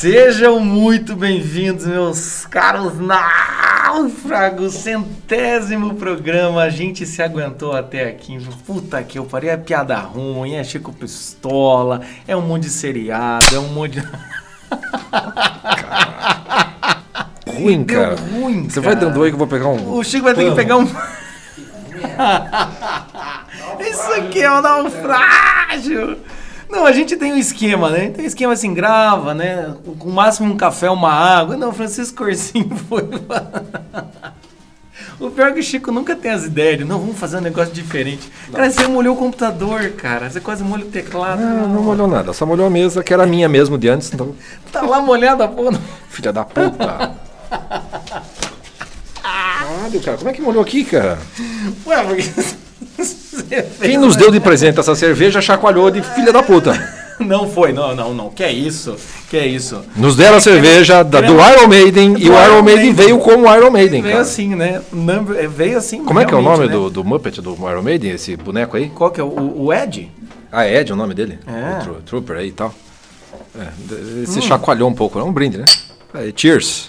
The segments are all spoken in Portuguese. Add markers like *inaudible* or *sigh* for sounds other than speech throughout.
Sejam muito bem-vindos, meus caros náufragos, centésimo programa. A gente se aguentou até aqui. Puta que eu parei, é piada ruim, é Chico Pistola, é um monte de seriado, é um monte de. *laughs* ruim, Deu cara. ruim, Você cara. vai dando aí que eu vou pegar um. O Chico vai ter que pegar um. *laughs* Isso aqui é um naufrágio! Não, a gente tem um esquema, né? Tem um esquema assim, grava, né? Com o máximo um café, uma água. Não, Francisco Corsinho *laughs* foi. O pior é que o Chico nunca tem as ideias. de, Não, vamos fazer um negócio diferente. Cara, você molhou o computador, cara. Você quase molhou o teclado. Ah, não molhou nada, só molhou a mesa, que era minha mesmo de antes, então. *laughs* Tá lá molhada, pô. Filha da puta. *laughs* Caralho, cara, como é que molhou aqui, cara? Ué, porque. Quem nos deu de presente essa cerveja chacoalhou de filha da puta. *laughs* Não foi, não, não, não. Que é isso? Que é isso? Nos deram a cerveja da- do Iron Maiden e do o Iron Iron Maiden Maiden. veio como o Iron Maiden, Veio cara. assim, né? Number, é, veio assim. Como é que é o nome né? do, do Muppet do Iron Maiden, esse boneco aí? Qual que é? O, o Ed? Ah, é Ed é o nome dele? É. O tro- Trooper aí e tal. É, se chacoalhou um pouco, é um brinde, né? É, cheers.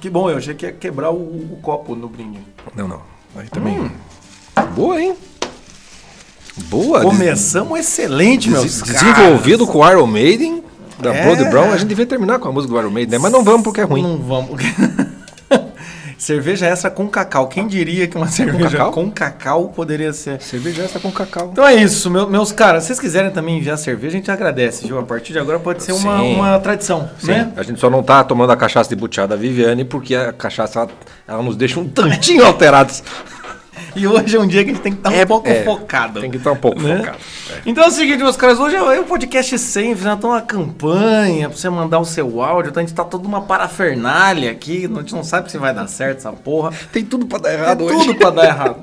Que bom, eu achei que ia quebrar o, o copo no brinde. Não, não. Aí também. Boa, hein? Boa. des- Começamos excelente, meus des- caras. desenvolvido com o Iron Maiden, da É. Blood Brown. A gente devia terminar com a música do Iron Maiden, né? Mas não vamos porque é ruim. Não vamos. *laughs* cerveja essa com cacau. Quem diria que uma cerveja cacau? com cacau poderia ser? Cerveja essa com cacau. Então é isso, meu- meus caras. Se vocês quiserem também enviar cerveja, a gente agradece, viu? A partir de agora pode ser uma, uma tradição, Sim, né? a gente só não tá tomando a cachaça de butiá da Viviane porque a cachaça ela, ela nos deixa um tantinho *laughs* alterados. E hoje é um dia que a gente tem que estar um É, pouco é, focado. Tem que estar um pouco né? focado. Então é o seguinte, meus caras, hoje é o podcast 100, fizemos uma campanha pra você mandar o seu áudio, então a gente tá toda uma parafernália aqui, a gente não sabe se vai dar certo essa porra. Tem tudo pra dar É errado hoje. tudo pra dar *laughs* errado.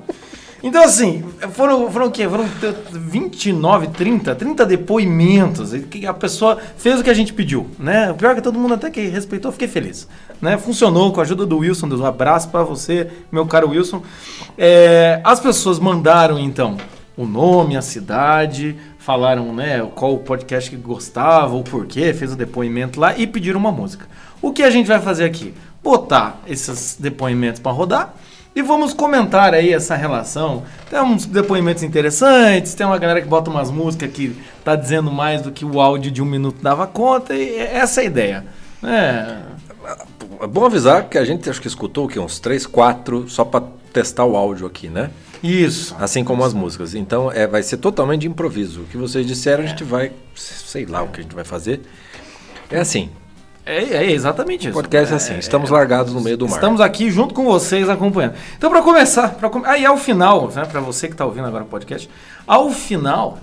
Então assim, foram, foram o quê? Foram t- 29, 30, 30 depoimentos. A pessoa fez o que a gente pediu, né? O pior é que todo mundo até que respeitou, fiquei feliz. Né? Funcionou com a ajuda do Wilson, um abraço pra você, meu caro Wilson. É, as pessoas mandaram então o nome, a cidade, falaram né, qual o podcast que gostava, o porquê, fez o depoimento lá e pediram uma música. O que a gente vai fazer aqui? Botar esses depoimentos pra rodar e vamos comentar aí essa relação. Tem uns depoimentos interessantes, tem uma galera que bota umas músicas que tá dizendo mais do que o áudio de um minuto dava conta, e essa é a ideia. É, É bom avisar que a gente acho que escutou o quê? uns 3, 4 só pra testar o áudio aqui, né? isso. Assim como as músicas. Então é, vai ser totalmente de improviso. O que vocês disseram, a gente vai. Sei lá o que a gente vai fazer. É assim. É, é exatamente O isso. podcast é assim. Estamos largados no meio do mar. Estamos aqui junto com vocês acompanhando. Então, para começar, pra come... aí ao final, né, para você que está ouvindo agora o podcast, ao final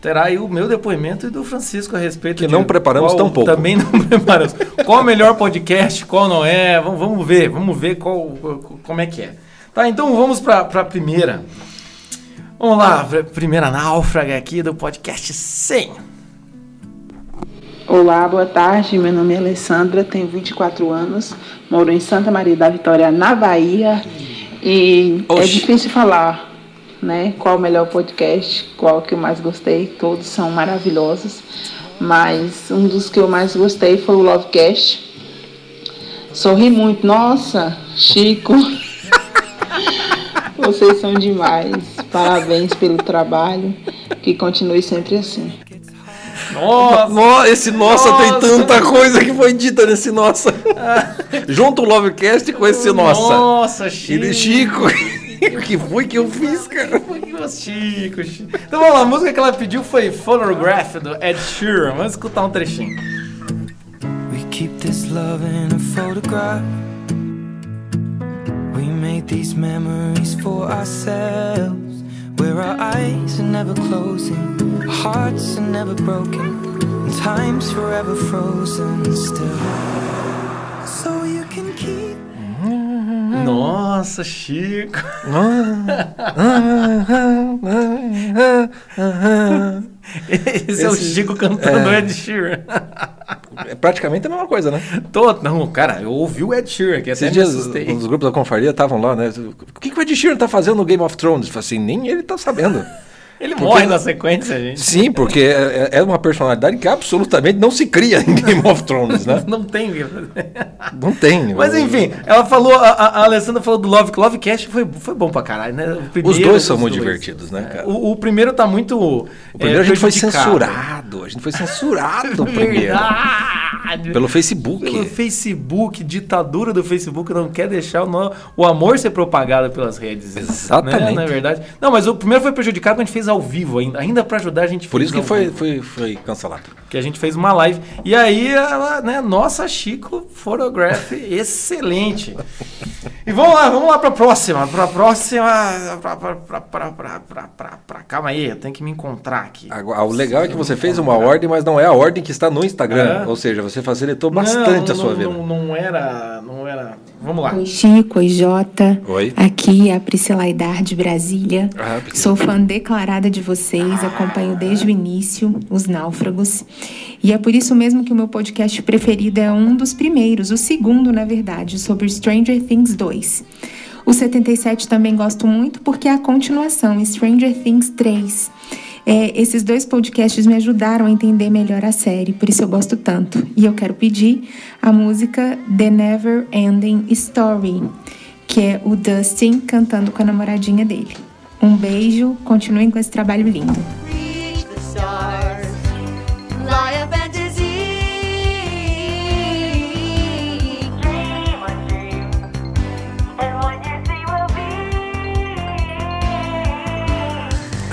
terá aí o meu depoimento e do Francisco a respeito Que de não preparamos qual- tão pouco. Também não *laughs* preparamos. qual o melhor podcast, qual não é? Vamos, vamos ver, vamos ver qual, como é que é. Tá, então vamos para a primeira. Vamos lá, pr- primeira náufraga aqui do podcast 100. Olá, boa tarde. Meu nome é Alessandra, tenho 24 anos, moro em Santa Maria da Vitória, na Bahia. E é Oxi. difícil falar, né? Qual o melhor podcast, qual que eu mais gostei. Todos são maravilhosos, mas um dos que eu mais gostei foi o Lovecast. Sorri muito, nossa, Chico. *laughs* Vocês são demais. Parabéns pelo trabalho. Que continue sempre assim. Nossa! No- esse nossa, tem Nossa. tanta coisa que foi dita nesse nossa. *laughs* Junto o Lovecast com esse nossa. Nossa, Chico! E de Chico. *laughs* O que foi que eu fiz, cara? Chico, Chico. Então vamos lá, a música que ela pediu foi Photograph do Ed Sheeran. Vamos escutar um trechinho. We keep this love in a photograph. We made these memories for ourselves. Where our eyes are never closing, our hearts are never broken, and time's forever frozen still. Nossa, Chico. Esse, é o Esse- Chico cantando é. Ed Sheeran. *laughs* É praticamente a mesma coisa, né? Tô, não, cara, eu ouvi o Ed Sheeran até Esses me dias assustei. os grupos da confraria estavam lá, né? O que, que o Ed Sheeran tá fazendo no Game of Thrones? Eu falei assim, nem ele tá sabendo. Ele Porque- morre na sequência, gente. Sim, porque é, é uma personalidade que absolutamente não se cria em Game of Thrones, né? *laughs* Não tem. Não tem. Mas enfim, ela falou, a, a- Alessandra falou do Love, Lovecast foi, foi bom pra caralho, né? O Os primeiro dois são dos muito dois. divertidos, né, cara? O, o primeiro tá muito. O primeiro a gente foi censurado. A gente foi censurado *laughs* primeiro. Pelo Facebook. Pelo Facebook, ditadura do Facebook não quer deixar o, o amor ser propagado pelas redes. Exatamente. Né? Não é verdade? Não, mas o primeiro foi prejudicado quando a gente fez ao vivo ainda. Ainda pra ajudar a gente Por fez isso que ao foi, vivo. foi, foi cancelado. Que a gente fez uma live. E aí, ela, né? Nossa, Chico Photograph, *laughs* excelente. E vamos lá, vamos lá pra próxima. Pra próxima. Pra, pra, pra, pra- calma aí, eu tenho que me encontrar aqui. Agora, o legal é que você fez uma ordem, mas não é a ordem que está no Instagram. É. Ou seja, você facilitou bastante Não, a sua não, vida. Não, não era. Não era. Vamos lá. Oi, Chico, oi, Jota. Oi. Aqui é a Priscila Aidar de Brasília. Ah. Sou fã declarada de vocês, acompanho desde o início os Náufragos. E é por isso mesmo que o meu podcast preferido é um dos primeiros, o segundo, na verdade, sobre Stranger Things 2. O 77 também gosto muito porque é a continuação, Stranger Things 3. É, esses dois podcasts me ajudaram a entender melhor a série, por isso eu gosto tanto. E eu quero pedir a música The Never Ending Story, que é o Dustin cantando com a namoradinha dele. Um beijo, continuem com esse trabalho lindo.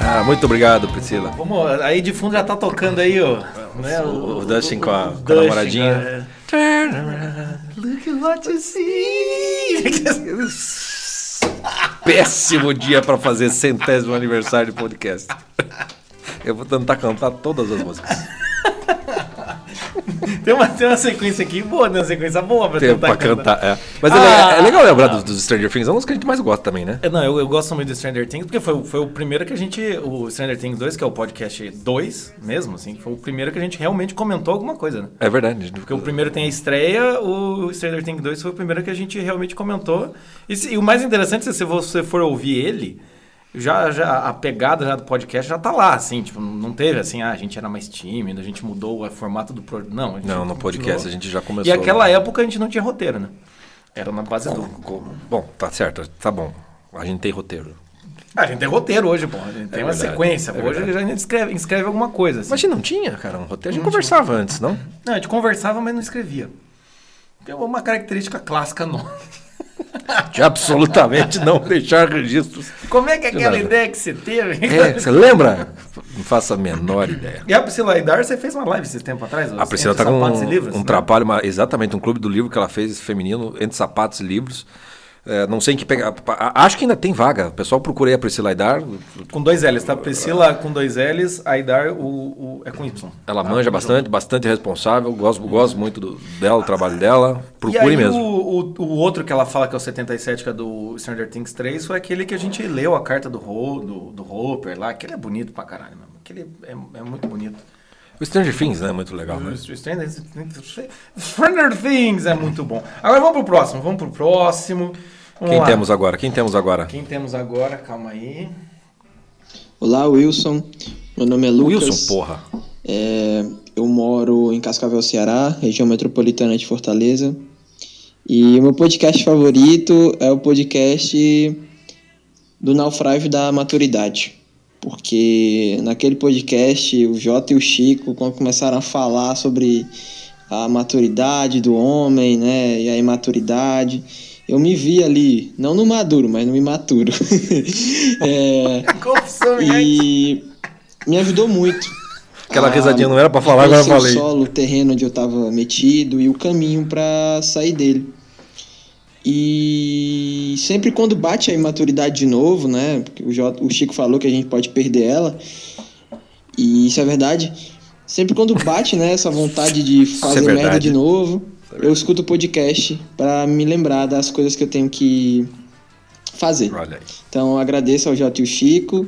Ah, muito obrigado, Priscila. Vamos, aí de fundo já tá tocando aí, ó. Né, O- o Dustin com a- com a Dustin, namoradinha. é. Turn around, look at what you see. *laughs* Péssimo dia para fazer centésimo aniversário de podcast. Eu vou tentar cantar todas as músicas. *laughs* tem, uma, tem uma sequência aqui boa, né? Uma sequência boa pra Tempo tentar pra cantar, é. Mas é Ah! le- é, legal lembrar dos, dos Stranger Things, é um dos que a gente mais gosta também, né? É, Não, eu, eu gosto muito de Stranger Things, porque foi, o- foi o primeiro que a gente. O Stranger Things 2, que é o podcast 2 mesmo, assim, foi o primeiro que a gente realmente comentou alguma coisa, né? É verdade. Porque o primeiro tem a estreia, o Stranger Things 2 foi o primeiro que a gente realmente comentou. E, se- e o mais interessante, se você for ouvir ele, já, já a pegada já do podcast já tá lá, assim, tipo, não teve assim, ah, a gente era mais tímido, a gente mudou o formato do pro... Não, a gente Não, no podcast continuou. a gente já começou. E aquela época a gente não tinha roteiro, né? Era na base do. Bom, tá certo, tá bom. A gente tem roteiro. Ah, a gente tem roteiro hoje, pô. A gente tem uma verdade, sequência. é hoje verdade. a gente escreve, escreve alguma coisa. Assim. Mas a gente não tinha, cara, um roteiro. A gente conversava antes, não? Não, a gente conversava, mas não escrevia. É uma característica clássica nossa. De absolutamente não deixar registros. Como é que é aquela nada. ideia que você teve? É, você lembra? Não faço a menor ideia. E a Priscila Aidar, você fez uma live esse tempo atrás? A Priscila tá Entre com um, livros, um né? trabalho, uma- exatamente, um clube do livro que ela fez feminino, entre sapatos e livros. É, não sei em que pegar. Acho que ainda tem vaga. O pessoal procurei a Priscila Aidar. Com dois L's, tá? Priscila com dois L's, Aidar o, o, é com Y. Ela manja bastante, bastante responsável. Gosto, gosto muito do- dela, do trabalho dela. e Procure aí, mesmo. O, o, o outro que ela fala que é o 77, que é do Stranger Things 3, foi aquele que a gente leu a carta do, Ho, do, do Hopper lá. Aquele é bonito pra caralho, mesmo. Aquele é, é muito bonito. O Stranger Things, né? Muito legal, né? Stranger, Stranger Things é muito bom. Agora vamos pro próximo, vamos pro próximo. Vamos Quem lá. temos agora? Quem temos agora? Quem temos agora? Calma aí. Olá, Wilson. Meu nome é Lucas. Wilson, porra. É, eu moro em Cascavel, Ceará, região metropolitana de Fortaleza. E o meu podcast favorito é o podcast do Naufrágio da Maturidade. Porque naquele podcast o Jota e o Chico, quando começaram a falar sobre a maturidade do homem, né, e a imaturidade, eu me vi ali, não no maduro, mas no imaturo. *laughs* é, Confissão, e me ajudou muito. Aquela a risadinha não era pra falar, agora eu falei. o solo, o terreno onde eu tava metido e o caminho pra sair dele. E sempre quando bate a imaturidade de novo, né? Porque o, Jota- o Chico falou que a gente pode perder ela. E isso é verdade. Sempre quando bate, né, essa vontade de fazer merda verdade. de novo, eu escuto o podcast pra me lembrar das coisas que eu tenho que fazer. Então eu agradeço ao Jota e o Chico.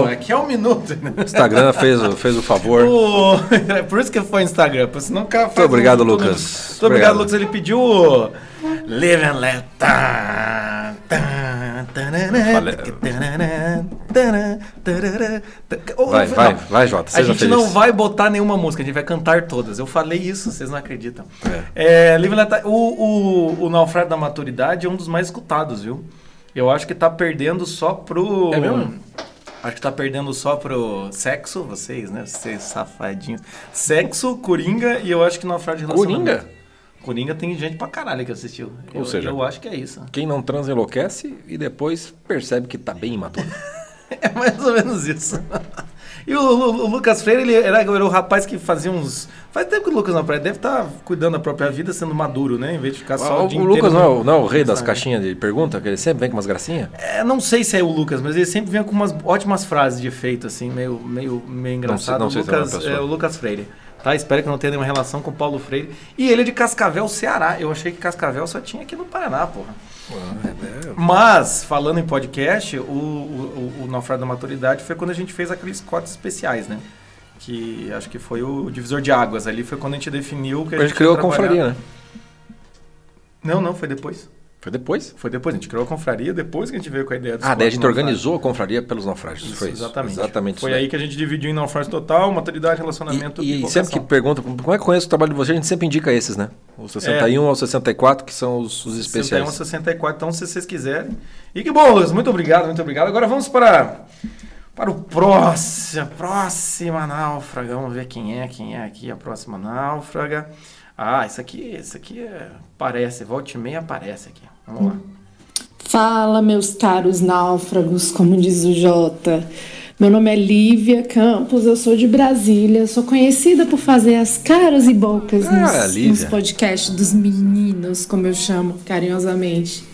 Minuto, é um minuto. Cortou? Aqui é um minuto. né? O Instagram fez, o- fez o favor. O- É por isso que foi Instagram, porque senão o cara faz obrigado, um- Lucas. Muito obrigado, Obrigado. Lucas. Ele pediu o Live and Let Vai, vai, vai, Jota, A gente feliz. não vai botar nenhuma música, a gente vai cantar todas. Eu falei isso, vocês não acreditam. É, Let Tá- o, o, o Naufrágio da Maturidade é um dos mais escutados, viu? Eu acho que tá perdendo só pro. É mesmo? Acho que tá perdendo só pro sexo, vocês, né? Vocês safadinhos. Sexo, Coringa e eu acho que Naufrágio de Relacionamento. Coringa? Coringa tem gente pra caralho que assistiu. Ou eu, seja- eu acho que é isso. Quem não transa enlouquece e depois percebe que tá bem imaturo. *laughs* É mais ou menos isso. E o, Lu- o Lucas Freire, ele era, era o rapaz que fazia uns. Faz tempo que o Lucas na praia deve estar cuidando da própria vida, sendo maduro, né? Em vez de ficar só o o o Lucas não é, o- não é o rei das Instagram. caixinhas de pergunta, que ele sempre vem com umas gracinhas? É, não sei se é o Lucas, mas ele sempre vem com umas ótimas frases de efeito, assim, meio, meio, meio engraçado. não sei o, se é Lucas, é o Lucas Freire. Tá? Espero que não tenha nenhuma relação com o Paulo Freire. E ele é de Cascavel, Ceará. Eu achei que Cascavel só tinha aqui no Paraná, porra. Mas, falando em podcast, o, o, o, Naufrágio da Maturidade foi quando a gente fez aqueles cortes especiais, né? Que acho que foi o divisor de águas. Ali foi quando a gente definiu que A gente criou a confraria, né? Não, não, foi depois. Foi depois? Foi depois. A gente criou a confraria depois que a gente veio com a ideia dos Ah, daí a gente organizou a confraria pelos naufrágios. Isso, foi isso. Exatamente. Exatamente Foi isso aí que a gente dividiu em naufrágio total, maturidade, relacionamento E, e pipocação. sempre que pergunta como é que conhece o trabalho de você, a gente sempre indica esses, né? O 61 ao 64, que são os, os 61 a especiais. 64, então se vocês quiserem. E que bom, Lucas, muito obrigado, muito obrigado. Agora vamos para, para o próximo, a próxima náufraga. Vamos ver quem é, quem é aqui a próxima náufraga. Ah, isso aqui, isso aqui é, parece, volta e meia aparece aqui. Vamos lá. Fala, meus caros náufragos, como diz o Jota. Meu nome é Lívia Campos, eu sou de Brasília, sou conhecida por fazer as caras e bocas Ah, nos, nos podcasts dos meninos, como eu chamo carinhosamente.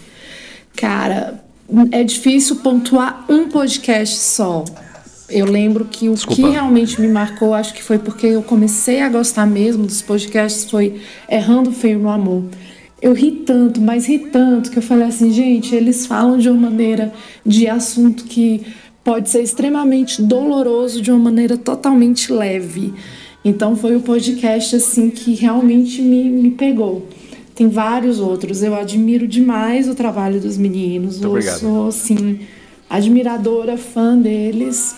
Cara, é difícil pontuar um podcast só. Eu lembro que o Desculpa. que realmente me marcou, acho que foi porque eu comecei a gostar mesmo dos podcasts, foi Errando Feio no Amor. Eu ri tanto, mas ri tanto, que eu falei assim, gente, eles falam de uma maneira de assunto que pode ser extremamente doloroso de uma maneira totalmente leve. Então foi o podcast assim que realmente me, me pegou. Tem vários outros. Eu admiro demais o trabalho dos meninos. Muito eu sou assim admiradora, fã deles.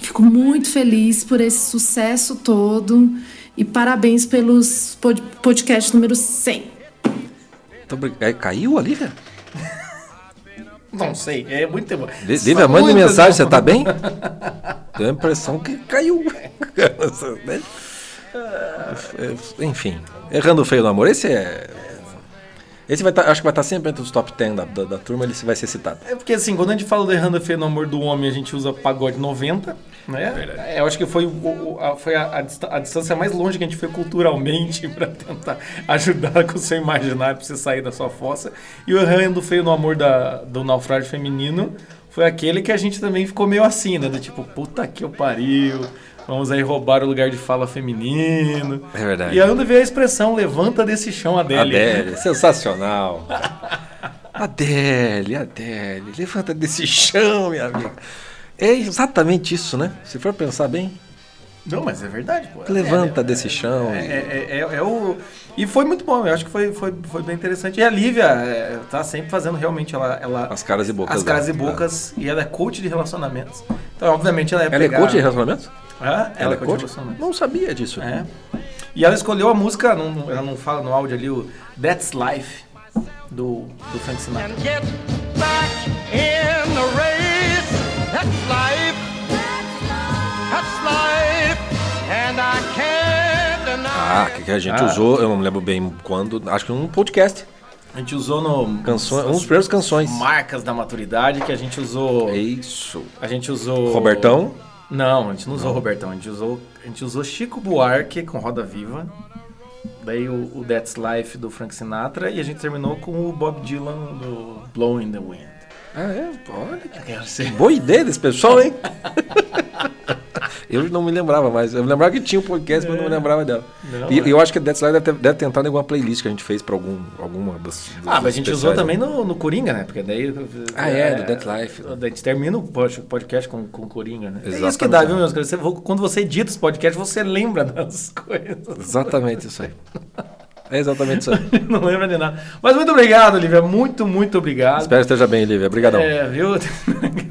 Fico muito feliz por esse sucesso todo e parabéns pelos pod podcast número 100. Aí caiu a Lívia? *laughs* Não sei, é muito. Lí- Lívia, manda mensagem, você tá bem? *laughs* Tenho a impressão que caiu. *laughs* Né? É, Enfim, errando feio no amor. Esse é. Esse vai estar, acho que vai estar sempre entre os top 10 da, da, da turma, ele vai ser citado. É porque assim, quando a gente fala do Errando Feio no Amor do Homem, a gente usa pagode 90, né? É, eu acho que foi, o- a, foi a, a distância mais longe que a gente foi culturalmente *laughs* pra tentar ajudar com o seu imaginário pra você sair da sua fossa. E o Errando Feio no Amor da, do Naufrágio Feminino foi aquele que a gente também ficou meio assim, né? Do tipo, puta que eu pariu. Vamos aí roubar o lugar de fala feminino. É verdade. E aí onde veio a expressão, levanta desse chão, Adele. Adele, sensacional. *laughs* Adele, Adele, levanta desse chão, minha amiga. É exatamente isso, né? Se for pensar bem, Não, mas é verdade, pô. levanta É, desse chão. É, é, é- é o... E foi muito bom, eu acho que foi, foi, foi bem interessante. E a Lívia é, tá sempre fazendo realmente ela, ela As caras e bocas as caras e dela. bocas e ela é coach de relacionamentos. Então, obviamente, ela é Ela pegar... é coach de relacionamentos? Hã? Ela, é coach de coach? relacionamentos. Não sabia disso. É. E ela escolheu a música, não, ela não fala no áudio ali, o That's Life, do, do Frank Sinatra. and get back in the race. That's life. That's life. And I can't deny. Ah, que, que a gente Ah. usou, eu não lembro bem quando, acho que num podcast. A gente usou no... Canções, uns dos primeiros canções. Marcas da maturidade que a gente usou... É isso. A gente usou. Robertão? Não, a gente não usou Robertão, a gente usou, a gente usou Chico Buarque com Roda Viva. Daí o, o That's Life do Frank Sinatra e a gente terminou com o Bob Dylan do Blowing the Wind. Ah, é? Olha que Eu quero ser. boa ideia desse pessoal, hein? *laughs* Eu não me lembrava mais. Eu me lembrava que tinha um podcast, mas não me lembrava dela. Não, e é. eu acho que a Death Slide deve ter, deve ter entrado em alguma playlist que a gente fez pra algum, alguma das. Ah, mas a gente usou especiais. também no, no Coringa, né? Porque daí. Ah, é, do Death Life. A gente termina o pod- podcast com, com Coringa, né? É isso que Exatamente. dá, viu, meus? Você- Quando você edita os podcasts, você lembra *laughs* das coisas. Exatamente isso aí. *laughs* É exatamente isso aí. *laughs* Não lembra de nada. Mas muito obrigado, Olivia. Muito, muito obrigado. Espero que esteja bem, Lívia. Obrigadão. É, viu?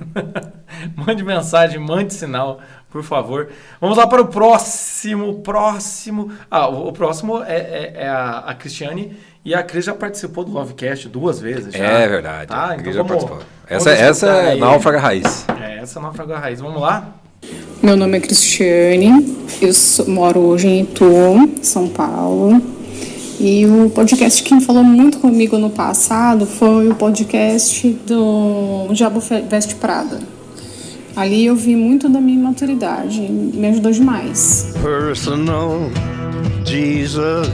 *laughs* mande mensagem, mande sinal, por favor. Vamos lá para o próximo, próximo. Ah, o, o próximo é, é- é a, a Cristiane e a Cris já participou do Lovecast duas vezes. Já. É verdade. Tá, a então Cris já vamos, participou. vamos Essa, essa escutar é aí. náufraga raiz. É, essa é a Náufraga Raiz. Vamos lá? Meu nome é Cristiane, eu sou- moro hoje em Itu, São Paulo. E o podcast que falou muito comigo no passado foi o podcast do Diabo Veste Prada. Ali eu vi muito da minha maturidade, me ajudou demais. personal Jesus.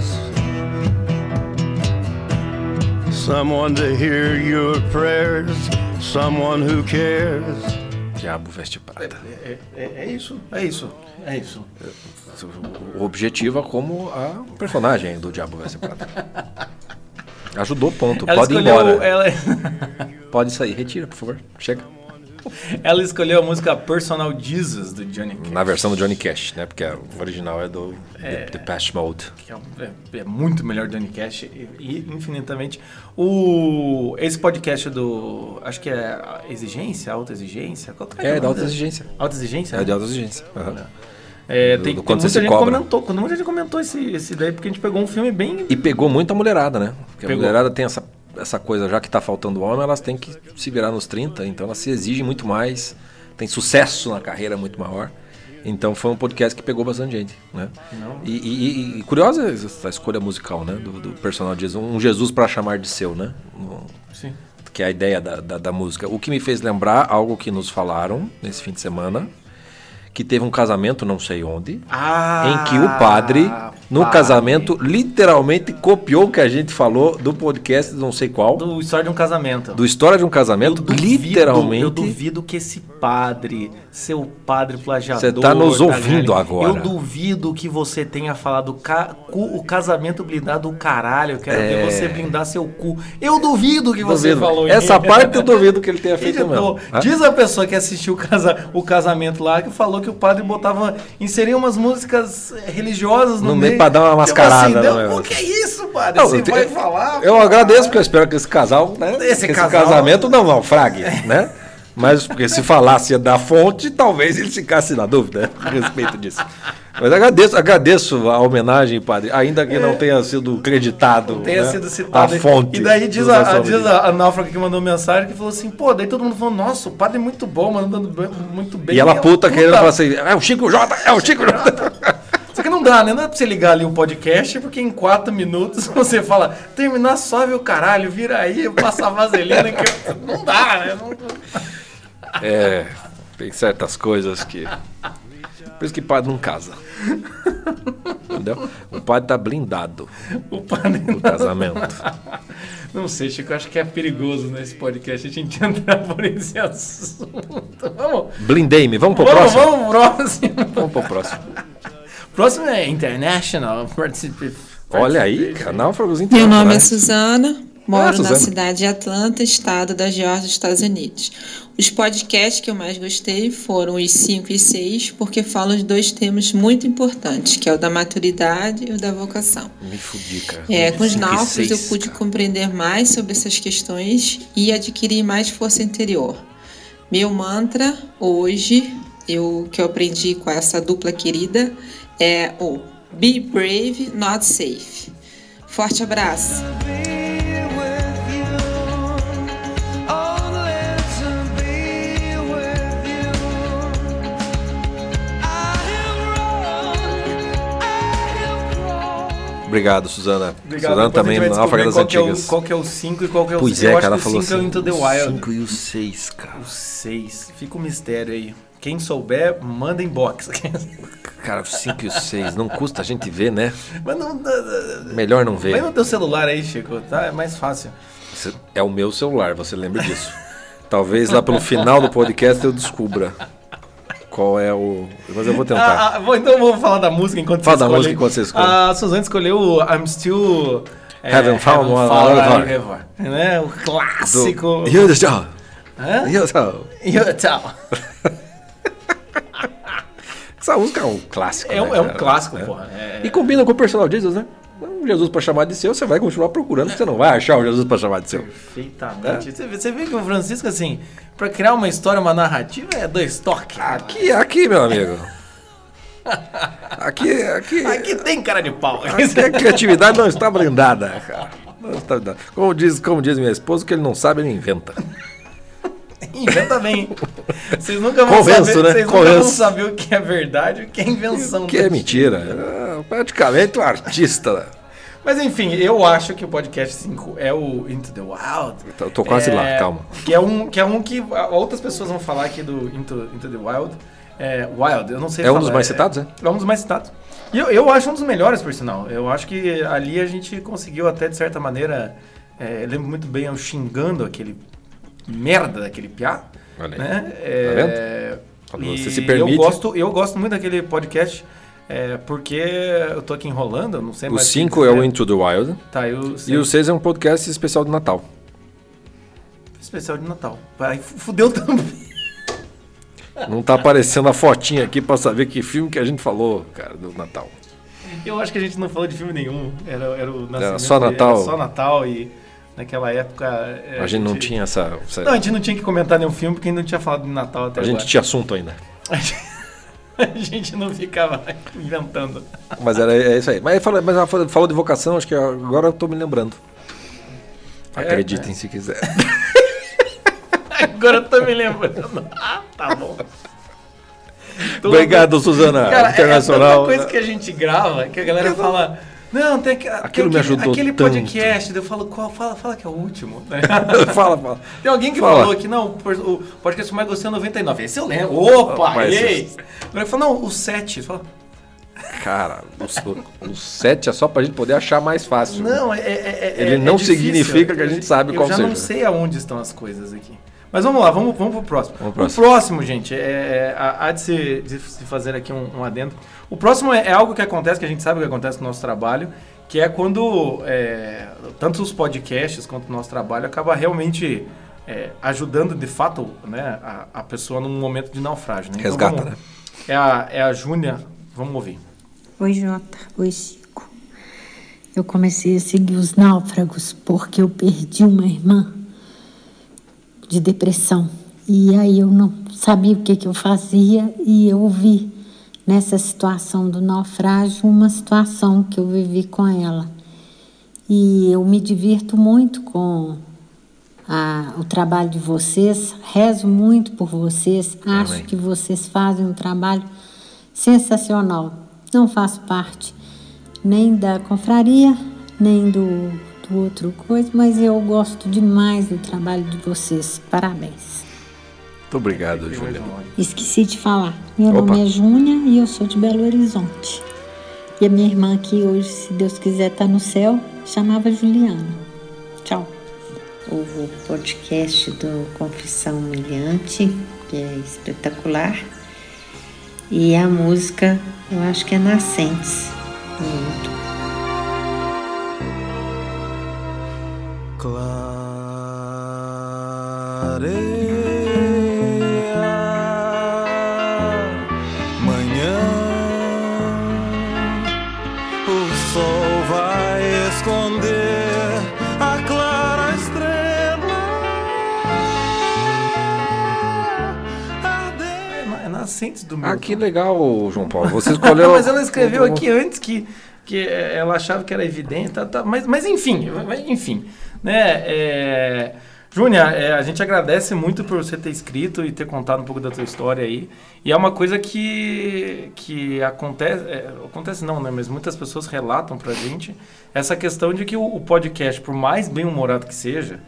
Someone to hear your prayers, someone who cares. Diabo veste prata. É, é- é isso, é isso, é isso. O objetivo é como a personagem do Diabo veste prata. Ajudou, ponto. Ela Pode ir embora. ela, Pode sair. Retira, por favor. Chega. ela escolheu a música Personal Jesus do Johnny Cash. Na versão do Johnny Cash, né? Porque o original é do É. The, Past Mode. é, é- é muito melhor Johnny Cash e, e infinitamente o esse podcast do acho que é exigência alta exigência qual que É, o da alta exigência. alta exigência É de alta exigência. Aham. É, Do- tem, do tem muita gente cobra. comentou quando muita gente comentou esse esse daí porque a gente pegou um filme bem E pegou muito a mulherada, né? Porque Pegou. a mulherada tem essa, essa coisa, já que tá faltando homem, elas têm que se virar nos 30, então elas se exigem muito mais, tem sucesso na carreira muito maior. Então foi um podcast que pegou bastante gente, né? E, e- e- curiosa essa escolha musical, né? Do, do personagem de Jesus, um Jesus para chamar de seu, né? Um- sim que é a ideia da, da, da música. O que me fez lembrar algo que nos falaram nesse fim de semana, que teve um casamento, não sei onde, ah, em que o padre, no padre. casamento, literalmente copiou o que a gente falou do podcast, não sei qual, do, do história de um casamento História de um Casamento, literalmente. eu duvido que esse padre, seu padre plagiador. Você tá nos da ouvindo agora. Eu duvido que você tenha falado ca- o casamento blindado do caralho. Eu quero É. ver você blindar seu cu. Eu duvido que você Duvido. falou Essa parte eu duvido que ele tenha *laughs* feito Editor, mesmo. Hã? Diz a pessoa que assistiu o, casa- o casamento lá que falou que o padre botava, inseria umas músicas eh, religiosas no, No meio pra dar uma Tipo mascarada, Assim, deu- né, o que é isso, padre? Não, você eu te- vai falar? Eu agradeço, porque eu espero que esse casal, né? Esse casal- casamento não *laughs* naufrague, né? Mas porque se falasse da fonte, talvez ele ficasse na dúvida a respeito disso. Mas agradeço, agradeço a homenagem, padre, ainda que não tenha sido creditado tenha né, sido citado. a fonte. E daí diz a, a, diz a, a náufraga que mandou mensagem que falou assim, pô, daí todo mundo falou, nossa, o padre é muito bom, mandando muito bem. E ela puta querendo falar assim, é o Chico J, é o Chico J. *laughs* Só que não dá, né? Não é pra você ligar ali o podcast, porque em quatro minutos *laughs* você fala, terminar sobe o caralho, vira aí, passa a vaselina, que eu- não dá, né? Não- É, tem certas coisas que... Por isso que padre não casa. *laughs* Entendeu? O padre tá blindado o padre no casamento. *laughs* Não sei, Chico, eu acho que é perigoso nesse podcast a gente *laughs* entrar por esse assunto. Vamos, Blindei-me, vamos pro vamos, próximo? vamos, próximo. Vamos pro próximo. Próximo é International Participa- Olha aí, canal Fragos Meu nome é Internacionais. Suzana, moro Ah, na cidade de Atlanta, estado da Geórgia, Estados Unidos. Os podcasts que eu mais gostei foram os 5 e 6, porque falam de dois temas muito importantes, que é o da maturidade e o da vocação. Me fudi, cara. É, com os náufragos eu pude cara. compreender mais sobre essas questões e adquirir mais força interior. Meu mantra hoje, eu que eu aprendi com essa dupla querida, é o Be brave, not safe. Forte abraço. Obrigado, Suzana. Obrigado, Suzana depois também, vai Náufraga das qual que é o- Antigas. Qual que é o 5 e qual que é o Pois seis. é, cara, que falou 5 é o assim, Into the o Wild. 5 e o 6, cara. O 6. Fica o mistério aí. Quem souber, manda inbox. *laughs* Cara, o 5 e o 6, não custa a gente ver, né? Mas não, Melhor não Vai ver. no teu celular aí, Chico, tá? É mais fácil. É o meu celular, você lembra disso. Talvez lá pelo final do podcast eu descubra. Qual é o. Mas eu vou tentar. Ah, ah, então eu vou falar da música enquanto Fala você da escolhe. música enquanto você escolhe. A Suzane escolheu o I'm Still... é, Haven't found one found ever, né? O clássico... Do... You. Hã? You tell. *laughs* Essa música é um clássico. É um, né, é um clássico, É. porra. É- E combina com o personal Jesus, né? Um Jesus pra chamar de seu, você vai continuar procurando, você não vai achar o Jesus pra chamar de seu. Perfeitamente. Você, vê, você vê que o Francisco, assim, pra criar uma história, uma narrativa, é dois toques. Aqui, aqui, meu amigo. *laughs* Aqui, aqui. Aqui tem cara de pau. Aqui a criatividade não está blindada, cara. Não está blindada. Como diz, como diz minha esposa, o que ele não sabe, ele inventa. *laughs* Inventa bem. Vocês nunca vão Convenço, saber, né? Vocês nunca vão Convenço. saber o que é verdade e o que é invenção. Que é mentira. É praticamente um artista. Mas enfim, eu acho que o podcast 5 é o Into the Wild. Eu tô quase É, lá, calma. Que é, um, que é um que outras pessoas vão falar aqui do Into, Into the Wild. É, Wild, eu não sei É um falar, dos mais citados, é? É um dos mais citados. E eu, eu acho um dos melhores, por sinal. Eu acho que ali a gente conseguiu até, de certa maneira... é, lembro muito bem eu xingando aquele merda daquele piá. Olha aí. Né? Tá É, vendo? Quando e você se permite- Eu gosto, eu gosto muito daquele podcast, é, porque eu tô aqui enrolando, não sei O mais. 5 é o Into the Wild. Tá, E o 6 é um podcast especial de Natal. Especial de Natal. Aí fu- fudeu também. Não tá aparecendo a fotinha aqui pra saber que filme que a gente falou, cara, do Natal. Eu acho que a gente não falou de filme nenhum. Era, era o nascimento só Natal. Era só Natal e naquela época. é, A gente não tinha essa. essa- Não, a gente não tinha que comentar nenhum filme porque a gente não tinha falado de Natal até a gente agora. tinha assunto ainda. A *laughs* gente *laughs* não ficava inventando. Mas era é isso aí. Mas, fala- mas ela falou falou de vocação, acho que agora eu tô me lembrando. É, Acreditem é. se quiser. *laughs* Agora eu tô me lembrando. Ah, tá bom. Obrigado, Suzana. Cara, Internacional. É tanta coisa que a gente grava que a galera fala. Não, tem, aqu- tem Aquilo me aquele, ajudou aquele tanto." podcast. Eu falo, qual? Fala, fala que é o último. né? *laughs* fala, fala. Tem alguém que Fala. falou que não, o podcast eu mais gostei é 99. Esse eu lembro. Opa, Mas- ei! Agora falou, não, o 7. Fala, Cara, o 7 é só pra gente poder achar mais fácil. não, é, é- é- Ele é não difícil. significa que a gente sabe eu qual já seja. não sei aonde estão as coisas aqui. Mas vamos lá, vamos, vamos pro próximo. Vamos pro O próximo, gente, é, é, há de se, de se fazer aqui um, um adendo. O próximo é, é algo que acontece, que a gente sabe que acontece no nosso trabalho, que é quando é, tanto os podcasts quanto o nosso trabalho acaba realmente é, ajudando de fato né, a, a pessoa num momento de naufrágio. Né? Resgata, vamos- né? É a, é a Júnia, vamos ouvir. Oi, Jota. Oi, Chico. Eu comecei a seguir os náufragos porque eu perdi uma irmã de depressão. E aí eu não sabia o que, que eu fazia e eu vi nessa situação do naufrágio uma situação que eu vivi com ela. E eu me divirto muito com a- o trabalho de vocês, rezo muito por vocês, acho Amém. que vocês fazem um trabalho sensacional. Não faço parte nem da confraria, nem do, do outro coisa, mas eu gosto demais do trabalho de vocês. Parabéns. Muito obrigado, Júlia. Esqueci de falar. Meu Opa. nome é Júnia e eu sou de Belo Horizonte. E a minha irmã aqui hoje, se Deus quiser, está no céu, chamava Juliana. Tchau. o podcast do Confissão Humilhante, que é espetacular. E a música, eu acho que é Nascentes. Muito. Nascentes do meu. Ah, que legal, João Paulo. *laughs* Você escolheu. mas ela escreveu aqui antes que, que ela achava que era evidente, tá, tá, mas, mas enfim, enfim, né? É, Júnia, é, a gente agradece muito por você ter escrito e ter contado um pouco da tua história aí. E é uma coisa que, que acontece, é, acontece não, né? Mas muitas pessoas relatam pra gente essa questão de que o, o podcast, por mais bem-humorado que seja,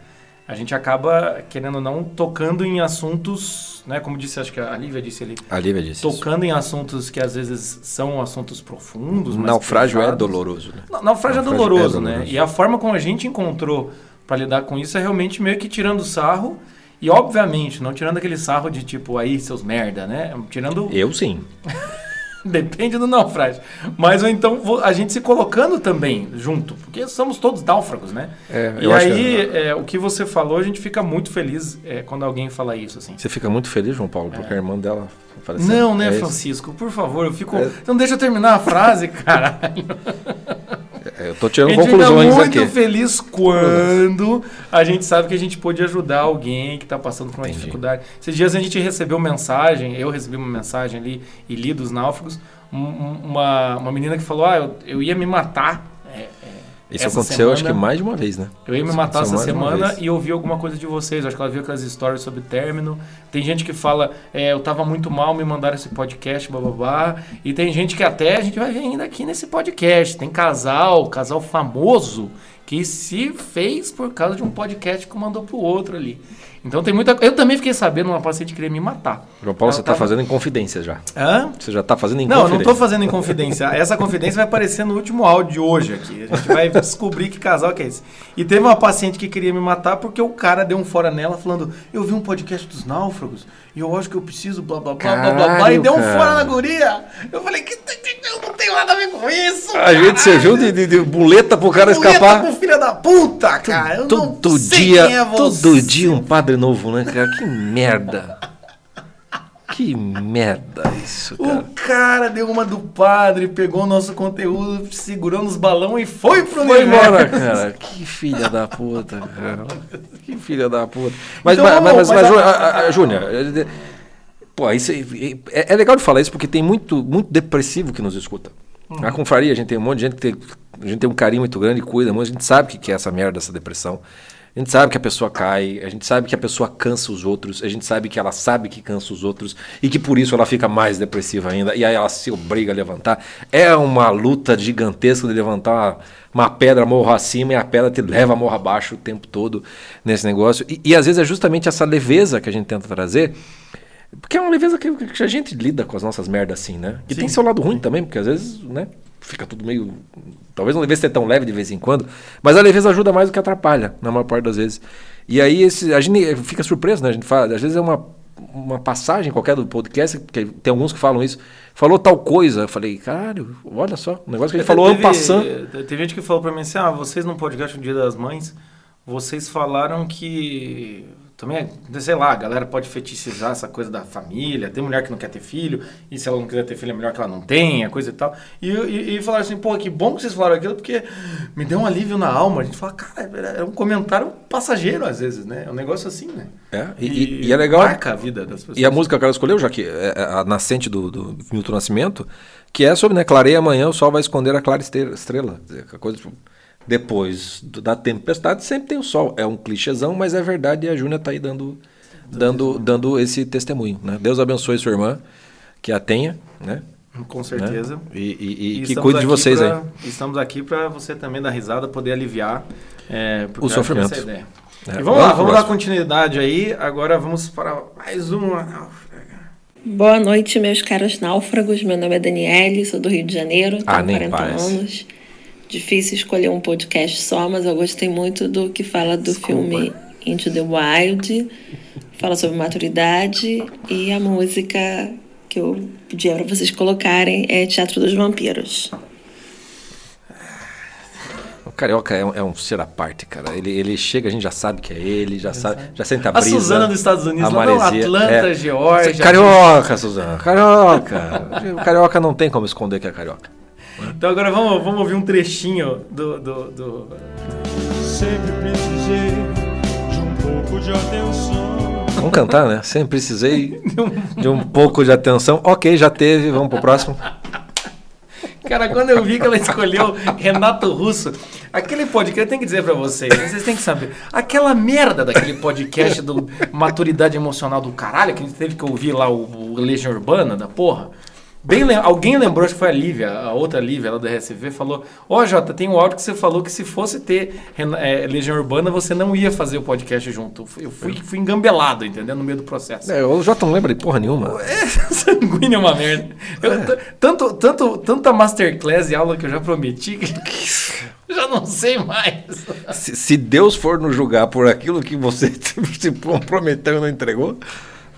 a gente acaba, querendo ou não, tocando em assuntos, né? Como disse, acho que a Lívia disse ali. A Lívia disse isso. Tocando em assuntos que às vezes são assuntos profundos. mais Naufrágio é pesados. doloroso, né? Na- Naufrágio é Naufrágio doloroso, é né? doloroso. E a forma como a gente encontrou para lidar com isso é realmente meio que tirando sarro E obviamente, não tirando aquele sarro de tipo, aí, seus merda, né? Tirando. Eu sim. *laughs* *laughs* Depende do naufrágio. Mas ou então a gente se colocando também junto, porque somos todos náufragos, né? É, e acho que- aí, é, o que você falou, a gente fica muito feliz é, quando alguém fala isso, assim. Você fica muito feliz, João Paulo, porque a irmã dela faleceu. Não, né, É? Francisco? Por favor, eu fico. É. Não deixa eu terminar a frase, *laughs* caralho. É, Eu tô tirando a gente conclusões fica muito aqui. feliz quando a gente sabe que a gente pôde ajudar alguém que está passando por uma Entendi. dificuldade. Esses dias a gente recebeu mensagem, eu recebi uma mensagem ali e li dos náufragos, um- um- uma, uma menina que falou, ah, eu, eu ia me matar. Isso essa aconteceu, acho que semana. mais de uma vez, né? Eu ia me matar essa semana e ouvi alguma coisa de vocês. Acho que ela viu aquelas histórias sobre término. Tem gente que fala, é, eu tava muito mal, me mandaram esse podcast, bababá. E tem gente que até a gente vai ver ainda aqui nesse podcast. Tem casal, casal famoso, que se fez por causa de um podcast que mandou pro outro ali. Então tem muita. Eu também fiquei sabendo, uma paciente queria me matar. João Paulo, Ela você tá tava- fazendo em confidência já. Hã? Você já tá fazendo em Não, eu não tô fazendo em confidência. *laughs* Essa confidência vai aparecer no último áudio de hoje aqui. A gente vai descobrir que casal que é esse. E teve uma paciente que queria me matar porque o cara deu um fora nela falando: Eu vi um podcast dos náufragos e eu acho que eu preciso blá blá blá blá blá blá. E Caralho, deu um cara. fora na guria. Eu falei: que Eu não tenho nada a ver com isso. A gente serviu de, de, de muleta pro cara Muleta escapar. pro filho da puta, cara. Eu não Todo sei dia, quem é você. todo dia um padre novo, né, cara? Que merda. Que merda isso, cara. O cara deu uma do padre, pegou o nosso conteúdo, segurou nos balão e foi pro Foi universo. embora, cara. Que filha da puta, cara. Que filha da puta. Mas, Então, mas, mas, mas, mas a- Jú- a- a- a- Júnior, é- pô, isso é, é legal de falar isso porque tem muito, muito depressivo que nos escuta. Uhum. Na confraria, a gente tem um monte de gente que tem, a gente tem um carinho muito grande, cuida muito, a gente sabe o que que é essa merda, essa depressão. A gente sabe que a pessoa cai, a gente sabe que a pessoa cansa os outros, a gente sabe que ela sabe que cansa os outros e que por isso ela fica mais depressiva ainda e aí ela se obriga a levantar. É uma luta gigantesca de levantar uma, uma pedra morro acima e a pedra te leva morro abaixo o tempo todo nesse negócio. E, e às vezes é justamente essa leveza que a gente tenta trazer. Porque é uma leveza que, que a gente lida com as nossas merdas assim, né? E tem seu lado ruim também, porque às vezes, né? Fica tudo meio. Talvez não devesse ser tão leve de vez em quando, mas a leveza ajuda mais do que atrapalha, na maior parte das vezes. E aí esse, a gente fica surpreso, né? A gente fala, às vezes é uma, uma passagem qualquer do podcast, que tem alguns que falam isso. Falou tal coisa. Eu falei, caralho, olha só, o negócio que a gente falou ano passando. Teve gente que falou pra mim assim: ah, vocês no podcast no Dia das Mães, vocês falaram que. Também, sei lá, a galera pode fetichizar essa coisa da família. Tem mulher que não quer ter filho, e se ela não quiser ter filho, é melhor que ela não tenha, coisa e tal. E, e, e falaram assim: pô, que bom que vocês falaram aquilo, porque me deu um alívio na alma. A gente fala, cara, é um comentário passageiro às vezes, né? É um negócio assim, né? É, e, e- é legal. Marca a vida das pessoas. E a música que ela escolheu, já que é a nascente do, do Milton Nascimento, que é sobre, né? Clareia amanhã, o sol vai esconder a clara estrela. estrela. Quer dizer, a coisa, tipo, depois do- da tempestade sempre tem o sol. É um clichêzão, mas é verdade e a Júnia tá aí dando, dando, dando esse testemunho. Né? Deus abençoe sua irmã, que a tenha, né? Com certeza. Né? E, e- e que estamos cuide de vocês pra- aí. Estamos aqui para você também dar risada, poder aliviar é, O que sofrimento. essa é. É, E vamos, vamos lá, vamos dar continuidade aí. Agora vamos para mais uma. Boa noite, meus caros náufragos. Meu nome é Daniele, sou do Rio de Janeiro, tenho Ah, nem 40 parece. anos. Difícil escolher um podcast só, mas eu gostei muito do que fala do filme Into the Wild. Fala sobre maturidade e a música que eu pedi para vocês colocarem é Teatro dos Vampiros. O Carioca é um, é um ser à parte, cara. Ele, ele chega, a gente já sabe que é ele, já sabe, já sente a A brisa. Suzana dos Estados Unidos, a lá. Atlanta, É. Geórgia. Carioca, Suzana. Carioca. *laughs* o carioca não tem como esconder que é carioca. Então agora vamos, vamos ouvir um trechinho do. do, do... Sempre precisei de um pouco de atenção. Vamos cantar, né? Sempre precisei de um pouco de atenção. Ok, já teve. Vamos pro próximo. Cara, quando eu vi que ela escolheu Renato Russo, aquele podcast, eu tenho que dizer pra vocês, vocês têm que saber, aquela merda daquele podcast do Maturidade Emocional do caralho, que a gente teve que ouvir lá o, o Legião Urbana da porra. Bem, lem- alguém lembrou, acho que foi a Lívia, a outra Lívia lá do RSV, falou: Ó, Jota, tem um áudio que você falou que se fosse ter é, Legião Urbana, você não ia fazer o podcast junto. Eu fui, fui engambelado, entendeu? No meio do processo. É, o Jota não lembra de porra nenhuma. *laughs* Sanguíneo é uma merda. Eu, t- tanto, tanto, tanta masterclass e aula que eu já prometi que *laughs* Já não sei mais. Se, se Deus for nos julgar por aquilo que você *laughs* se comprometeu e não entregou,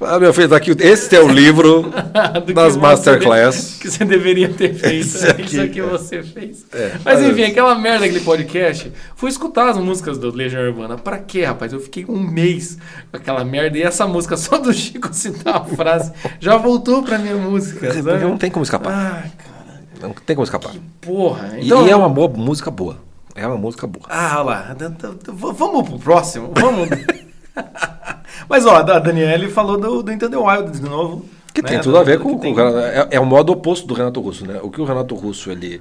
ah, meu filho, tá aqui, esse é o livro *laughs* que das Masterclass. *laughs* Que você deveria ter feito. Esse né? aqui, Isso aqui cara. você fez. É. Mas enfim, aquela merda daquele podcast. Fui escutar as músicas do Legião Urbana. Pra quê, rapaz? Eu fiquei um mês com aquela merda. E essa música, só do *laughs* Chico citar a frase, já voltou pra minha música. Sabe? não tem como escapar. Ah, Não tem como escapar. porra. E- Então, e é uma boa música boa. É uma música boa. Ah, olha lá. D- v- Vamos pro próximo. Vamos. Mas ó, a Daniele falou do, do Into the Wild de novo. Que né? tem tudo a ver com, com o Renato- é, é o modo oposto do Renato Russo, né? O que o Renato Russo ele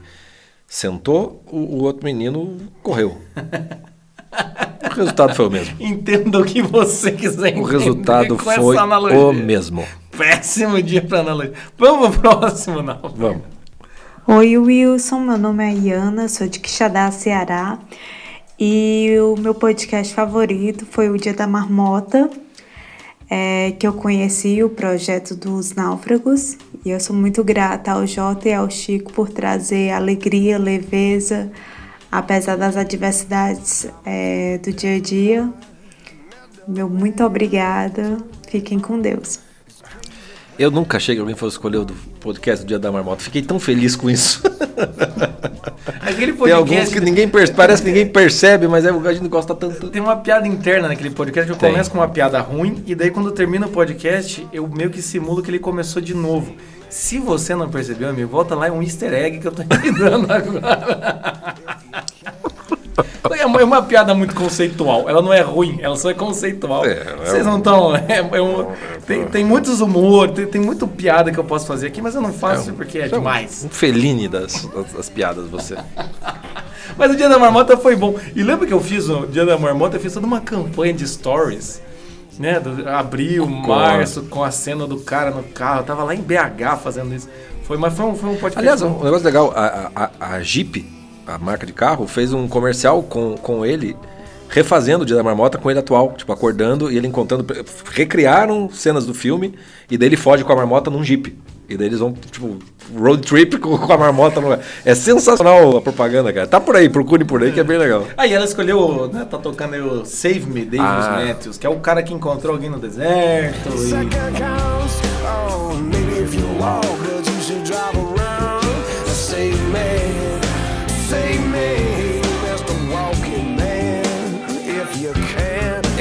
sentou, o, o outro menino correu. O resultado foi o mesmo. *laughs* Entenda o que você quiser O resultado foi o mesmo. Péssimo dia pra analogia. Vamos pro próximo, não. Vamos. Oi, Wilson. Meu nome é Iana, sou de Quixadá, Ceará. E o meu podcast favorito foi o Dia da Marmota, é, que eu conheci o projeto dos náufragos. E eu sou muito grata ao Jota e ao Chico por trazer alegria, leveza, apesar das adversidades é, do dia a dia. Meu muito obrigada. Fiquem com Deus. Eu nunca achei que alguém fosse escolher o do podcast do Dia da Marmota. Fiquei tão feliz com isso. *laughs* Aquele Tem alguns podcast que ninguém percebe, *laughs* parece que ninguém percebe, mas é, a gente gosta tanto. Tem uma piada interna naquele podcast que eu Tem. começo com uma piada ruim e daí quando termina o podcast eu meio que simulo que ele começou de novo. Se você não percebeu, amigo, volta lá, é um easter egg que eu tô *laughs* te dando agora. É uma, é piada muito conceitual. Ela não é ruim, ela só é conceitual. é Vocês um- não estão. É, é um- tem, tem muitos humor, tem, tem muito piada que eu posso fazer aqui, mas eu não faço porque é Você um- demais. Um feline das, das, das piadas, você. *laughs* Mas o Dia da Marmota foi bom. E lembra que eu fiz o Dia da Marmota? Eu fiz toda uma campanha de stories. Né? Do abril, março, com a cena do cara no carro. Eu tava lá em BH fazendo isso. Foi, mas foi um, foi um podcast. Aliás, um negócio legal, a, a, a Jeep, a marca de carro, fez um comercial com, com ele, refazendo o Dia da Marmota com ele atual, tipo, acordando e ele encontrando. Recriaram cenas do filme e daí ele foge com a marmota num Jeep. E daí eles vão, tipo, road trip com, com a marmota. No... É sensacional a propaganda, cara. Tá por aí, procure por aí que é bem legal. Aí ela escolheu, né? Tá tocando aí o Save Me, Davis Ah. Matthews, que é o cara que encontrou alguém no deserto. E...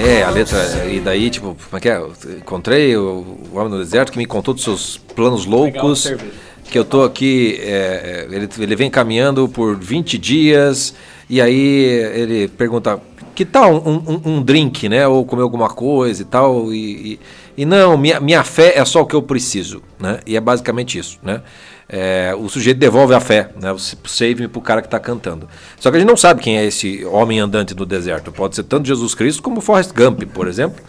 É, a letra. E daí, tipo, como é que é? Eu encontrei o, o homem no deserto que me contou dos seus planos loucos. Que eu tô aqui. é, ele, ele vem caminhando por 20 dias. E aí ele pergunta: que tal um, um- um drink, né? Ou comer alguma coisa e tal. E, e- e não, minha, minha fé é só o que eu preciso, né? E é basicamente isso, né? É, o sujeito devolve a fé, né? O save-me pro cara que tá cantando. Só que a gente não sabe quem é esse homem andante no deserto. Pode ser tanto Jesus Cristo como Forrest Gump, por exemplo.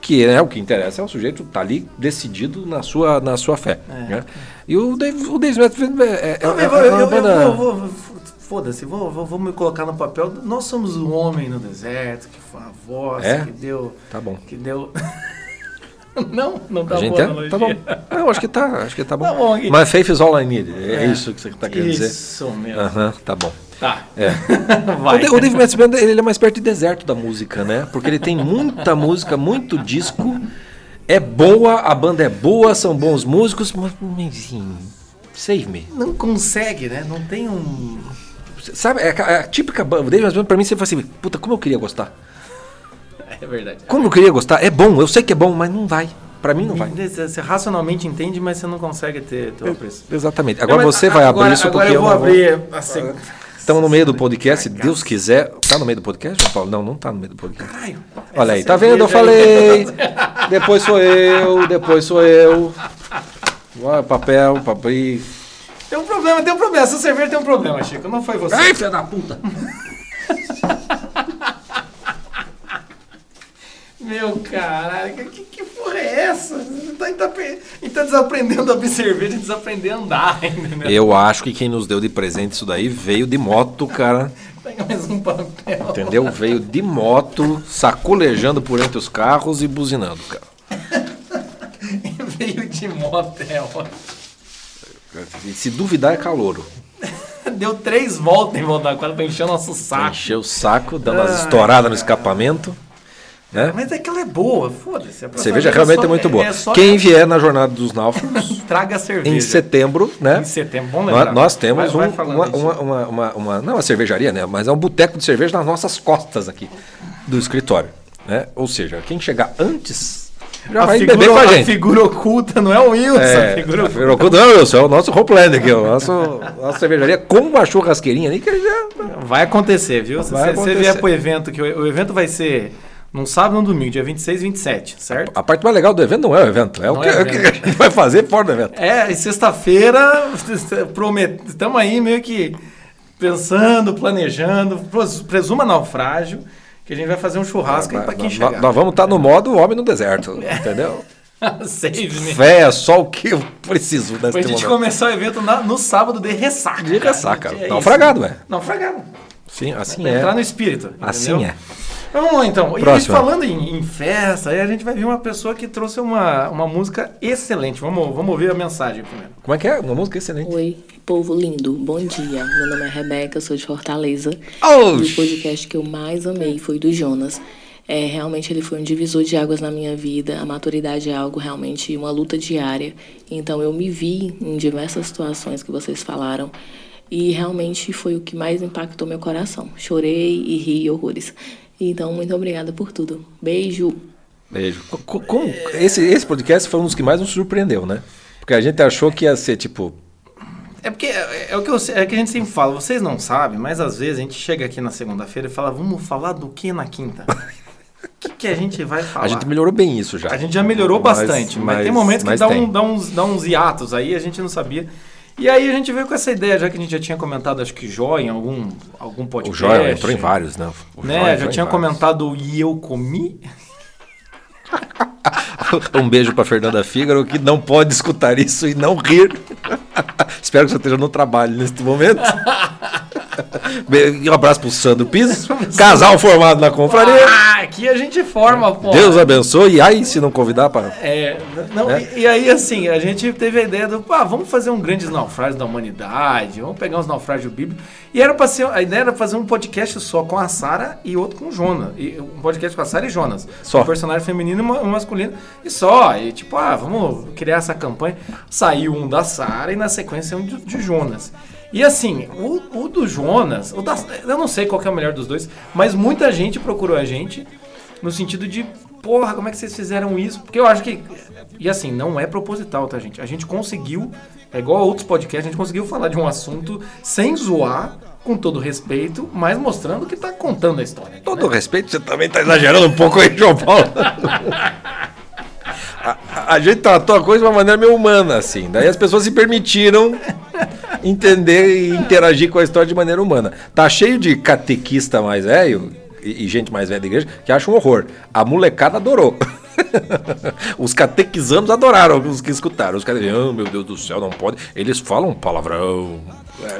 Que é o que interessa é o sujeito tá ali decidido na sua, na sua fé. né? E o Dave, o Dave Smith é, é, é, Não, é eu, vou- eu- uma eu banda- vou- Foda-se, vou, vou, vou me colocar no papel. Nós somos um homem no deserto, que foi a voz, É? que deu. Tá bom. Que deu. *laughs* *laughs* não, não tá a gente boa é? Tá bom. Ah, eu acho que tá, acho que tá bom. Tá bom aqui. My faith is all I need. É, É. isso que você tá querendo dizer. Isso mesmo. Aham, tá bom. Tá. É. *laughs* O, Da- o Dave Matthews Band, ele é mais perto de deserto da música, né? Porque ele tem muita música, muito disco. É boa, a banda é boa, são bons músicos, mas enfim, save me. Não consegue, né? Não tem um. Sabe, é a, é a típica banda. O Dave Matthews Band, pra mim, você fala assim, puta, como eu queria gostar. *laughs* É verdade. Como eu queria gostar. É bom, eu sei que é bom, mas não vai. Pra mim não vai. Você racionalmente entende, mas você não consegue ter teu apreço. Exatamente. Agora Não, você vai agora- abrir *laughs* isso agora porque eu vou não abrir a seg- Estamos no meio do podcast, se Deus quiser. Tá no meio do podcast, João Paulo? Não, não tá no meio do podcast. Caralho. Olha aí, tá vendo? Eu falei. *laughs* Depois sou eu, depois sou eu. Vai, papel, papel. Tem um problema, tem um problema. Essa cerveja tem um problema, Chico. Não foi você. Ai, filha da puta. Meu caralho, que, que porra é essa? Tá, tá, pe- a gente tá desaprendendo a abrir cerveja e desaprender a andar *laughs* ainda, né? Eu acho que quem nos deu de presente isso daí veio de moto, cara. Pega mais um papel. Entendeu? Veio de moto, sacolejando por entre os carros e buzinando, cara. *laughs* Veio de motel. E se duvidar é calouro. *laughs* Deu três voltas em volta da quadra pra encher o nosso saco. Encheu o saco, dando Ah, estouradas no escapamento. Né? Mas é que ela é boa, foda-se. A A cerveja próxima realmente vez é muito boa. é só- Quem vier na Jornada dos Náufragos, *laughs* Traga a cerveja. em setembro, né? Em setembro, bom Nós, lembrar. nós temos Vai- vai um- falando uma, uma, uma, uma- uma- Não uma cervejaria, né? Mas é um boteco de cerveja nas nossas costas aqui do escritório. Né? Ou seja, quem chegar antes já a vai figura, beber com a a gente. figura oculta não é o Wilson. É, a figura a figura oculta não, Wilson, é o nosso Hopeland aqui, o nosso, nossa cervejaria com uma churrasqueirinha ali que já. Vai acontecer, viu? Se Vai você vier pro evento, que o, o evento vai ser num sábado e num domingo, dia 26 e 27, certo? A parte mais legal do evento não é o evento, é, o que, é é o que evento. a gente vai fazer fora do evento. É, e sexta-feira, estamos aí meio que pensando, planejando, pres- presuma naufrágio, que a gente vai fazer um churrasco aí pra quem Nós, chegar. nós vamos estar no modo homem no deserto, *laughs* entendeu? *laughs* Save, né? Fé é só o que eu preciso nesse Pra gente momento. começar o evento na- no sábado de ressaca. De cara. ressaca. É Naufragado, é. Naufragado. Sim, assim é. Entrar no espírito. Assim entendeu? é. Vamos lá então. E Próximo. falando em, em festa, aí a gente vai ver uma pessoa que trouxe uma, uma música excelente. Vamos, vamos ouvir a mensagem primeiro. Como é que é? Uma música excelente. Oi, povo lindo, bom dia. Meu nome é Rebeca, sou de Fortaleza. Oxi. E o podcast que eu mais amei foi do Jonas. É, realmente ele foi um divisor de águas na minha vida. A maturidade é algo realmente uma luta diária. Então eu me vi em diversas situações que vocês falaram. E realmente foi o que mais impactou meu coração. Chorei e ri horrores. Então, muito obrigada por tudo. Beijo! Beijo. Co- co- como- esse, esse podcast foi um dos que mais nos surpreendeu, né? Porque a gente achou que ia ser tipo. É porque é, é o que, eu, é o que a gente sempre fala, vocês não sabem, mas às vezes a gente chega aqui na segunda-feira e fala, vamos falar do que na quinta? *laughs* O que, que a gente vai falar? A gente melhorou bem isso já. A gente já melhorou Mas- bastante, mas, mas- tem momentos que dá, tem. um, dá, uns, dá uns hiatos aí, a gente não sabia. E aí a gente veio com essa ideia, já que a gente já tinha comentado, acho que Jó em algum, algum O podcast. Joia entrou em vários, né? O Né, já tinha comentado o E Eu Comi. *laughs* um beijo pra Fernanda Fígaro, que não pode escutar isso e não rir. *laughs* Espero que você esteja no trabalho neste momento. *laughs* Um abraço pro Sandro Pires, casal formado na confraria. Aqui a gente forma, pô. Deus abençoe. E aí, se não convidar para. É, não, Né? e, e aí assim, a gente teve a ideia do, pá, vamos fazer um grandes naufrágios da humanidade, vamos pegar uns naufrágios bíblicos. E era para ser, a ideia era fazer um podcast só com a Sara e outro com o Jonas. E, um podcast com a Sara e Jonas. Só. Um personagem feminino e um masculino. E só. E tipo, ah, vamos criar essa campanha. Saiu um da Sara e na sequência um de, de Jonas. E assim, o, o do Jonas, o da, eu não sei qual é o melhor dos dois, mas muita gente procurou a gente no sentido de, porra, como é que vocês fizeram isso? Porque eu acho que. E assim, não é proposital, tá, gente? A gente conseguiu, é igual a outros podcasts, a gente conseguiu falar de um assunto sem zoar, com todo respeito, mas mostrando que tá contando a história. Todo respeito, você também tá exagerando um pouco aí, João Paulo. *laughs* A, a- a gente tratou a coisa de uma maneira meio humana, assim. Daí as pessoas se permitiram entender e interagir com a história de maneira humana. Tá cheio de catequista mais velho e, e gente mais velha da igreja que acha um horror. A molecada adorou. *laughs* Os catequizanos adoraram os que escutaram. Os caras oh, meu Deus do céu, não pode. Eles falam palavrão.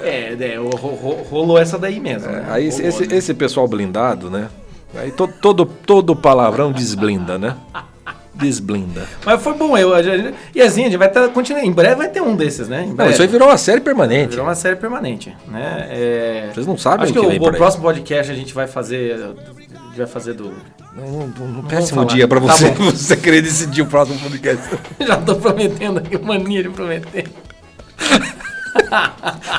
É, é, ro- ro- rolou essa daí mesmo. né? Aí esse, Rolou, esse, esse pessoal blindado, né? Aí to, todo, todo palavrão desblinda, né? *laughs* Desblinda. Mas foi bom, eu, e assim, a gente vai estar continuando. Em breve vai ter um desses, né? Não, isso aí virou uma série permanente. Virou uma série permanente, né? É, Vocês não sabem Acho que, que o, o próximo podcast a gente vai fazer. A gente vai fazer do. Um Não péssimo falar. dia pra Tá você, bom. *laughs* você querer decidir o próximo podcast. *laughs* Já tô prometendo aqui, mania de prometer. *laughs*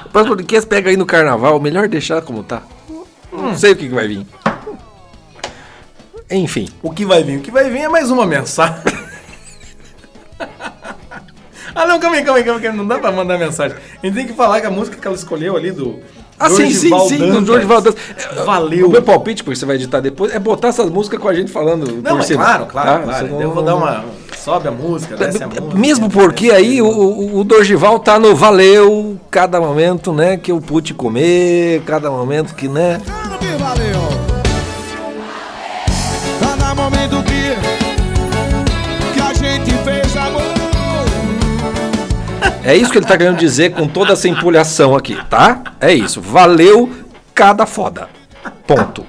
O próximo podcast pega aí no carnaval, melhor deixar como tá. Não sei o que, que vai vir. Enfim. O que vai vir? O que vai vir é mais uma mensagem. ah, não, calma aí, calma aí, calma aí. Não dá pra mandar mensagem. A gente tem que falar que a música que ela escolheu ali do. Ah, sim, sim, Dorival sim, do. Jorge. Valeu. O meu palpite, porque você vai editar depois, é botar essas músicas com a gente falando Não, por mas cima. claro, claro, tá? claro. Senão- Eu vou dar uma. Sobe a música, desce a música. Mesmo porque aí o, o, Dorgival tá no valeu, cada momento, né, que eu pude comer, cada momento que, né... que valeu. É isso que ele tá querendo dizer com toda essa empolhação aqui, tá? É isso, valeu cada foda. Ponto.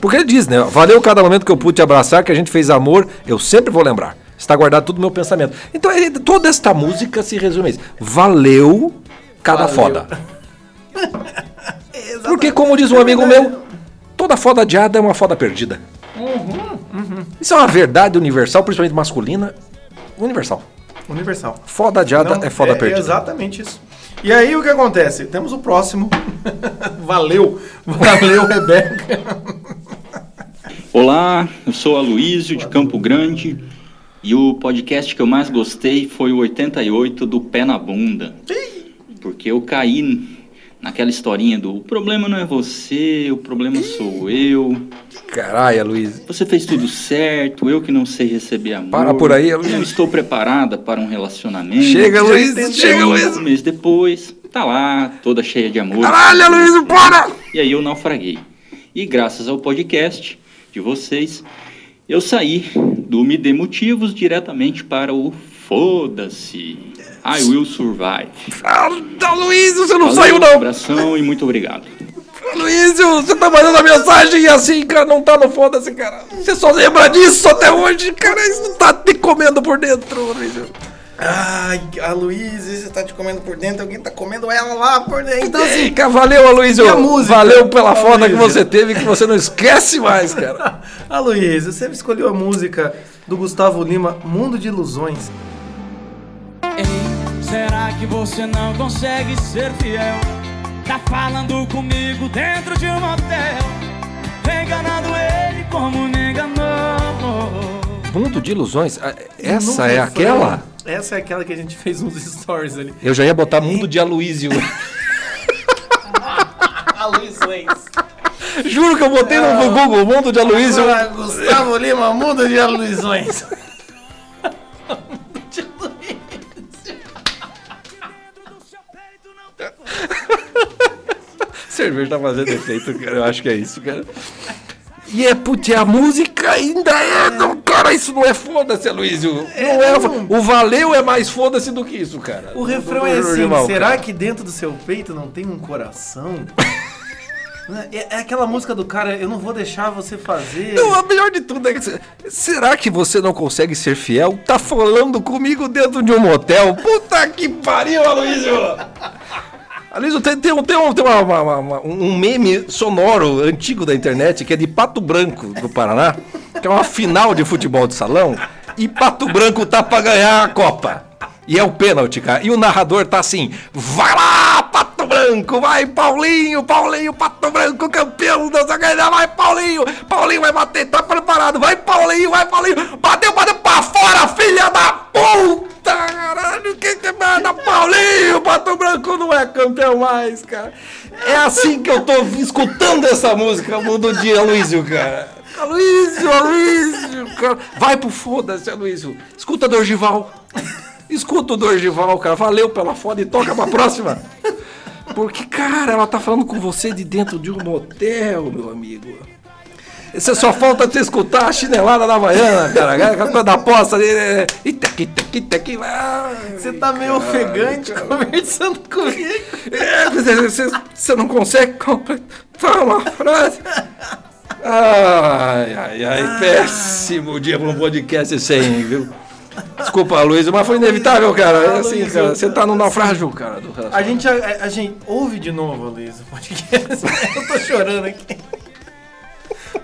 Porque ele diz, né? Valeu cada momento que eu pude te abraçar, que a gente fez amor, eu sempre vou lembrar. Está guardado tudo no meu pensamento. Então, ele- toda esta música se resume a isso. Valeu cada Valeu. foda. *laughs* Porque, como diz um amigo meu, toda foda adiada é uma foda perdida. Isso é uma verdade universal, principalmente masculina. Universal. Universal. Foda adiada Não, é foda perdida. exatamente isso. E aí o que acontece? Temos o próximo. *laughs* Valeu. Valeu, Rebeca. Olá, eu sou Aloísio de Campo Grande e o podcast que eu mais gostei foi o 88 do Pé na Bunda. Porque eu caí naquela historinha do o problema não é você, o problema sou eu. Caralho, Luiz. Você fez tudo certo, eu que não sei receber amor. Para por aí, Luiz. Não estou preparada para um relacionamento. Chega, Luiz, chega, um Luiz. mês depois, tá lá, toda cheia de amor. Caralho, Luiz, para! E aí eu naufraguei. E graças ao podcast de vocês, eu saí do Me Dê Motivos diretamente para o Foda-se. I will survive. Ah, Luiz, você não Valeu, saiu, não. abração e muito obrigado. Luiz, você tá mandando a mensagem e assim, cara, não tá no foda-se, cara. Você só lembra disso até hoje, cara. Isso não tá te comendo por dentro, Luiz. Ai, a Luísa, você tá te comendo por dentro, alguém tá comendo ela lá por dentro. Então, assim, Cara, valeu, Aloysio. E a música? Valeu pela A foda que você teve, que você não esquece mais, cara. *laughs* a Luísa, você escolheu a música do Gustavo Lima, Mundo de Ilusões. Será que você não consegue ser fiel? Tá falando comigo dentro de um motel Enganando ele como me enganou Mundo de ilusões. Essa é aquela? Essa é aquela que a gente fez uns stories ali. Eu já ia botar Mundo de Aloysio. *laughs* Aluísões. Juro que eu botei no Ah, Google Mundo de Aloysio. Agora, Gustavo Lima, Mundo de Aluísões. Cerveja tá fazendo efeito, cara. Eu acho que é isso, cara. E é, putz, a música ainda é. Não, cara, isso não é foda-se, Aloysio. Não é, o valeu é mais foda-se do que isso, cara. O refrão Do- é do assim: original, será cara. que dentro do seu peito não tem um coração? Né? é, é aquela música do cara, eu não vou deixar você fazer. Não, a melhor de tudo é que. você- Será que você não consegue ser fiel? Tá falando comigo dentro de um motel? Puta que pariu, Aloysio! Aloysio, tem, tem, tem, um, tem uma- uma- uma- uma- um meme sonoro antigo da internet que é de Pato Branco, do Paraná, que é uma final de futebol de salão, e Pato Branco tá pra ganhar a Copa. E é o pênalti, cara. E o narrador tá assim: vai lá, Pato Branco, vai, Paulinho, Paulinho, Pato Branco, campeão da ganhar, vai, Paulinho, Paulinho vai bater, tá preparado, vai, Paulinho, vai, Paulinho, bateu, bateu pra fora, filha da puta, caralho, que que merda, Paulinho, Pato Branco não é campeão mais, cara. É assim que eu tô escutando essa música, Mundo Dia, Aloysio, cara. Aloysio, Aloysio, cara. Vai pro foda-se, Aloysio. Escuta Dorgival. Escuta o Dorgival, cara. Valeu pela foda e toca pra próxima. Porque, cara, ela tá falando com você de dentro de um motel, meu amigo. Você só falta você escutar a chinelada da Havaiana, cara. A coisa da poça ali. é, Iteque, iteque, iteque. Você tá meio ofegante conversando comigo. É, você, você, você não consegue completar uma frase. Ai, ai, ai, péssimo dia pra um podcast sem, viu? Desculpa, Luiz, mas foi inevitável, cara. É assim, Luiz, cara, você tá no naufrágio, cara. do A gente, a, a gente ouve de novo, Luiz, o podcast. *laughs* Eu tô chorando aqui.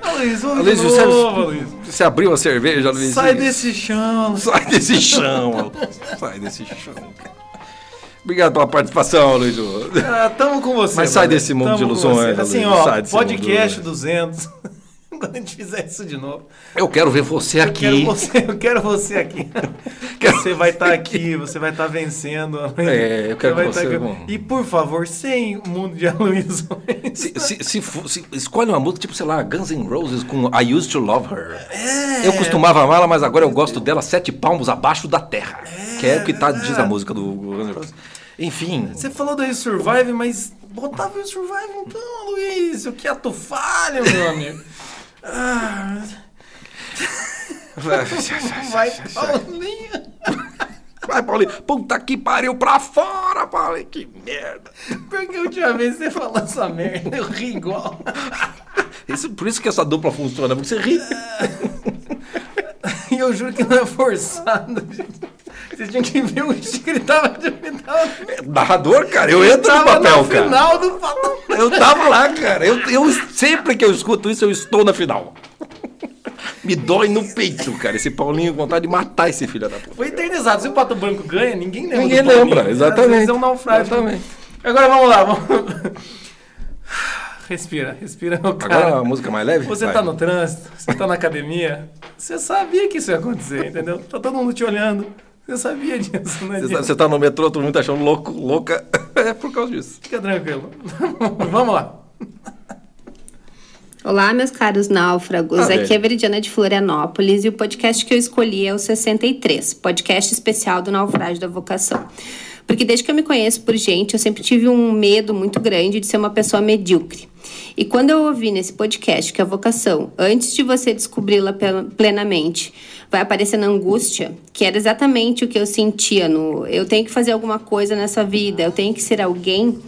Ah, Luiz, ouve Luiz, de você, novo, Luiz. você abriu a cerveja, Luiz? Sai desse chão. Sai desse chão, sai desse chão. Obrigado pela participação, Luiz. Ah, tamo com você. Mas sai desse mundo Tamo de com ilusões, você. Assim, Luiz, ó, mundo de podcast ilusões. 200. Quando a gente fizer isso de novo. Eu quero ver você Eu aqui. quero você, eu quero você aqui. *laughs* Você vai estar aqui, você vai estar vencendo. É, eu quero vai que tá você- aqui. E por favor, sem mundo de *laughs* aluísões. Se, se, se, se- escolhe uma música, tipo, sei lá, Guns N' Roses com I Used to Love Her. É. Eu costumava amá-la, mas agora eu gosto dela sete palmos abaixo da terra. que é o que tá, diz a música do Guns N' Roses. Enfim. Você falou do Survive, mas botava o Survive então, Luiz. O que ato falha, meu amigo? *laughs* Ah. Vai, Paulinho. Vai, Paulinho. Puta que pariu pra fora, Paulinho. Que merda. Porque a última vez que você falou essa merda, eu ri igual. Isso, por isso que essa dupla funciona, porque você ri. *laughs* E eu juro que não é forçado, gente. Vocês tinham que ver o que ele tava. ele tava- Narrador, cara, eu entro no papel, no cara. final do Eu tava lá, cara. Eu, eu sempre que eu escuto isso, eu estou na final. Me dói no peito, cara. Esse Paulinho com vontade de matar esse filho da puta. Foi eternizado. Se o Pato Branco ganha, ninguém lembra. Ninguém lembra, exatamente. É um naufrágio. Exatamente. Agora vamos lá. Vamos... Respira, respira, meu cara. Agora a música mais leve? Você Vai. tá no trânsito, você tá na academia. Você sabia que isso ia acontecer, entendeu? Tá todo mundo te olhando. Você sabia disso, não Você tá, você tá no metrô, todo mundo tá achando louco, louca. *laughs* É por causa disso. Fica tranquilo. *laughs* vamos lá. Olá, meus caros náufragos. Ah, Aqui velho. é Veridiana de Florianópolis e o podcast que eu escolhi é o 63, podcast especial do naufrágio da vocação. Porque desde que eu me conheço por gente, eu sempre tive um medo muito grande de ser uma pessoa medíocre. E quando eu ouvi nesse podcast que a vocação, antes de você descobri-la plenamente, vai aparecer na angústia, que era exatamente o que eu sentia no eu tenho que fazer alguma coisa nessa vida, eu tenho que ser alguém.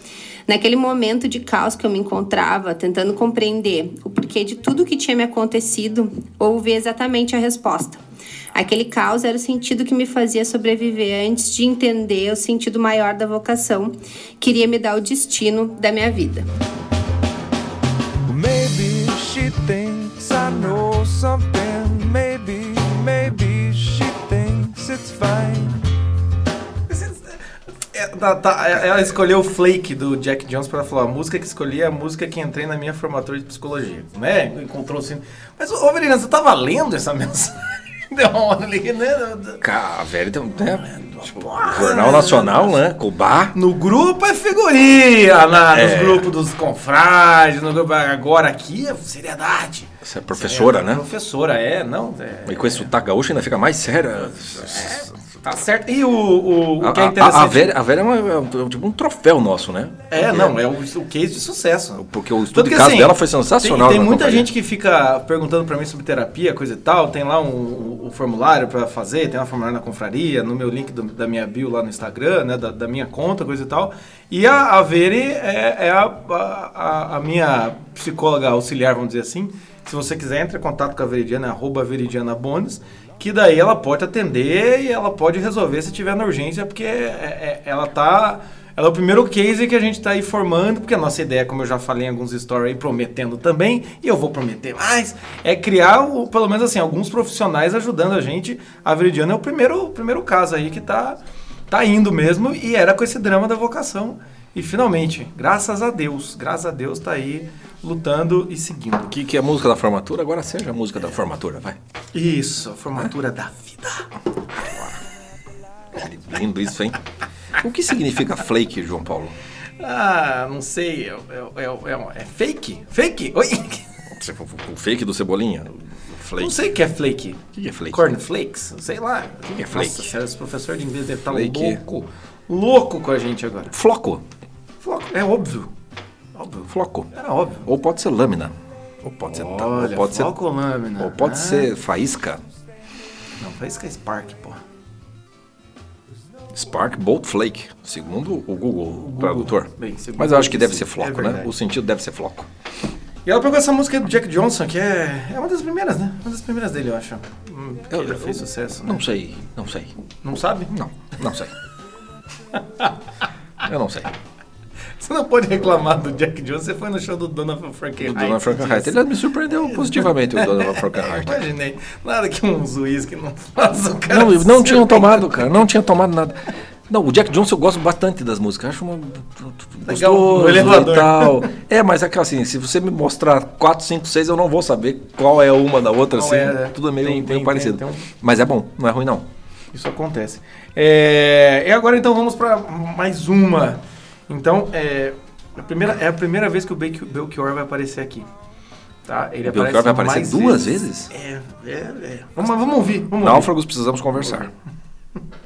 Naquele momento de caos que eu me encontrava, tentando compreender o porquê de tudo que tinha me acontecido, ouvi exatamente a resposta. Aquele caos era o sentido que me fazia sobreviver antes de entender o sentido maior da vocação, que iria me dar o destino da minha vida. Maybe she thinks I know something. Maybe, maybe she thinks it's fine. É, tá- tá, é- ela escolheu o Flake do Jack Jones pra falar a música que escolhi é a música que entrei na minha formatura de psicologia, né? Encontrou assim. Mas, ô Verena, você tava lendo essa *laughs* mensagem? Deu uma ali, né? Cara, velho, tem, né? Tipo, Jornal Nacional, né? Cubar. No grupo é figurinha, na, É. nos grupos dos confrades, no grupo agora aqui é seriedade. Você é professora, Seriedade, né? Professora, é, não. É, E com esse sotaque gaúcho ainda fica mais séria. Tá certo. E o, o, o A, que é a- interessante. a velha, a velha é, é um- é tipo um troféu nosso, né? É, não, é o, o case de sucesso. Porque o estudo de caso assim, dela foi sensacional. Tem, tem na muita companhia. gente que fica perguntando pra mim sobre terapia, coisa e tal. Tem lá um, um formulário pra fazer, tem um formulário na confraria, no meu link do- da minha bio lá no Instagram, né, da, da minha conta, coisa e tal. E a, a Veri é, é a, a, a minha psicóloga auxiliar, vamos dizer assim. Se você quiser, entre em contato com a Veridiana, arroba Veridiana Bones, que daí ela pode atender e ela pode resolver se tiver na urgência, porque é- é- ela tá... Ela é o primeiro case que a gente está aí formando, porque a nossa ideia, como eu já falei em alguns stories aí, prometendo também, e eu vou prometer mais, é criar, o- pelo menos assim, alguns profissionais ajudando a gente. A Veridiana é o primeiro, primeiro caso aí que tá, tá indo mesmo, e era com esse drama da vocação. E finalmente, graças a Deus, graças a Deus tá aí lutando e seguindo. O que, que é a música da formatura? Agora seja a música da formatura, vai. Isso, a formatura da vida. *laughs* Lindo isso, hein? O que significa flake, João Paulo? Ah, não sei, é, é- é- é- é fake? Fake? Oi? O fake do Cebolinha? Flake. Não sei o que é flake. O que é flake? Cornflakes? Sei lá. O que é flake? Nossa esse professor de inglês deve estar Flake. louco. Louco com a gente agora. Floco. Floco. É óbvio. Óbvio. Floco. Era óbvio. Ou pode ser lâmina. Ou pode ser... ou Olha, pode ser, floco ou lâmina? ou pode Ah. ser faísca. Não, que é Spark, pô. Spark Bolt Flake, segundo o Google, Tradutor. Bem, Mas eu acho que deve Google, ser floco, é né? O sentido deve ser floco. E ela pegou essa música do Jack Johnson, que é, é uma das primeiras, né? Uma das primeiras dele, eu acho. Hum, que Eu- já fez sucesso. né? Não sei, não sei. Não sabe? Não, não sei. *laughs* Eu não sei. Você não pode reclamar do Jack Johnson. Você foi no show do Donovan Frankenheimer. O Dona Frankenheit. Ele me surpreendeu *laughs* positivamente, o Dona Frankenheit. Imaginei. Nada que um juiz que não faz o cara. Não, não tinham tomado, cara. Não tinha tomado nada. Não, o Jack Johnson eu gosto bastante das músicas. Acho uma. Legal, gostoso elevador. e tal. É, mas é que assim, se você me mostrar 4, 5, 6, eu não vou saber qual é uma da outra, Qual assim. é? Tudo é meio, Tem- meio tem- parecido. tem um- Mas é bom, não é ruim não. Isso acontece. É, e agora então vamos para mais uma. Então, é a, primeira, é a primeira vez que o Belchior vai aparecer aqui. Tá? Ele O Belchior vai aparecer mais duas vezes? É, é, é. Vamos, vamos ouvir. Vamos ouvir. Náufragos, precisamos conversar. *laughs*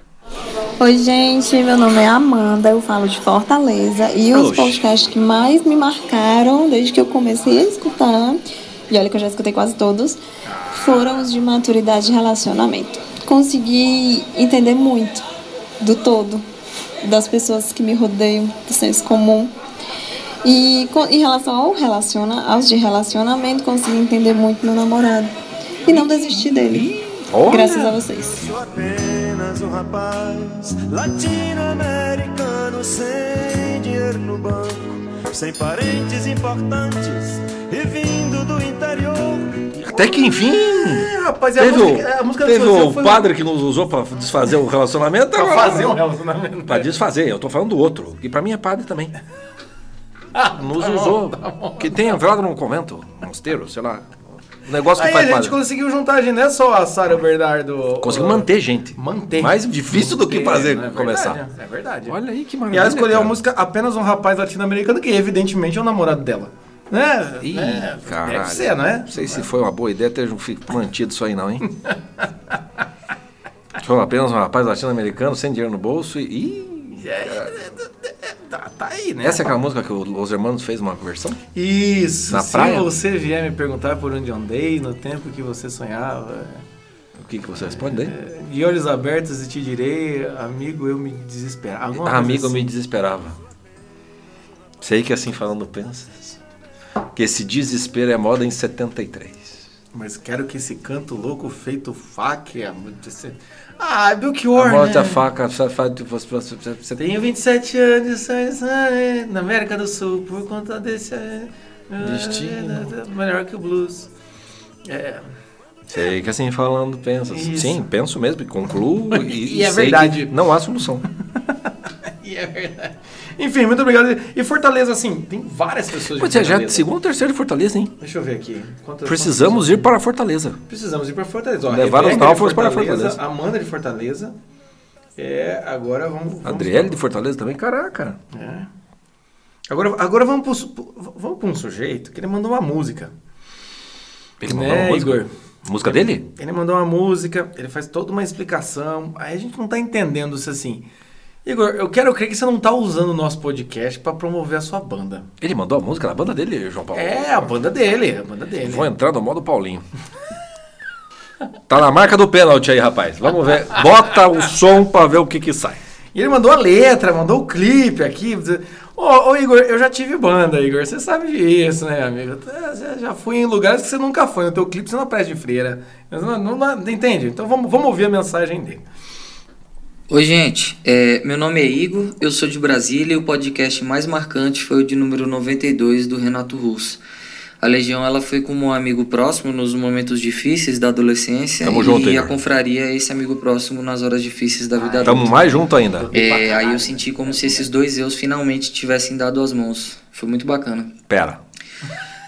Oi, gente, meu nome é Amanda, eu falo de Fortaleza e os Oxe. podcasts que mais me marcaram desde que eu comecei a escutar, e olha que eu já escutei quase todos, foram os de maturidade e relacionamento. Consegui entender muito do todo, das pessoas que me rodeiam, do senso comum. E com- em relação ao relaciona, aos de relacionamento, consegui entender muito meu namorado. E não desistir dele. Olha. Graças a vocês. pena apenas um rapaz latino-americano sem dinheiro no banco, sem parentes importantes e. Até que enfim. É, rapaz, e a teve música- o, a música teve do seu o foi- padre que nos usou pra desfazer o relacionamento. Pra agora- fazer um relacionamento. Pra desfazer, eu tô falando do outro. E pra mim é padre também. Nos tá bom, usou. tá bom. que tem entrado num convento, um mosteiro, sei lá. Um negócio que Aí a faz gente padre. conseguiu juntar, a gente não é só a Sara Bernardo. Conseguiu manter gente. Manter. Mais difícil do que fazer não é começar. Verdade, é verdade. Olha aí que E maravilha. ela escolheu a cara. música apenas um rapaz latino-americano, que evidentemente é o namorado dela. Né? Ih, É, caralho. Deve ser, não é? Não sei se foi uma boa ideia ter mantido isso aí, não, hein? Foi apenas um rapaz latino-americano sem dinheiro no bolso e. Tá, tá aí, né? Essa é aquela música que o Los Hermanos fez uma versão? Isso. Na se praia? você vier me perguntar por onde andei, no tempo que você sonhava. O que, que você responde daí? é, De olhos abertos e te direi, amigo, eu me desesperava. Alguma Amigo, eu me assim. desesperava. Sei que assim falando pensas. Que esse desespero é moda em 73. Mas quero que esse canto louco feito faca. Ah, Belchior, a morte, né? a faca, você Tenho 27 anos na América do Sul por conta desse. eh, Destino. Melhor que o blues. É. Sei que assim falando pensas. Isso. Sim, penso mesmo e concluo. *laughs* E, E é verdade. Não há solução. *laughs* E é verdade. Enfim, muito obrigado. E Fortaleza, assim, tem várias pessoas Pois de é, já é segundo ou terceiro de Fortaleza, hein? Deixa eu ver aqui. Quantas- Precisamos quantas ir para Fortaleza. Precisamos ir para Fortaleza. Ó, Levar os náufragos para Fortaleza. Amanda de Fortaleza. É, agora vamos. vamos Adriele de Fortaleza também, caraca. É. Agora, agora vamos para um sujeito que ele mandou uma música. Ele Né, mandou uma música? Igor? Música dele? Ele mandou uma música, ele faz toda uma explicação. Aí a gente não tá entendendo se assim. Igor, eu quero crer que você não tá usando o nosso podcast para promover a sua banda. Ele mandou a música da banda dele, João Paulo? É, a banda dele, a banda dele. Vou entrar no modo Paulinho. Tá na marca do pênalti aí, rapaz. Vamos ver. Bota o som pra ver o que que sai. E ele mandou a letra, mandou o clipe aqui. Ô, ô, Igor, eu já tive banda, Igor. Você sabe disso, né, amigo? Já fui em lugares que você nunca foi. No teu clipe você não presta de freira. Não, não- não- entende? Então vamos, vamos ouvir a mensagem dele. Oi, gente. É, meu nome é Igor, eu sou de Brasília e o podcast mais marcante foi o de número 92 do Renato Russo. A Legião ela foi como um amigo próximo nos momentos difíceis da adolescência Tamo e junto, a confraria é esse amigo próximo nas horas difíceis da vida Tamo adulta. mais junto ainda. É, aí eu senti como se esses dois eus finalmente tivessem dado as mãos. Foi muito bacana. Pera.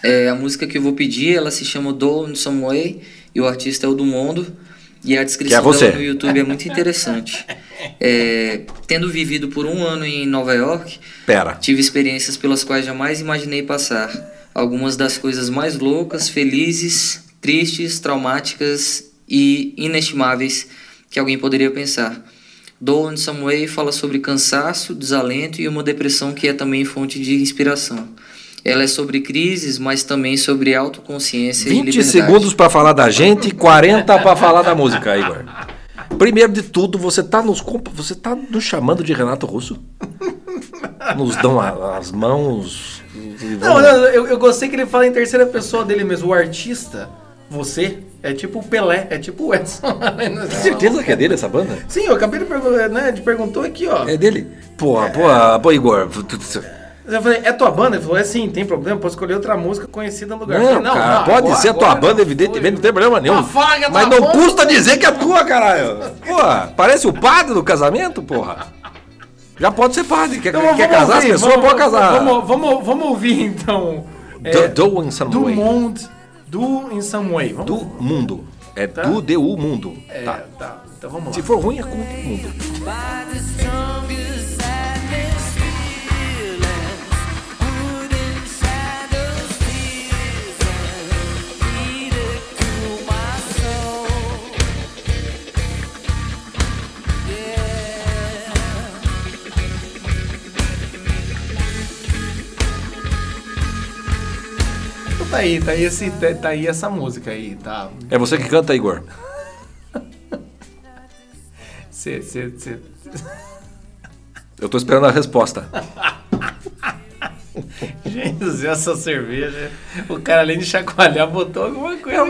É, a música que eu vou pedir, ela se chama Do in Some Way e o artista é o do Mundo. E a descrição é você. dela no YouTube é muito interessante. *laughs* É, tendo vivido por um ano em Nova York, Pera. tive experiências pelas quais jamais imaginei passar. Algumas das coisas mais loucas, felizes, tristes, traumáticas e inestimáveis que alguém poderia pensar. Do in Some Way fala sobre cansaço, desalento e uma depressão que é também fonte de inspiração. Ela é sobre crises, mas também sobre autoconsciência e 20 liberdade. segundos pra falar da gente e 40 pra falar da música, Igor. Primeiro de tudo, você tá nos você tá nos chamando de Renato Russo? *laughs* Nos dão a- as mãos. Não, não, eu, eu gostei que ele fala em terceira pessoa dele mesmo. O artista, você, é tipo o Pelé, é tipo o Edson. *laughs* Certeza que é dele essa banda? Sim, eu acabei de perguntar, né? Perguntou aqui, ó. É dele? Porra, porra, pô, Igor. Eu falei, é tua banda? Ele falou, é sim, tem problema, posso escolher outra música conhecida no lugar. Não, Eu falei, cara, não, pode agora- ser a tua agora banda, evidentemente, não tem problema nenhum. Que é Mas não banda. custa dizer que é tua, caralho. Porra, parece o padre do casamento, porra. Já pode ser padre. Quer, Então, quer casar, ouvir, as pessoas vamos- podem casar. Vamos, vamos, vamos ouvir então. é, Do, do in some do way. Monde, do in some way. Vamos, Do mundo. É Tá. do DU mundo. é, Tá. tá. Então vamos lá. Se for ruim, é com o mundo. Tá aí, tá aí, esse, tá aí essa música aí, tá? É você que canta, Igor. Cê, cê, cê... Eu tô esperando a resposta. Gente, essa cerveja, o cara além de chacoalhar, botou alguma coisa.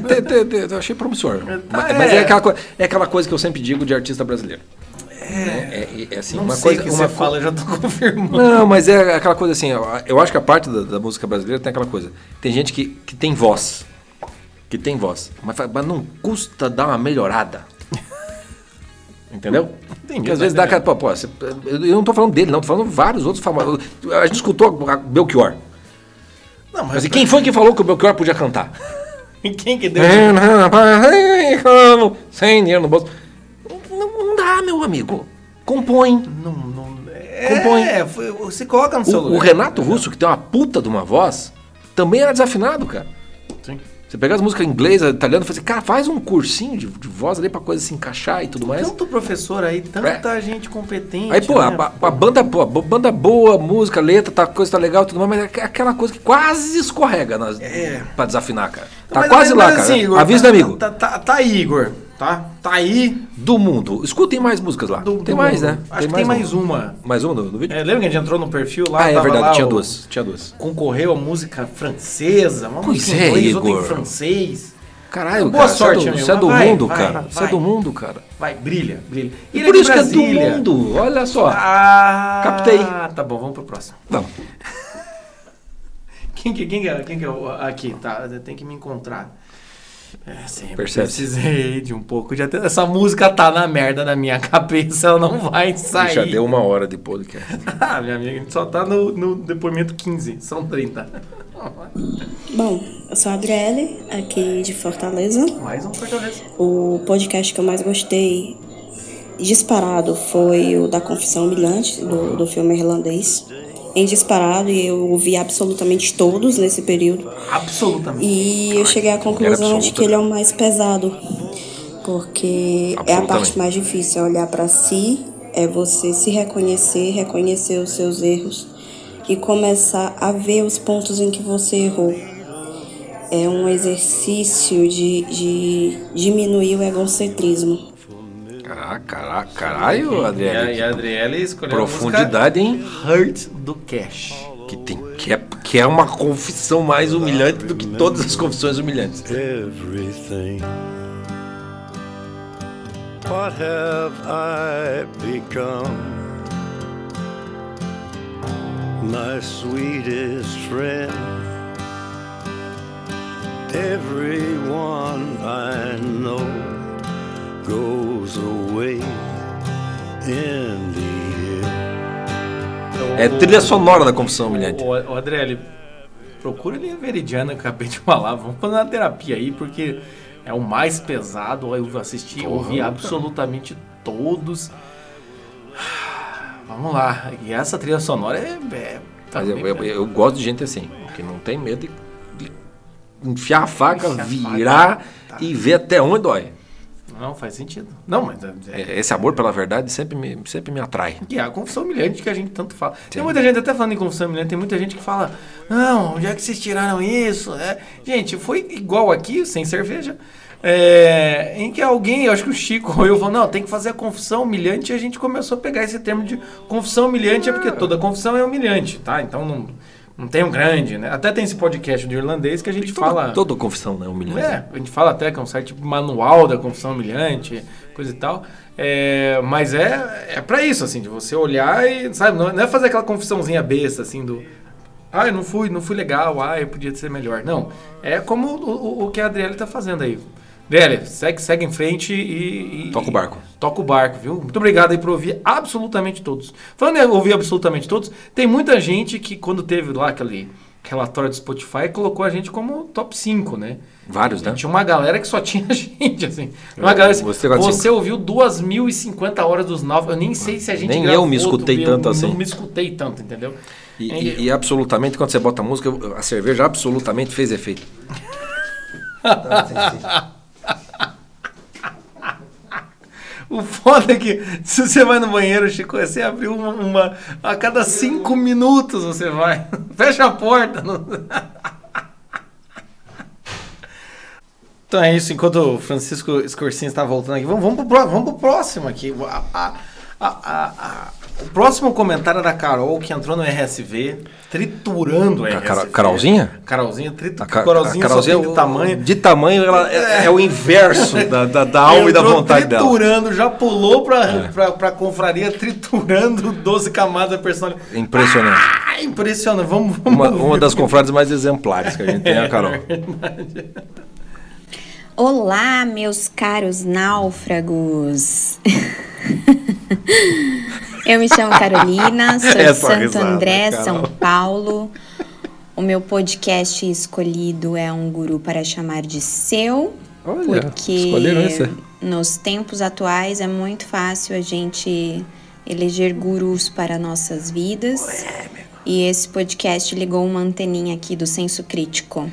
Te- te- te- Eu achei promissor. Mas, é. é, aquela, é aquela coisa que eu sempre digo de artista brasileiro. É, é, é assim, Não uma sei coisa. que uma você co- fala, já tô *laughs* confirmando. Não, mas é aquela coisa assim, eu, acho que a parte da, da música brasileira tem aquela coisa. Tem gente que, que tem voz. Que tem voz. Mas, mas não custa dar uma melhorada. *laughs* Entendeu? Entendi, Porque às vezes dá aquela. Pô, pô, você- eu não tô falando dele, não, tô falando vários outros famosos. A gente escutou a Belchior. Não, Mas e quem foi que falou que o Belchior podia cantar? *laughs* Quem que deu? É, Sem dinheiro no bolso. Dá, meu amigo. Compõe. Não, não. Compõe. É, você coloca no seu O, o lugar. Renato Russo, que tem uma puta de uma voz, também era desafinado, cara. Sim. Você pega as músicas inglesas, italianas, e fala assim, cara, faz um cursinho de, de voz ali pra coisa se encaixar e tudo mais. Tanto professor aí, tanta gente competente. Aí, pô, né? a, a banda, pô, a banda boa, música, letra, tá, coisa tá legal e tudo mais, mas é aquela coisa que quase escorrega nas, pra desafinar, cara. Tá Mas- quase mas lá, cara. assim, Igor, Avisa, tá- amigo. Tá, tá, tá aí, Igor. Tá, tá aí. Do mundo. Escutem mais músicas lá. tem do mais, mundo. né? Acho que tem mais uma. Mais uma no, no vídeo? É, lembra que a gente entrou no perfil lá? Ah, é verdade, tinha duas. Tinha duas. Concorreu a música francesa, uma Pois música é, inglês, outra em Igor. francês. Caralho, Boa cara, sorte, você é do, amigo, você é do vai, mundo, vai, cara. Você é do mundo, cara. Vai, brilha, brilha. E Ele por isso que é do Brasília. mundo. Olha só. Ah, Captei. tá bom, vamos pro próximo. Vamos. *laughs* Quem que, quem que, é, quem que é o- aqui, tá? Tem que me encontrar. É, sempre Percebe? precisei de um pouco de atenção. Essa música tá na merda na minha *laughs* cabeça, ela não vai sair. Já deu uma hora de podcast. *laughs* ah, minha amiga, a gente só tá no, no depoimento 15, são 30. Bom, eu sou a Adriele, aqui de Fortaleza. Mais um Fortaleza. O podcast que eu mais gostei disparado foi o da Confissão Humilhante, do, do filme irlandês. Em disparado, e eu ouvi absolutamente todos nesse período. Absolutamente. E eu cheguei à conclusão de que ele é o mais pesado. Porque é a parte mais difícil, é olhar pra si, é você se reconhecer, reconhecer os seus erros e começar a ver os pontos em que você errou. É um exercício de, de diminuir o egocentrismo. Ah, cara, caralho, E a, Adriele. e a Adriele escolheu Profundidade, a hein? música Hurt do Cash. Que, tem, que, é, que é uma confissão mais humilhante do que todas as confissões humilhantes. everything. What have I become? My sweetest friend. Everyone I know É trilha sonora da confissão humilhante. Ô, ô, Adriele, procura ali a Veridiana que eu acabei de *laughs* falar. Vamos fazer uma terapia aí, porque é o mais pesado. Eu assisti, Porra, ouvi cara. absolutamente todos. Vamos lá. E essa trilha sonora é. é Mas eu, eu- eu gosto de gente assim, que não tem medo de, de enfiar a faca, Enfiar a virar faca, tá. e ver até onde dói. Não, faz sentido. Não, mas. É, É, Esse amor pela verdade sempre me, sempre me atrai. que é a confissão humilhante que a gente tanto fala. Tem muita gente, até falando em confissão humilhante, tem muita gente que fala: Não, onde é que vocês tiraram isso? É, gente, foi igual aqui, sem cerveja. é, em que alguém, eu acho que o Chico ou eu falou, não, tem que fazer a confissão humilhante e a gente começou a pegar esse termo de confissão humilhante, é porque toda confissão é humilhante, tá? Então não, não tem um grande, né? Até tem esse podcast do irlandês que a gente fala. Toda confissão, né? Humilhante. É, a gente fala até que é um site manual da confissão humilhante, coisa e tal. É, mas é, é pra isso, assim, de você olhar e, sabe, não, não é fazer aquela confissãozinha besta, assim, do. Ah, eu não fui, não fui legal, ah, eu podia ser melhor. Não. É como o, o, o que a Adriele tá fazendo aí. Adriele, segue, segue em frente e, e- Toca o barco. Toca o barco, viu? Muito obrigado aí por ouvir absolutamente todos. Falando em ouvir absolutamente todos, tem muita gente que quando teve lá aquele relatório do Spotify, colocou a gente como top 5, né? Vários, né? Tinha uma galera que só tinha *laughs* gente, assim. Uma galera assim, Você você, ouviu 2.050 horas dos novos. Eu nem sei se a gente Nem eu me escutei do- tanto eu assim. Não me escutei tanto, entendeu? E, e- e absolutamente, quando você bota a música, a cerveja absolutamente fez efeito. *laughs* O foda é que se você vai no banheiro, Chico, você abriu uma, uma- A cada cinco minutos você vai. *laughs* Fecha a porta. não- Então é isso, enquanto o Francisco Scorsese está voltando aqui, vamos, vamos, pro, vamos pro próximo aqui. A- a- a- a- próximo comentário é da Carol, que entrou no RSV, triturando o A RSV. Carolzinha? Carolzinha, tritu... A Ca- Carolzinha, a Carolzinha tem é o- tamanho. De tamanho, ela é, é o inverso da, da, da alma e da vontade dela. triturando, já pulou pra, É. pra, pra confraria, triturando 12 camadas da personalidade. Impressionante. Ah, impressionante. Vamos, vamos Uma, uma das confrades mais exemplares que a gente tem *laughs* é a Carol. verdade. Olá, meus caros náufragos. *laughs* Eu me chamo Carolina, *laughs* sou de Essa Santo risada, André, Carol. São Paulo. O meu podcast escolhido é um guru para chamar de seu, Olha, porque nos tempos atuais é muito fácil a gente eleger gurus para nossas vidas. E esse podcast ligou uma anteninha aqui do senso crítico.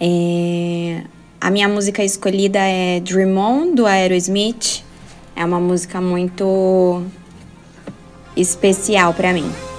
É, A minha música escolhida é Dream On, do Aerosmith. É uma música muito especial para mim.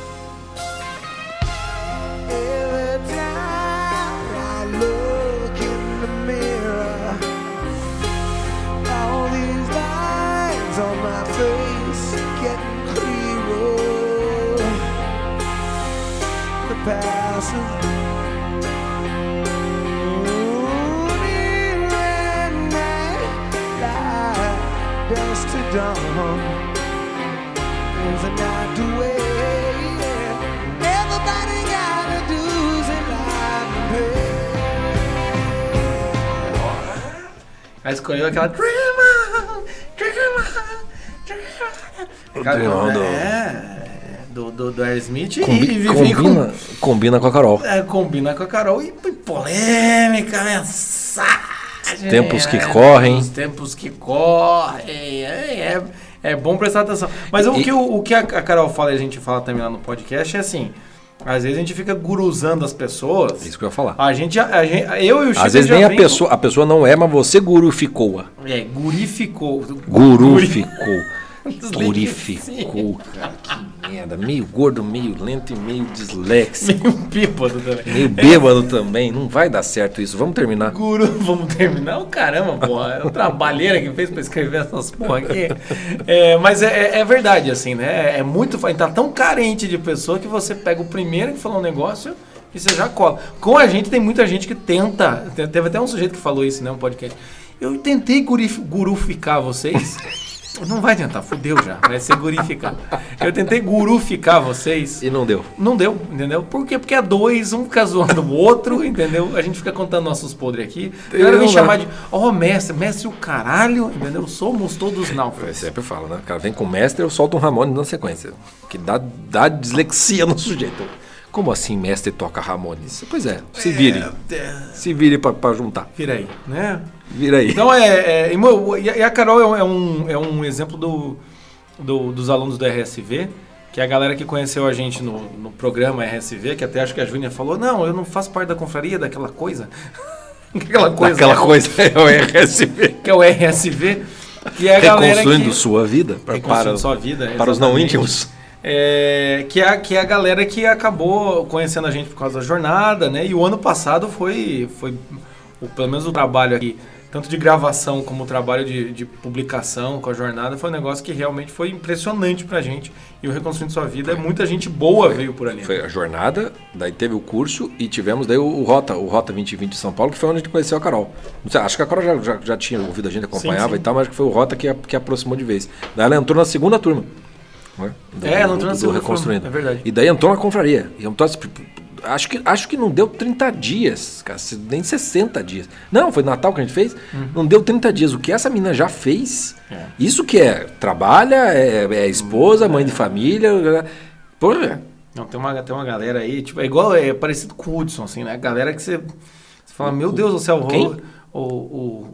Do, Aerosmith Combi- e vem com- combina, combina com a Carol. É, combina com a Carol e polêmica, mensagem. Tempos que é, correm. Os tempos que correm. É, é, é bom prestar atenção. Mas o, E- que, o, o que a, Carol fala e a gente fala também lá no podcast é assim. Às vezes a gente fica guruzando as pessoas. Isso que eu ia falar. A gente, a gente eu e o Chico Às vezes nem a vem- pessoa, a pessoa não é, mas você gurificou-a. É, gurificou. Gurificou. *laughs* Desligue Gurificou. Cara, que merda. Meio gordo, meio lento e meio disléxico. *laughs* Meio bêbado também. Meio bêbado também. Não vai dar certo isso. Vamos terminar. Guru, *laughs* vamos terminar? O caramba, porra. É o trabalheira que fez pra escrever essas porra aqui. É, mas é, é- é verdade, assim, né? É muito. A gente tá tão carente de pessoa que você pega o primeiro que falou um negócio e você já cola. Com a gente tem muita gente que tenta. te- Teve até um sujeito que falou isso, né? Um podcast. Eu tentei gurif, guruficar vocês. Não vai tentar, fudeu já. Vai ser gurificar. Eu tentei guruficar vocês. E não deu. Não deu, entendeu? Por quê? Porque é dois, um fica zoando o outro, entendeu? A gente fica contando nossos podres aqui. A galera vem Não chamar dá. de, ó, mestre, mestre o caralho, entendeu? Somos todos Eu náufragos. sempre falo, né? O cara vem com o mestre, eu solto um Ramones na sequência. Que dá, dá dislexia no sujeito. Como assim mestre toca Ramones? Pois é, se vire. Se vire pra juntar. Vira aí, né? Vira aí. Então é. é e, a Carol é um, é um, é um exemplo do, do- dos alunos do RSV, que é a galera que conheceu a gente no, no programa RSV, que até acho que a Júnia falou: não, eu não faço parte da confraria daquela coisa. *laughs* Aquela coisa. Aquela coisa é o RSV. Que é o RSV. Que é a Reconstruindo que, sua vida para, para, sua vida, para os não íntimos. É, que, é, a- que é a galera que acabou conhecendo a gente por causa da jornada, né? E o ano passado foi, foi o, pelo menos o trabalho aqui, tanto de gravação como o trabalho de, de publicação com a jornada, foi um negócio que realmente foi impressionante pra gente. E o Reconstruindo Sua Vida, muita gente boa veio por ali. Foi a jornada, daí teve o curso e tivemos daí o, o Rota, o Rota 2020 de São Paulo, que foi onde a gente conheceu a Carol. Sei, acho que a Carol já, já, já tinha ouvido a gente, acompanhava Sim, sim. e tal, mas acho que foi o Rota que, a- que aproximou de vez. Daí ela entrou na segunda turma. né? Do- É, ela entrou na segunda Reconstruindo. é verdade. E daí entrou na confraria. E entrou, acho, que, acho que não deu 30 dias, cara, nem 60 dias. Não, foi Natal que a gente fez. Uhum. Não deu 30 dias. O que essa menina já fez, isso que é, trabalha, é, é esposa, mãe de família. É. Não, tem uma, tem uma galera aí, tipo, é igual, é parecido com o Hudson, assim, né? Galera que você, você fala, meu Deus do céu, Quem? o, o,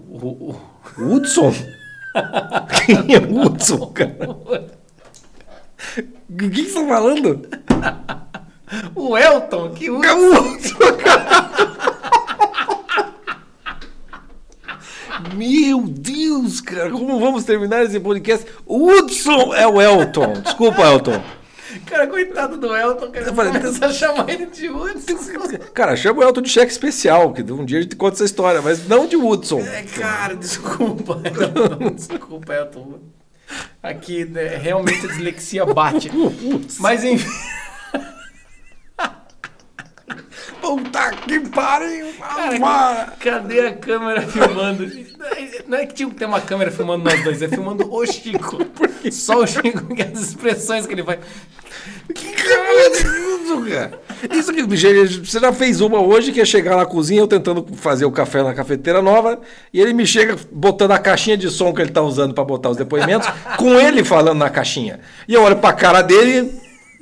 o, o, o Hudson? *laughs* Quem é o Hudson, cara? *laughs* O que que você tá falando? O Elton, que Hudson. Meu Deus, cara, como vamos terminar esse podcast? O Hudson é o Elton. Desculpa, Elton. Cara, coitado do Elton, cara, começa a chamar ele de Hudson. Cara, chama o Elton de cheque especial, que um dia a gente conta essa história, mas não de Hudson. É, cara, desculpa, Elton, desculpa, Elton. Aqui, né, realmente a dislexia bate. *laughs* Mas enfim. Puta que pariu! Cara, cadê a câmera filmando? Não é que tinha que ter uma câmera filmando nós dois, é filmando o Chico. *laughs* Só o Chico, que as expressões que ele faz. Que absurdo, cara. Isso que você já fez uma hoje que é chegar na cozinha, eu tentando fazer o café na cafeteira nova, e ele me chega botando a caixinha de som que ele tá usando para botar os depoimentos, com ele falando na caixinha. E eu olho pra cara dele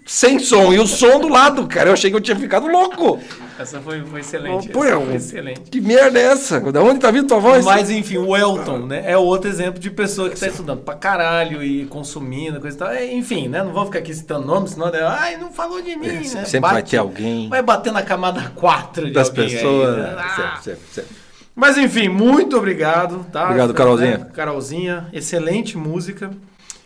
sem som, e o som do lado, cara. Eu achei que eu tinha ficado louco. Essa foi, foi excelente. Pô, essa é um- foi excelente. Que merda é essa? Da onde tá vindo tua voz? Mas enfim, o Elton, né? É outro exemplo de pessoa que tá estudando pra caralho e consumindo, coisa e tal. É, Enfim, né? Não vou ficar aqui citando nomes, senão, né? ai, não falou de mim, É, né? sempre vai ter alguém Vai bater na camada 4 de das alguém aí, pessoas. né? Ah, Sempre, sempre, sempre. Mas enfim, muito obrigado, tá? Obrigado, Carolzinha. Né? Carolzinha, excelente música.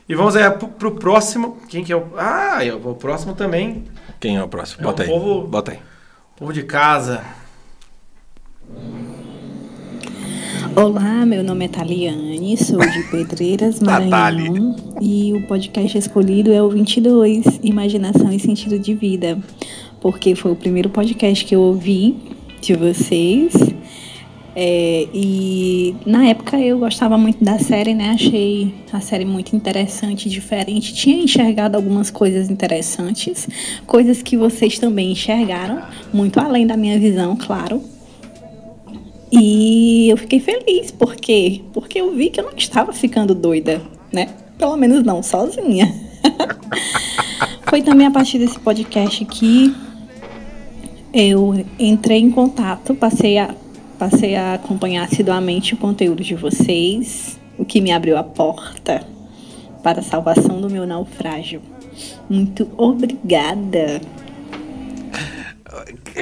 E vamos aí pro, pro próximo. Quem que é o. Ah, é o próximo também. Quem é o próximo? É Bota um aí. povo- Bota aí. Povo de casa. Olá, meu nome é Taliane, sou de Pedreiras, *laughs* Maranhão. E o podcast escolhido é o 22, Imaginação e Sentido de Vida. Porque foi o primeiro podcast que eu ouvi de vocês. É, e na época eu gostava muito da série, né? Achei a série muito interessante, diferente. Tinha enxergado algumas coisas interessantes, coisas que vocês também enxergaram, muito além da minha visão, claro. E eu fiquei feliz, por quê? Porque eu vi que eu não estava ficando doida, né? Pelo menos não sozinha. *laughs* Foi também a partir desse podcast que eu entrei em contato, passei a, passei a acompanhar assiduamente o conteúdo de vocês, o que me abriu a porta para a salvação do meu naufrágio. Muito obrigada.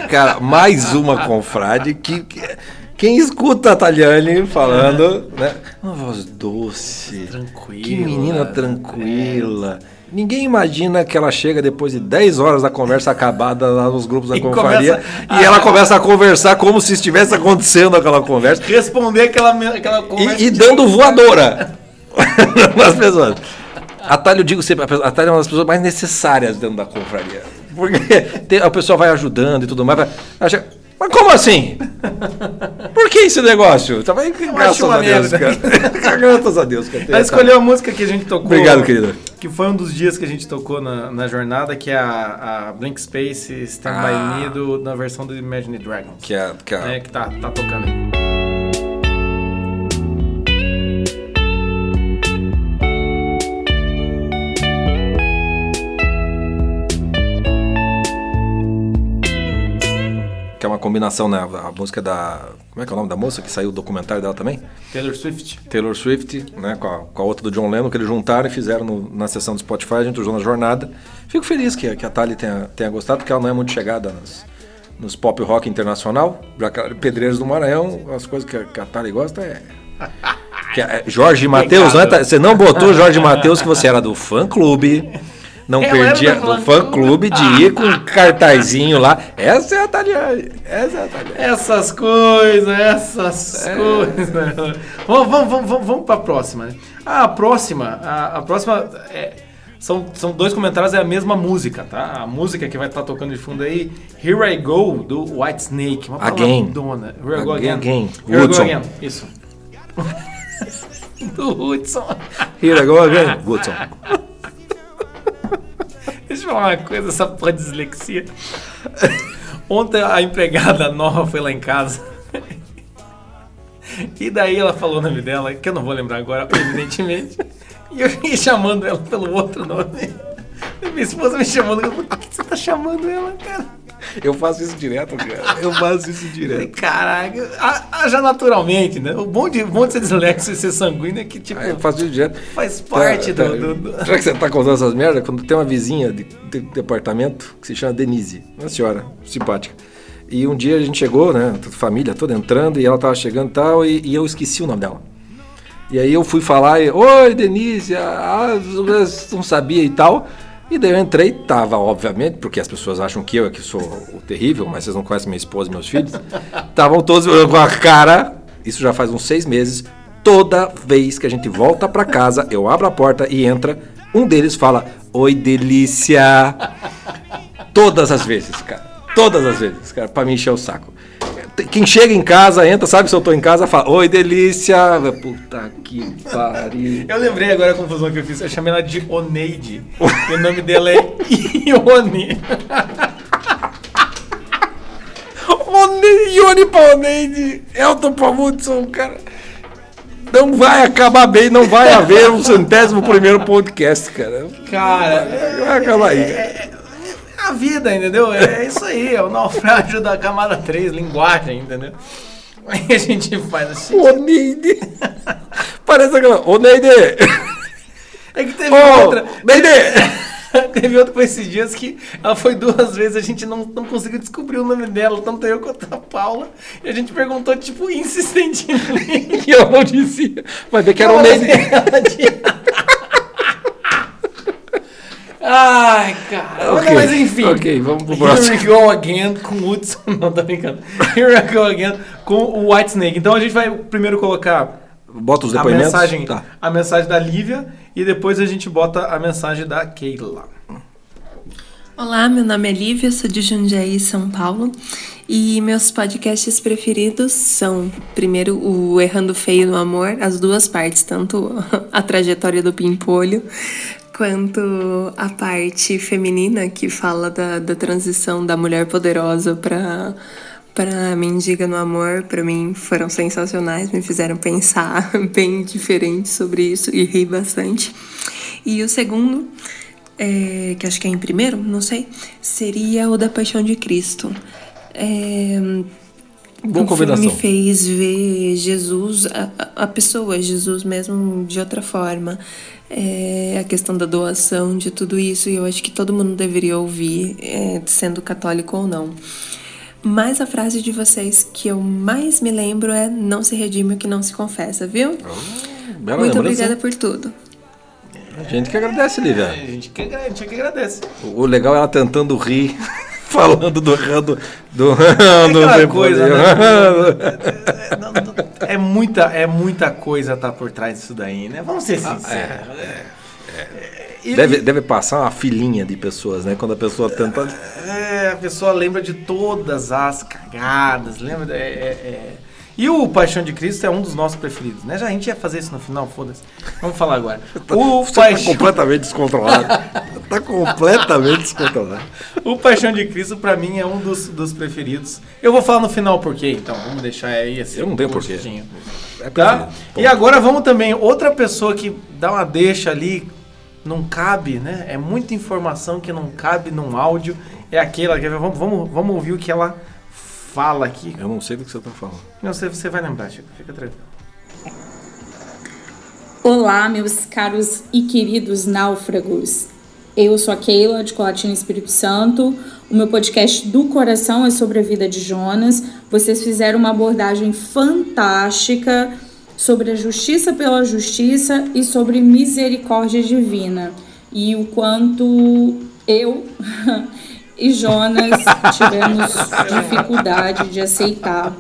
Cara, mais uma confrade que. que- quem escuta a Taliane falando, né? Uma voz doce. Tranquila. Que menina tranquila. Ninguém imagina que ela chega depois de 10 horas da conversa acabada lá nos grupos da E confraria e ela começa a conversar como se estivesse acontecendo aquela conversa Responder aquela, aquela conversa. e, e dando voadora *laughs* nas pessoas. A Thalia, eu digo sempre, a Thalia é uma das pessoas mais necessárias dentro da confraria. Porque *laughs* a pessoa vai ajudando e tudo mais. vai- chega, mas como assim? Por que esse negócio? Tá, vai- graças a Deus, cara. *laughs* graças a Deus. Cara. Ela escolheu a música que a gente tocou. Obrigado, querida. Que foi um dos dias que a gente tocou na, na jornada, que é a, a Blank Space Stand Ah. By Me do, na versão do Imagine Dragons. Que é, que é, né, que tá, tá tocando aí. que é uma combinação, né? A música da. Como é que é o nome da moça que saiu o documentário dela também? Taylor Swift. Taylor Swift, né, com a, com a outra do John Lennon, que eles juntaram e fizeram no- na sessão do Spotify, a gente usou na jornada. Fico feliz que, a- que a Thalie tenha, tenha gostado, porque ela não é muito chegada nas- nos pop rock internacional. Pedreiros do Maranhão, as coisas que a, que a Thalie gosta é. *laughs* que é- Jorge Matheus, não é, Thalie? Você não botou Jorge Matheus, que você era do fã clube. Não Eu era perdia do do fã fã clube de ir com um cartazinho lá. Essa é a Taliane. Essa é a Taliane. Essas coisas, essas É. coisas. Vamos, vamos, vamos, vamos, vamos pra próxima. né? Ah, a próxima, a, a próxima é, são, são dois comentários, é a mesma música, tá? A música que vai estar tocando de fundo aí, Here I Go, do White Snake. Uma Again. palavradona. Here I Go Again, Again. again. Here I Go Hudson. Again, isso. *laughs* do Hudson. Here I go again. Woodson. Deixa eu falar uma coisa, essa porra de dislexia. Ontem a empregada nova foi lá em casa. E daí ela falou o nome dela, que eu não vou lembrar agora, evidentemente. E eu fiquei chamando ela pelo outro nome. E minha esposa me chamando, por que você tá chamando ela, cara? Eu faço isso direto, cara. Eu faço isso direto. Caraca, ah, ah, já naturalmente, né? O bom de, bom de ser dislexo e ser sanguíneo é que, tipo, Ah, eu faço isso direto. faz parte Tá, tá. do, do- Já que você tá contando essas merdas, quando tem uma vizinha de, de departamento que se chama Denise, uma senhora simpática. E um dia a gente chegou, né, família toda entrando, e ela tava chegando e tal, e, eu esqueci o nome dela. E aí eu fui falar, e, oi Denise, ah, não sabia e tal. E daí eu entrei, tava, obviamente, porque as pessoas acham que eu é que sou o terrível, mas vocês não conhecem minha esposa e meus filhos. Estavam todos com a cara, isso já faz uns seis meses, Toda vez que a gente volta pra casa, eu abro a porta e entra, um deles fala: Oi, delícia. Todas as vezes, cara. Todas as vezes, cara, pra me encher o saco. Quem chega em casa, entra, sabe se eu tô em casa, fala: Oi, delícia. Puta que pariu. Eu lembrei agora a confusão que eu fiz. Eu chamei ela de Oneide. e o nome dela é Ione. *laughs* One- Ione pra Oneide, Elton pra Hudson, cara. Não vai acabar bem, não vai haver um centésimo primeiro podcast, cara. Cara, Vai acabar aí. É a vida, entendeu? É isso aí, é o naufrágio da camada 3, linguagem, entendeu? Aí a gente faz assim. Oneide. Parece aquela. Oneide! É que teve Ô, outra. Neide! *laughs* Teve outra com esses dias que ela foi duas vezes, a gente não, não conseguiu descobrir o nome dela, tanto eu quanto a Paula. E a gente perguntou, tipo, insistentemente. *laughs* E eu não dizia. Vai ver que era o Neide. ela tinha- Ai, cara. Ok, Mas enfim. ok, vamos pro Here próximo. we go again com o Hudson. *laughs* Não, tô brincando. Here we go again com o White Snake. Então a gente vai primeiro colocar Bota os a depoimentos? mensagem, Tá. a mensagem da Lívia e depois a gente bota a mensagem da Keila. Olá, meu nome é Lívia, sou de Jundiaí, São Paulo. E meus podcasts preferidos são, primeiro, o Errando Feio no Amor, as duas partes, tanto *laughs* a trajetória do Pimpolho, quanto a parte feminina, que fala da, da transição da mulher poderosa para para Mendiga no Amor, para mim foram sensacionais, me fizeram pensar *laughs* bem diferente sobre isso e rir bastante. E o segundo, é, que acho que é em primeiro, não sei, seria o da Paixão de Cristo. É, Boa o combinação. filme me fez ver Jesus, a, a a pessoa, Jesus mesmo de outra forma. É, a questão da doação, de tudo isso, e eu acho que todo mundo deveria ouvir, é, sendo católico ou não. Mas a frase de vocês que eu mais me lembro é: Não se redime o que não se confessa, viu? Bela Muito lembrança. obrigada por tudo. A gente que agradece, Lívia. A gente que, a gente que agradece. O legal é ela tentando rir, *laughs* falando do do, do, É do aquela depois. coisa, né? É muita, é muita coisa tá por trás disso daí, né? Vamos ser sinceros. E- Deve, deve passar uma filinha de pessoas, né? Quando a pessoa tenta. É, a pessoa lembra de todas as cagadas, lembra? É, é, é. E o Paixão de Cristo é um dos nossos preferidos, né? Já a gente ia fazer isso no final, foda-se. Vamos falar agora. *laughs* O Você tá completamente descontrolado. tá completamente descontrolado. O Paixão de Cristo, pra mim, é um dos, dos preferidos. Eu vou falar no final por quê, então. Vamos deixar aí assim. Eu não tenho porquê. É Tá? E agora vamos também, outra pessoa que dá uma deixa ali, não cabe, né? É muita informação que não cabe num áudio. É aquela que vamos, vamos, vamos ouvir o que ela fala aqui. Eu não sei do que você tá falando. Não sei, você vai lembrar, Chico. Fica tranquilo. Olá, meus caros e queridos náufragos. Eu sou a Keila, de Colatina Espírito Santo. O meu podcast do coração é sobre a vida de Jonas. Vocês fizeram uma abordagem fantástica sobre a justiça pela justiça e sobre misericórdia divina. E o quanto eu *laughs* e Jonas tivemos *laughs* dificuldade de aceitar.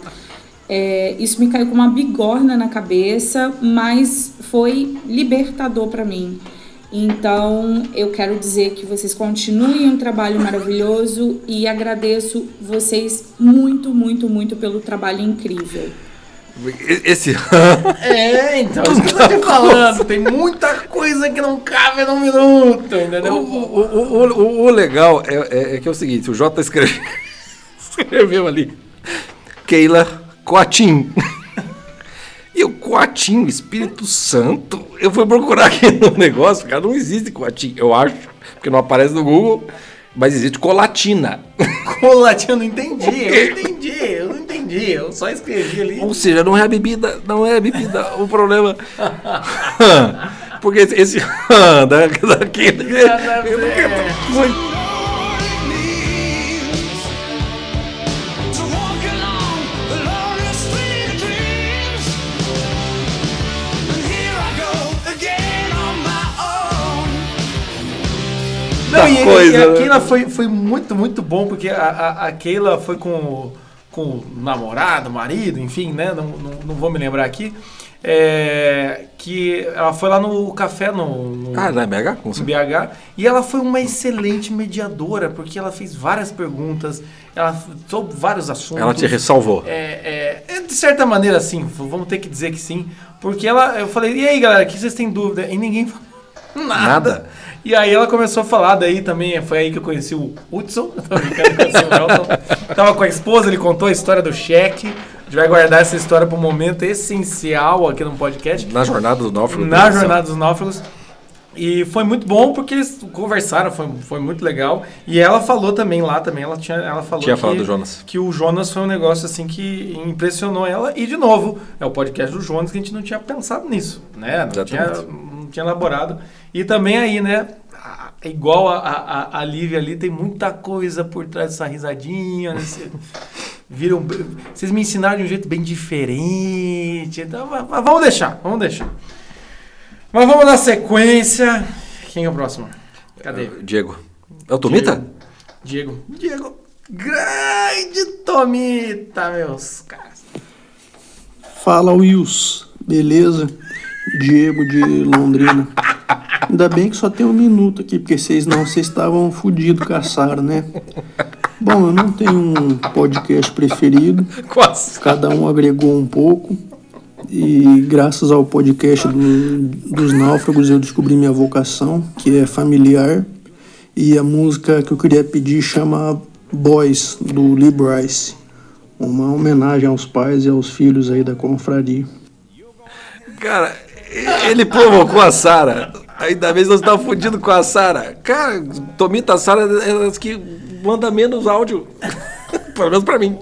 É, isso me caiu com uma bigorna na cabeça, mas foi libertador para mim. Então, eu quero dizer que vocês continuem um trabalho maravilhoso e agradeço vocês muito, muito, muito pelo trabalho incrível. Esse. *laughs* É, então, isso que eu tô te falando. Tem muita coisa que não cabe num minuto, entendeu? O, o, o, o legal é, é- é que é o seguinte: o Jota escreveu, *laughs* escreveu ali. Keila Coatim. *laughs* E o Coatim, Espírito Santo. Eu fui procurar aqui *laughs* no negócio, cara, não existe Coatim, eu acho, porque não aparece no Google, mas existe Colatina. *laughs* Colatina, eu não entendi, eu não entendi, eu não entendi. Eu só escrevi ali. Ou seja, não é a bebida, não é a bebida o problema. Porque esse, esse da, daqui, foi Não, e, coisa, e a né? Keila foi, foi muito, muito bom, porque a, a, a Keila foi com o, com o namorado, marido, enfim, né? Não, não, não vou me lembrar aqui. É, que ela foi lá no café no, no Ah, na BH? Com no BH e ela foi uma excelente mediadora porque ela fez várias perguntas, ela sobre vários assuntos. Ela te ressalvou. É, é, é, de certa maneira, sim. Vamos ter que dizer que sim. Porque ela, eu falei, e aí, galera, que vocês têm dúvida? E ninguém falou *laughs* nada. Nada. E aí ela começou a falar, daí também foi aí que eu conheci o Hudson. *laughs* Nelson. Tava com a esposa, ele contou a história do cheque. A gente vai guardar essa história para um momento essencial aqui no podcast. Na jornada do náufrago. Na jornada dos náufragos. E foi muito bom porque eles conversaram, foi, foi muito legal. E ela falou também lá também, ela tinha, ela falou Tinha que, falado do Jonas. que o Jonas foi um negócio assim que impressionou ela. E de novo, é o podcast do Jonas que a gente não tinha pensado nisso, né? Não tinha, Exatamente. Não tinha elaborado. E também aí, né? Igual a, a, a Lívia ali, tem muita coisa por trás dessa risadinha. né? Cê- *laughs* Viram, vocês me ensinaram de um jeito bem diferente. Então, mas- mas vamos deixar, vamos deixar. Mas vamos na sequência. Quem é o próximo? Cadê? Diego. É o Tomita? Diego. Diego. Grande Tomita, meus caras. Fala Wills, beleza? Diego de Londrina. Ainda bem que só tem um minuto aqui, porque vocês não, vocês estavam a Sara, né? Bom, eu não tenho um podcast preferido. Quase. Cada um agregou um pouco. E graças ao podcast do- dos náufragos eu descobri minha vocação, que é familiar. E a música que eu queria pedir chama Boys, do Lee Bryce. Uma homenagem aos pais e aos filhos aí da confraria. Cara, ele provocou a Sara. Ainda bem que nós estávamos fudidos com a Sara. Cara, Tomita, a Sara é das que manda menos áudio. *laughs* Pelo menos pra mim.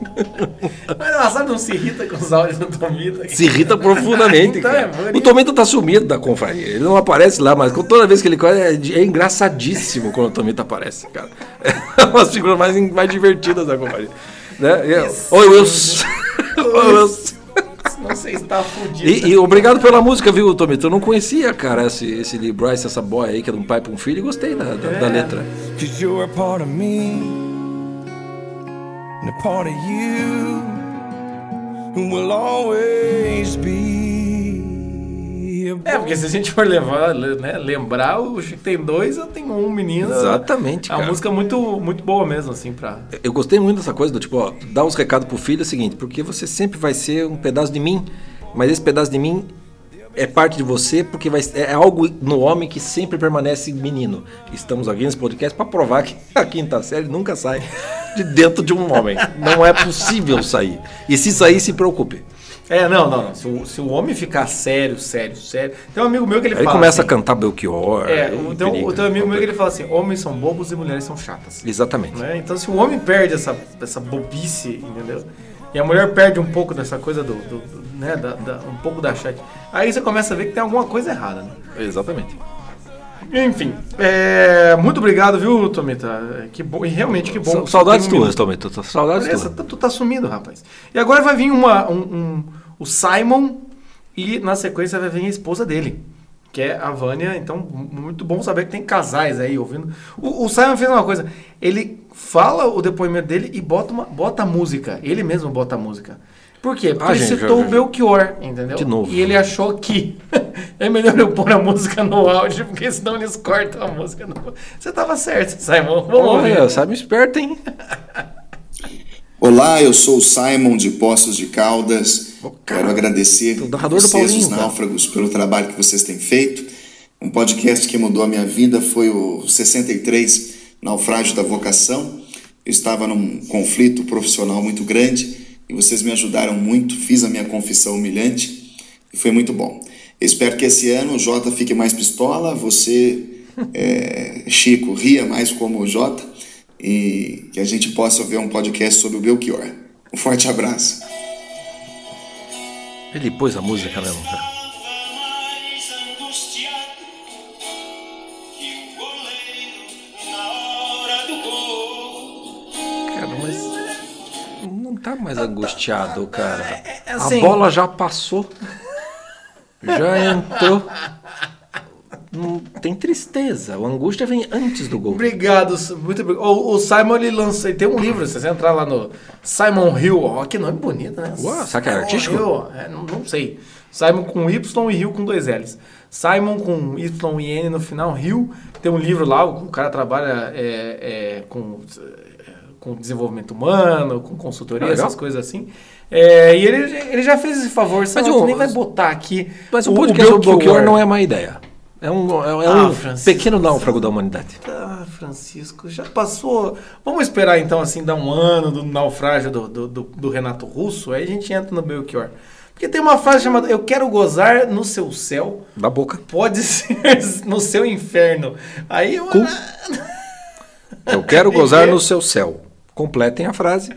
Mas a Sara não se irrita com os áudios do Tomita. Se irrita profundamente, Então cara. é o Tomita tá sumido da confraria. Ele não aparece lá, mas toda vez que ele corre, é, é engraçadíssimo quando o Tomita aparece, cara. *laughs* É uma das figuras mais, mais divertidas da confraria. Né? E eu- Wilson. *laughs* Não sei se tá fudido. E, e obrigado pela música, viu, Tomito? Eu não conhecia, cara, esse, esse Lee Bryce, essa boy aí, que é de um pai pra um filho, e gostei da, da, da letra. Cause you're a part of me, and a part of you will always be. É, porque se a gente for levar, né, lembrar, o Chico tem dois, eu tenho um menino. Exatamente, É uma música muito, muito boa mesmo, assim, pra. Eu gostei muito dessa coisa do tipo, ó, dar uns recados pro filho é o seguinte, porque você sempre vai ser um pedaço de mim, mas esse pedaço de mim é parte de você porque vai, é algo no homem que sempre permanece menino. Estamos aqui nesse podcast para provar que a quinta série nunca sai de dentro de um homem. Não é possível sair. E se sair, se preocupe. É, não, não, não. Se o, se o homem ficar sério, sério, sério. Tem um amigo meu que ele Aí ele fala. começa assim, a cantar Belchior. É, então, periga. o teu amigo meu que ele fala assim: homens são bobos e mulheres são chatas. Exatamente. né? Então, se o homem perde essa, essa bobice, entendeu? E a mulher perde um pouco dessa coisa do. do- do- né, da, da- um pouco da chat. Aí você começa a ver que tem alguma coisa errada, né? Exatamente. Enfim, é, muito obrigado, viu, Tomita? Que bom, e realmente que bom. Saudades tuas. Tomita. Saudades tuas. tu, tu tá sumindo, rapaz. E agora vai vir uma, um, um- o Simon e na sequência vai vir a esposa dele, que é a Vânia. Então, mu- muito bom saber que tem casais aí ouvindo. O, o Simon fez uma coisa, ele fala o depoimento dele e bota, uma, bota a música. Ele mesmo bota a música. Por quê? Porque Ah, ele gente, citou já- o Belchior, entendeu? De novo. E ele achou que *laughs* é melhor eu pôr a música no áudio, porque senão eles cortam a música. No... Você tava certo, Simon. Vamos Olha, ouvir. sabe esperto, hein? Olá, eu sou o Simon de Poços de Caldas. Quero agradecer a vocês, Paulinho, os cara. náufragos, pelo trabalho que vocês têm feito. Um podcast que mudou a minha vida foi o 63, Naufrágio da Vocação. Eu estava num conflito profissional muito grande e vocês me ajudaram muito. Fiz a minha confissão humilhante e foi muito bom. Espero que esse ano o Jota fique mais pistola, você, é, Chico, ria mais como o Jota e que a gente possa ver um podcast sobre o Belchior. Um forte abraço. Ele pôs a música mesmo, cara. Tá mais angustiado, cara. assim- A bola já passou. Já entrou. não tem tristeza. A angústia vem antes do gol. Obrigado, muito obrigado. O, o Simon ele lança, ele tem um livro, se você entrar lá no Simon Hill, ó, que nome bonito, né? Uau, será que é artístico? Hill, é, não, não sei. Simon com Y e Hill com dois L's. Simon com Y e N no final, Hill. Tem um livro lá, o cara trabalha é, é, com, é, com desenvolvimento humano, com consultoria, Ah, legal. essas coisas assim. É, e ele, ele já fez esse favor, Mas mas o- nem vai botar aqui. Mas o, podcast do Belchior. Não é má ideia. É um, é, é Ah, um Francisco. pequeno náufrago da humanidade. Ah, Francisco, já passou. Vamos esperar então, assim, dar um ano do naufrágio do, do, do- do Renato Russo, aí a gente entra no Belchior. Porque tem uma frase chamada Eu quero gozar no seu céu, Da boca. pode *laughs* ser no seu inferno. Aí eu. *laughs* Eu quero gozar no seu céu. Completem a frase.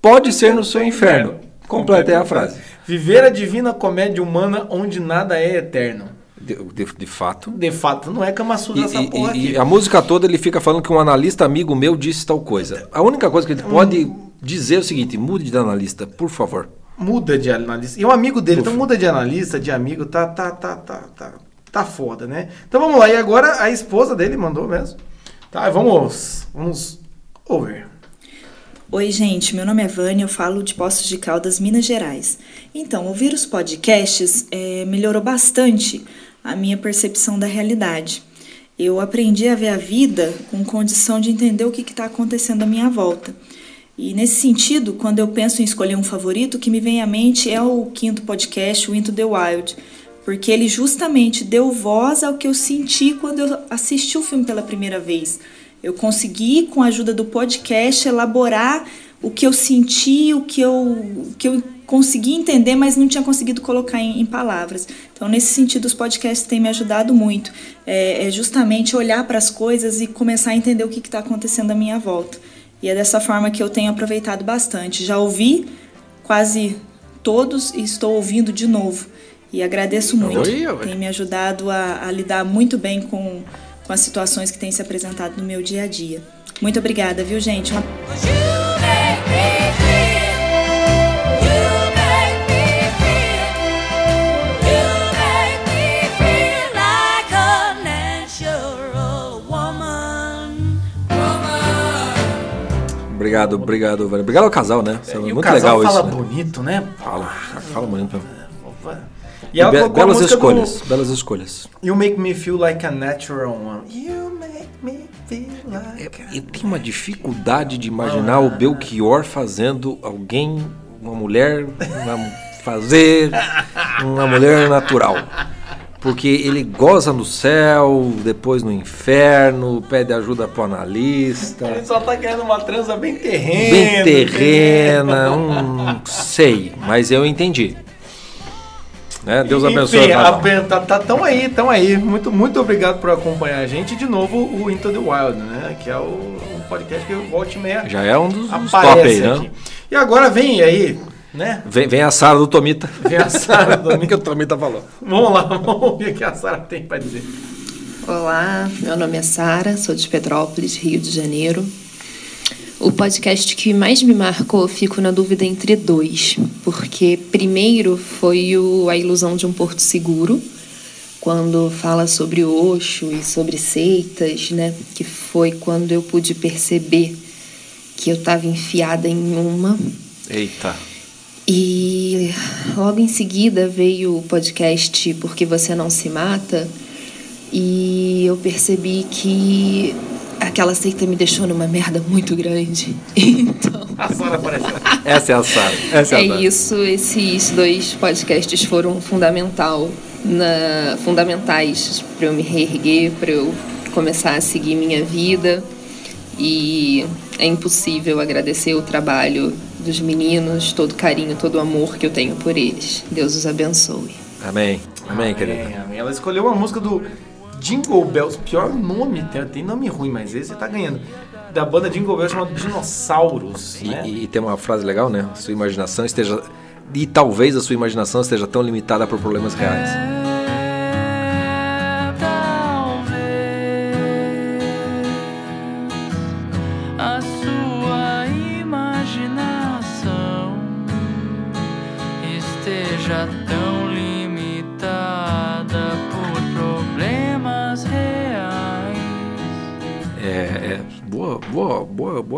Pode ser no seu inferno. Completem a frase. Viver a divina comédia humana onde nada é eterno. De, de- de fato. De fato, não é E, essa e- porra e aqui. a música toda ele fica falando que um analista amigo meu disse tal coisa. A única coisa que ele pode dizer é o seguinte: mude de analista, por favor. Muda de analista. E um amigo dele, então muda de analista, de amigo, tá, tá, tá, tá, tá, tá foda, né? Então vamos lá. E agora a esposa dele mandou mesmo. Tá, vamos, vamos ouvir. Oi, gente, meu nome é Vânia, eu falo de Poços de Caldas, Minas Gerais. Então, ouvir os podcasts eh, melhorou bastante a minha percepção da realidade. Eu aprendi a ver a vida com condição de entender o que está acontecendo à minha volta. E nesse sentido, quando eu penso em escolher um favorito, o que me vem à mente é o quinto podcast, o Into the Wild, porque ele justamente deu voz ao que eu senti quando eu assisti o filme pela primeira vez. Eu consegui, com a ajuda do podcast, elaborar o que eu senti, o que eu, o que eu consegui entender, mas não tinha conseguido colocar em, em palavras. Então, nesse sentido, os podcasts têm me ajudado muito. É, é justamente olhar para as coisas e começar a entender o que está acontecendo à minha volta. E é dessa forma que eu tenho aproveitado bastante. Já ouvi quase todos e estou ouvindo de novo. E agradeço muito. Oi, oi. Tem me ajudado a, a lidar muito bem com, com as situações que têm se apresentado no meu dia a dia. Muito obrigada, viu, gente? Uma... Obrigado, obrigado, Vânia. Obrigado ao casal, né? É E o muito casal legal fala isso. né? bonito, né? Fala, fala bonito. E ela Be- colocou a belas música do- escolhas, belas escolhas. You make me feel like a natural one. You make me feel like Eu tenho uma dificuldade de imaginar o Belchior fazendo alguém, uma mulher, uma- fazer uma mulher natural. Porque ele goza no céu, depois no inferno, pede ajuda pro analista. Ele só tá querendo uma transa bem terrena. Bem terrena, não sei, mas eu entendi. Né? Deus abençoe Enfim, o a, tá, tá tão aí, tão aí. Muito, muito obrigado por acompanhar a gente. De novo, o Into the Wild, né? Que é o, o podcast que o Volte e Meia Já é um dos, dos aparece top aí, aqui. né? E agora vem aí, né? Vem, vem a Sara do Tomita. Vem a Sara do *laughs* que o Tomita falou. Vamos lá, vamos ouvir o que a Sara tem pra dizer. Olá, meu nome é Sara, sou de Petrópolis, Rio de Janeiro. O podcast que mais me marcou, fico na dúvida entre dois, porque primeiro foi o A Ilusão de um Porto Seguro, quando fala sobre Osho e sobre seitas, né? Que foi quando eu pude perceber que eu estava enfiada em uma Eita. e logo em seguida veio o podcast Porque Você Não Se Mata e eu percebi que aquela seita me deixou numa merda muito grande. *laughs* Então. A Sara apareceu. Essa é a Sara. Essa é, É a Sara. isso, esses dois podcasts foram fundamental na, fundamentais para eu me reerguer, para eu começar a seguir minha vida. E é impossível agradecer o trabalho dos meninos, todo o carinho, todo o amor que eu tenho por eles. Deus os abençoe. Amém. Amém, querida. Amém, amém. Ela escolheu uma música do Jingle Bells. Pior nome, tem, tem nome ruim, mas esse tá ganhando. Da banda Jingle Bells chamada Dinossauros. E, né? e tem uma frase legal, né? Sua imaginação esteja. E talvez a sua imaginação esteja tão limitada por problemas reais.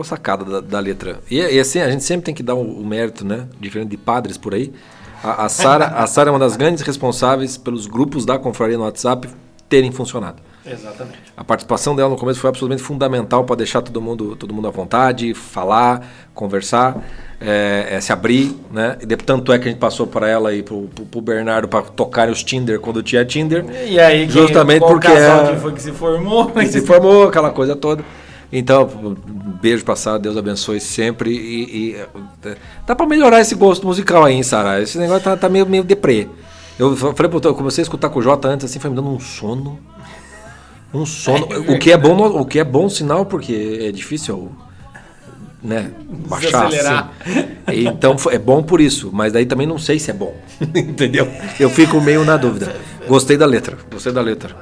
Sacada da, da letra. E, e assim, a gente sempre tem que dar o, o mérito, né? Diferente de padres por aí. A, a Sara a Sara é uma das grandes responsáveis pelos grupos da confraria no WhatsApp terem funcionado. Exatamente. A participação dela no começo foi absolutamente fundamental para deixar todo mundo, todo mundo à vontade, falar, conversar, é, é, se abrir, né? E de- tanto é que a gente passou para ela e pro, pro Bernardo para tocarem os Tinder quando tinha Tinder. E aí, justamente porque casal é- que foi que se formou? que se formou, aquela coisa toda. Então, um beijo Sara, Deus abençoe sempre. E, e, é, dá pra melhorar esse gosto musical aí, Sara? Esse negócio tá, tá meio, meio deprê. Eu fa- falei, pro, eu comecei a escutar com o Jota antes, assim, foi me dando um sono. Um sono. *laughs* o, que é bom, o que é bom sinal, porque é difícil, né? Baixar. Assim. Então é bom por isso, mas daí também não sei se é bom. *laughs* Entendeu? Eu fico meio na dúvida. Gostei da letra, gostei da letra.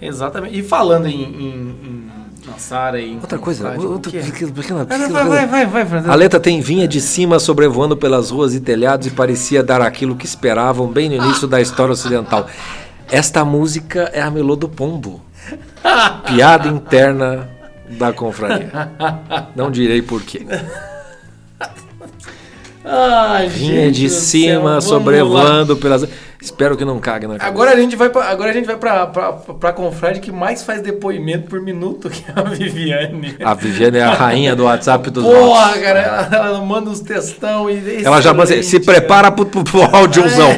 Exatamente. E falando em, em, em Outra coisa, outra quê? pequena- pequena- Vai, vai, coisa. vai. A letra tem vinha de cima sobrevoando pelas ruas e telhados e parecia dar aquilo que esperavam bem no início da história ocidental. Esta música é a melô do pombo. Piada interna da confraria. Não direi porquê. Ai, Vinha gente de cima sobrevoando pelas. Espero que não cague na cabeça. Agora a gente vai pra, agora a gente vai pra, pra, pra confrade que mais faz depoimento por minuto, que é a Viviane. A Viviane é a rainha do WhatsApp dos Porra, nossos. cara, ela, ela manda uns textão e Ela já manda assim, se prepara pro, pro, pro audiozão.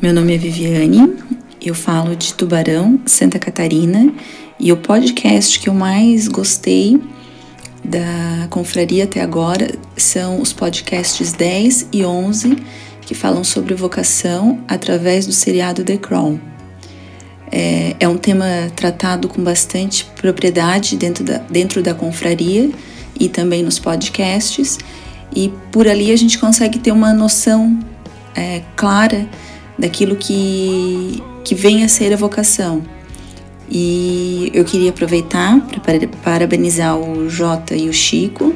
Meu nome é Viviane, eu falo de Tubarão, Santa Catarina, e o podcast que eu mais gostei da confraria até agora são os podcasts 10 e 11, que falam sobre vocação através do seriado The Crown. É, é um tema tratado com bastante propriedade dentro da, dentro da confraria e também nos podcasts, e por ali a gente consegue ter uma noção é, clara daquilo que, que vem a ser a vocação. E eu queria aproveitar para parabenizar o Jota e o Chico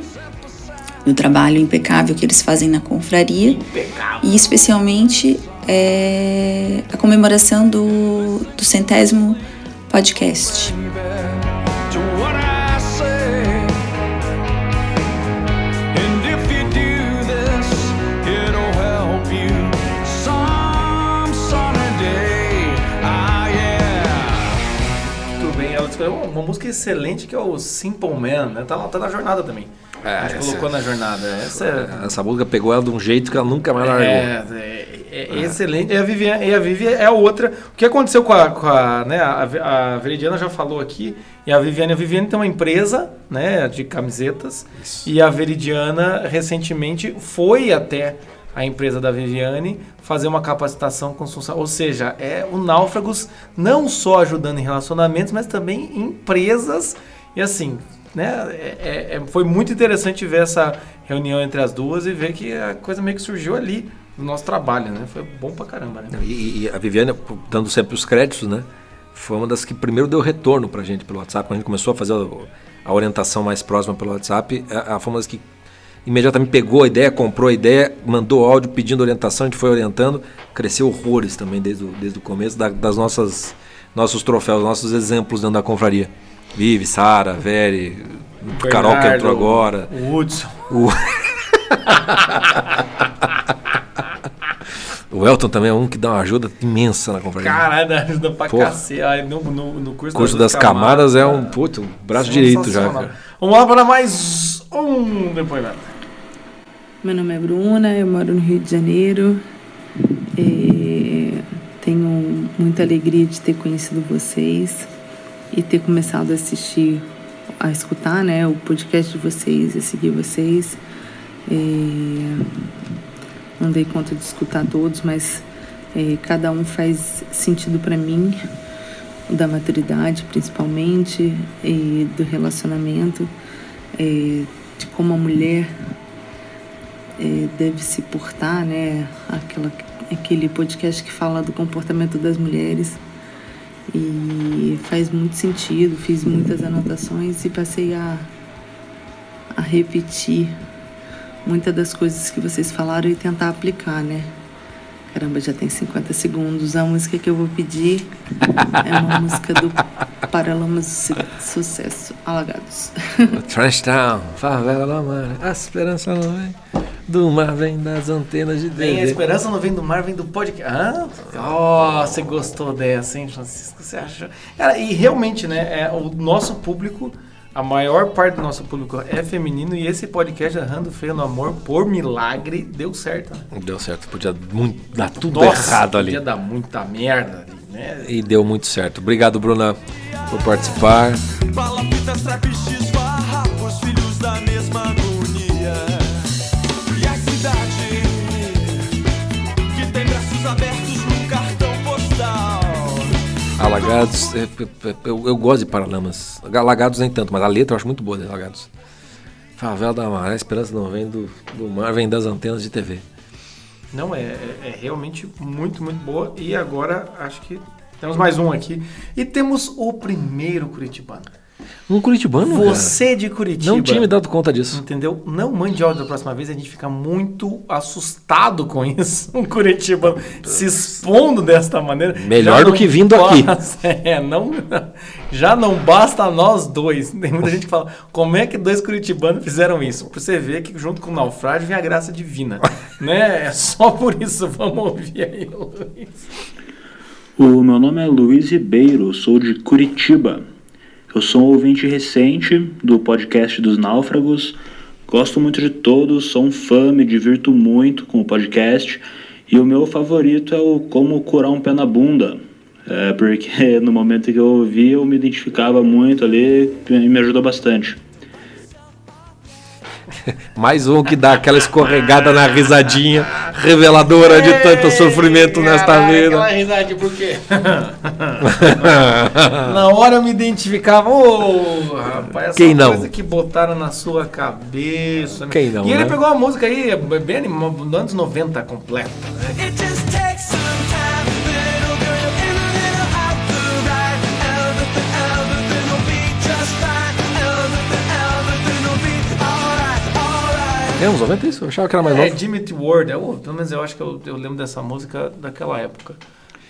no trabalho impecável que eles fazem na confraria e especialmente é, a comemoração do, do centésimo podcast. Escolheu uma música excelente que é o Simple Man, né? Tá, tá na jornada também. a gente essa- colocou na jornada. Essa é, Essa música pegou ela de um jeito que ela nunca mais largou. É, é, é excelente. E a Vivi, e a Vivi é outra. O que aconteceu com a, com a, né, a, a Veridiana já falou aqui, e a Viviane, a Viviane tem uma empresa, né, de camisetas, e a Veridiana recentemente foi até a empresa da Viviane fazer uma capacitação com ou seja, é o Náufragos não só ajudando em relacionamentos, mas também em empresas e assim, né, é- é- é- foi muito interessante ver essa reunião entre as duas e ver que a coisa meio que surgiu ali do nosso trabalho, né? Foi bom pra caramba, né? E, e a Viviane, dando sempre os créditos, né? Foi uma das que primeiro deu retorno pra gente pelo WhatsApp. Quando a gente começou a fazer a, orientação mais próxima pelo WhatsApp, a, a foi uma das que imediatamente pegou a ideia, comprou a ideia, mandou áudio pedindo orientação, a gente foi orientando. Cresceu horrores também desde o, desde o começo da- das nossas nossos troféus, nossos exemplos dentro da confraria. Vive, Sara, Vere, Carol que Bernardo, entrou agora. o Hudson. O... *laughs* o Elton também é um que dá uma ajuda imensa na confraria. Caralho, ajuda pra Porra. cacete. No, no, no curso, O curso das camadas é um, puto, um braço direito já, cara. Vamos lá para mais um depoimento. Meu nome é Bruna, eu moro no Rio de Janeiro. Tenho muita alegria de ter conhecido vocês e ter começado a assistir, a escutar né, o podcast de vocês, a seguir vocês. Não dei conta de escutar todos, mas cada um faz sentido para mim, da maturidade principalmente, e do relacionamento, de como a mulher é, deve se portar, né? Aquela, aquele podcast que fala do comportamento das mulheres. E faz muito sentido, fiz muitas anotações e passei a, a repetir muitas das coisas que vocês falaram e tentar aplicar, né? Caramba, já tem 50 segundos. A música que eu vou pedir é uma música do Paralamas Su- Sucesso, Alagados. Trash Town, favela lá, mano. A esperança não vem. Do mar vem das antenas de Vem a esperança não vem do mar, vem do podcast. Ah, ó, você gostou dessa, hein, Francisco? Você achou? Cara, e realmente, né, é, o nosso público, a maior parte do nosso público é feminino e esse podcast, Errando Feio no Amor, por milagre, deu certo. Né? Deu certo, podia muito, dar tudo Nossa, errado ali. Podia dar muita merda ali, né? E deu muito certo. Obrigado, Bruna, por participar. Bala, fita, trap, x, farrapos, filhos da mesma Alagados, é, eu, eu gosto de Paralamas. Alagados nem tanto, mas a letra eu acho muito boa de Alagados. Favela da Maré, esperança não vem do, do mar, vem das antenas de TV. Não, é, é- é realmente muito, muito boa. E agora, acho que temos mais um aqui. E temos o primeiro Curitibano. Um curitibano, Você cara? de Curitiba. Não tinha me dado conta disso. Entendeu? Não mande áudio da próxima vez, a gente fica muito assustado com isso. *laughs* Um Curitibano se expondo desta maneira. Melhor do que vindo aqui. basta- *laughs* É, não, já não basta nós dois. *laughs* Tem muita gente que fala, como é que dois curitibanos fizeram isso? Pra você ver que junto com o naufrágio vem a graça divina. né? É só por isso, vamos ouvir aí, Luiz. O meu nome é Luiz Ribeiro, sou de Curitiba. Eu sou um ouvinte recente do podcast dos Náufragos. Gosto muito de todos, sou um fã, me divirto muito com o podcast. E o meu favorito é o Como Curar um Pé na Bunda. É, porque *laughs* no momento que eu ouvi eu me identificava muito ali e me ajudou bastante. *laughs* Mais um que dá aquela escorregada na risadinha reveladora de tanto sofrimento nesta Caralho, vida. Aquela risadinha, por quê? *laughs* na hora eu me identificava, ô rapaz, essa Quem não? coisa que botaram na sua cabeça. né? Quem não, E ele né? pegou uma música aí, bem anos 90 completa. Né? É uns 90 isso? Eu achava que era mais É, novo. Jimmy T. Ward, é, ô, pelo menos eu acho que eu, eu lembro dessa música daquela época.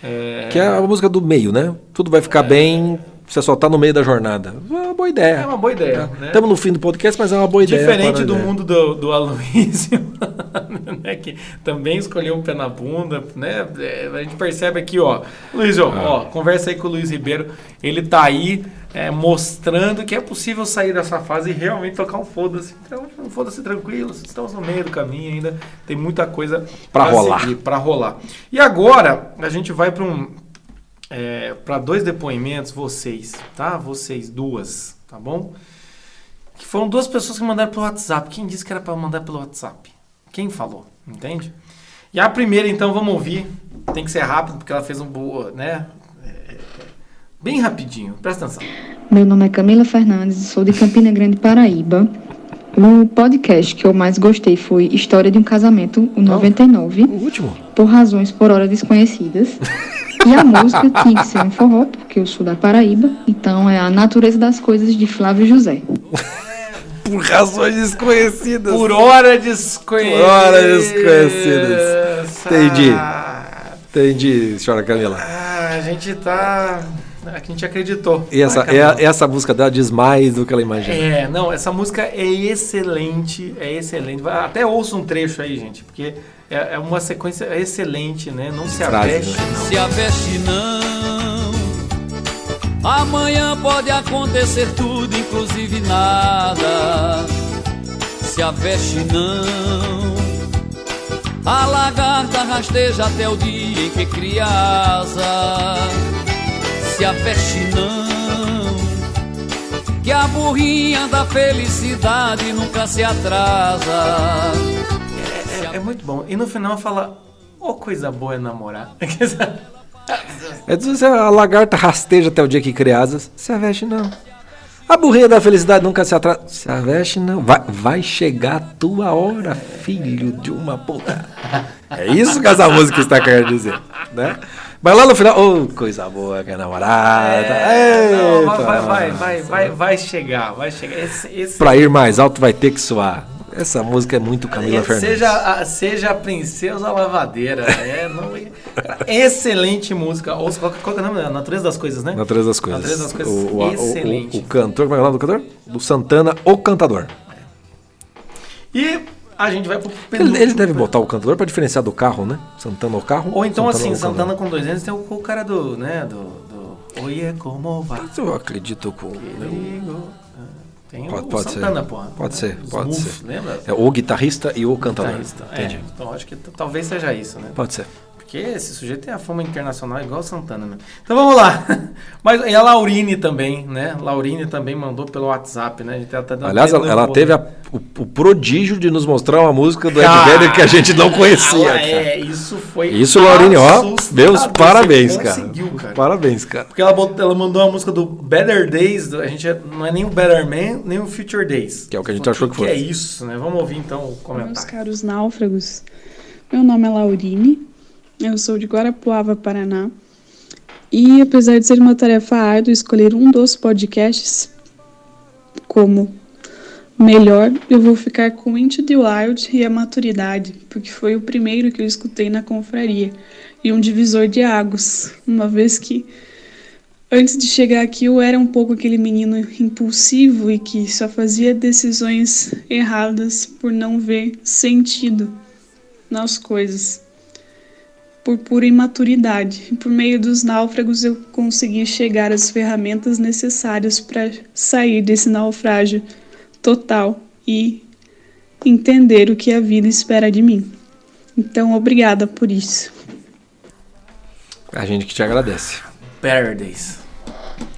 É, Que é a música do meio, né? Tudo vai ficar bem, você só tá no meio da jornada. É uma boa ideia. É uma boa ideia, né? Estamos no fim do podcast, mas é uma boa ideia. Diferente para a do ideia. mundo do, do Aloysio, *laughs* né, que também escolheu o pé na bunda, né? É, a gente percebe aqui, ó. Luizio, Ah. ó, conversa aí com o Luiz Ribeiro. Ele tá aí é, mostrando que é possível sair dessa fase e realmente tocar um foda-se. Então, um foda-se tranquilo, estamos no meio do caminho ainda. Tem muita coisa Pra rolar. seguir, pra rolar. E agora, a gente vai para um. É, para dois depoimentos, vocês, tá? Vocês duas, tá bom? Que foram duas pessoas que mandaram pelo WhatsApp. Quem disse que era para mandar pelo WhatsApp? Quem falou? Entende? E a primeira, então, vamos ouvir. Tem que ser rápido, porque ela fez um boa, né? Bem rapidinho, presta atenção. Meu nome é Camila Fernandes, sou de Campina Grande, Paraíba. O podcast que eu mais gostei foi História de um Casamento, o 99. O último. Por razões por hora desconhecidas. *laughs* E a música tinha que ser um forró, porque eu sou da Paraíba. Então é a natureza das coisas de Flávio José. *laughs* Por razões desconhecidas. Por hora desconhecida. Por hora desconhecidas. Entendi. Entendi, senhora Camila. Ah, a gente tá. A gente acreditou. E essa, Ah, Camila. é, essa música dela diz mais do que ela imagina. É, não, essa música é excelente, é excelente. Até ouça um trecho aí, gente, porque é, é uma sequência excelente, né? Não se Frase, aveste. né? não. Se aveste não. Amanhã pode acontecer tudo, inclusive nada. Se aveste não. A lagarta rasteja até o dia em que cria asa. Se aveste não. Que a burrinha da felicidade nunca se atrasa. É, é muito bom. E no final fala, ô coisa boa é namorar. É dizer, se a lagarta rasteja até o dia que cria asas, se aveste não. A burrinha da felicidade nunca se atrasa. Se aveste não. Vai, vai chegar a tua hora, filho de uma puta. É isso que essa música está querendo dizer, né? Mas lá no final, ô, coisa boa que é namorada. Não, Eita. vai, vai, vai, vai, vai, vai chegar, vai chegar. Esse, esse Pra ir mais alto vai ter que suar. Essa música é muito Camila É, Fernandes. seja, a, seja a princesa lavadeira. É, não, cara, excelente música. Ouça, qual, qual que é o nome? Natureza das coisas, né? Natureza das coisas. Natureza das coisas. O, o- o- excelente. O, o cantor, como é o nome do cantor? Do Santana, o cantador. E a gente vai pro Ele, ele deve botar o cantador pra diferenciar do carro, né? Santana o carro. Ou então assim, o cantador. Santana com dois anos tem o, o cara do, né, do, do Oye, como vai? Eu acredito com. Perigo. Tem Pode, pode Santana, ser. porra. Pode ser, Os pode Smooth, ser. lembra? É o guitarrista e o cantador. Guitarrista. Entendi. É, então acho que talvez seja isso, né? Pode ser. Porque esse sujeito tem a fama internacional igual o Santana, né? Então vamos lá. *laughs* Mas e a Laurine também, né? Laurine também mandou pelo WhatsApp, né? A gente tá dando Aliás, ela, ela teve a- o, o prodígio de nos mostrar uma música do Ed Vedder que a gente não conhecia. ah, cara. É, isso foi. Isso, Laurine, ó, meus parabéns, cara. conseguiu, cara. Parabéns, cara. Porque ela, botou- ela mandou uma música do Better Days, a gente é- não é nem o Better Man, nem o Future Days. Que é o que a gente achou que que foi. é isso, né? Vamos ouvir então o Meus comentário. caros náufragos, meu nome é Laurine, eu sou de Guarapuava, Paraná. E apesar de ser uma tarefa árdua escolher um dos podcasts como melhor, eu vou ficar com Into the Wild e a Maturidade, porque foi o primeiro que eu escutei na confraria e um divisor de águas, uma vez que Antes de chegar aqui, eu era um pouco aquele menino impulsivo e que só fazia decisões erradas por não ver sentido nas coisas, por pura imaturidade. E por meio dos náufragos, eu consegui chegar às ferramentas necessárias para sair desse naufrágio total e entender o que a vida espera de mim. Então, obrigada por isso. A gente que te agradece. Days.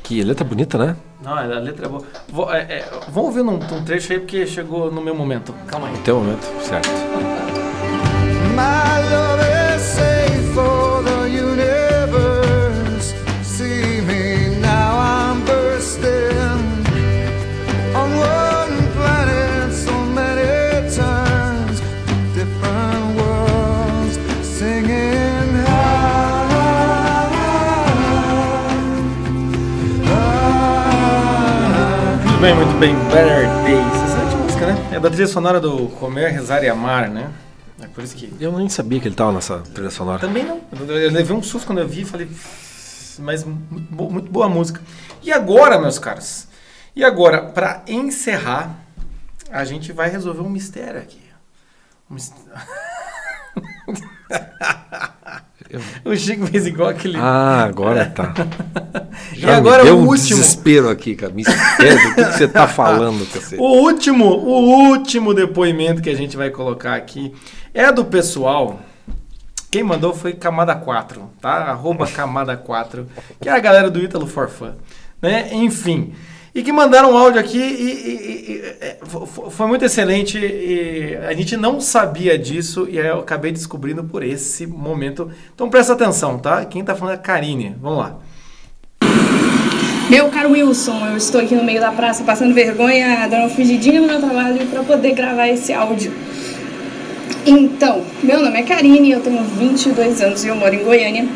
Que letra bonita, né? Não, a letra é boa. Vou, é, é, vamos ouvir um, um trecho aí porque chegou no meu momento. Calma aí. No teu momento, certo. My love bem, muito bem. Better Days. Excelente música, né? É da trilha sonora do Comer, Rezar e Amar, né? É por isso que. Eu nem sabia que ele tava nessa trilha sonora. Também não. Eu, levei um susto quando eu vi e falei. Mas muito, bo- muito boa música. E agora, meus caros? E agora, pra encerrar, a gente vai resolver um mistério aqui. Um *laughs* mis- *laughs* o Chico fez igual aquele. Ah, agora tá. *laughs* e Já agora me deu o um último. desespero aqui, cara. Mistério, do que, que você tá *laughs* falando, cacete? O último, o último depoimento que a gente vai colocar aqui é do pessoal. Quem mandou foi Camada 4, tá? Arroba Camada 4, que é a galera do Ítalo Forfã, né? Enfim. E que mandaram um áudio aqui e, e- e- é, fo- fo- foi muito excelente. E a gente não sabia disso e eu acabei descobrindo por esse momento. Então presta atenção, tá? Quem tá falando é a Karine. Vamos lá. Meu caro Wilson, eu estou aqui no meio da praça passando vergonha, dando uma fugidinha no meu trabalho para poder gravar esse áudio. Então, meu nome é Karine, eu tenho 22 anos e eu moro em Goiânia.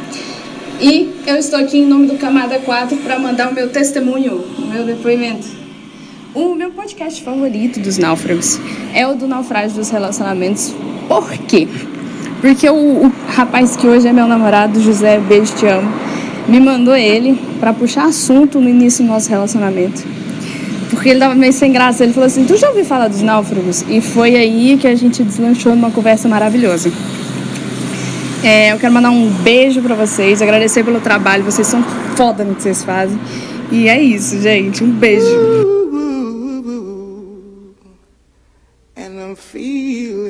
E eu estou aqui em nome do Camada 4 para mandar o meu testemunho, o meu depoimento. O meu podcast favorito dos náufragos é o do naufrágio dos relacionamentos. Por quê? Porque o, o rapaz que hoje é meu namorado, José, beijo, te amo, me mandou ele para puxar assunto no início do nosso relacionamento. Porque ele tava meio sem graça. Ele falou assim: Tu já ouviu falar dos náufragos? E foi aí que a gente deslanchou numa conversa maravilhosa. É, eu quero mandar um beijo pra vocês, agradecer pelo trabalho. Vocês são foda no que vocês fazem. E é isso, gente. Um beijo. and I'm feeling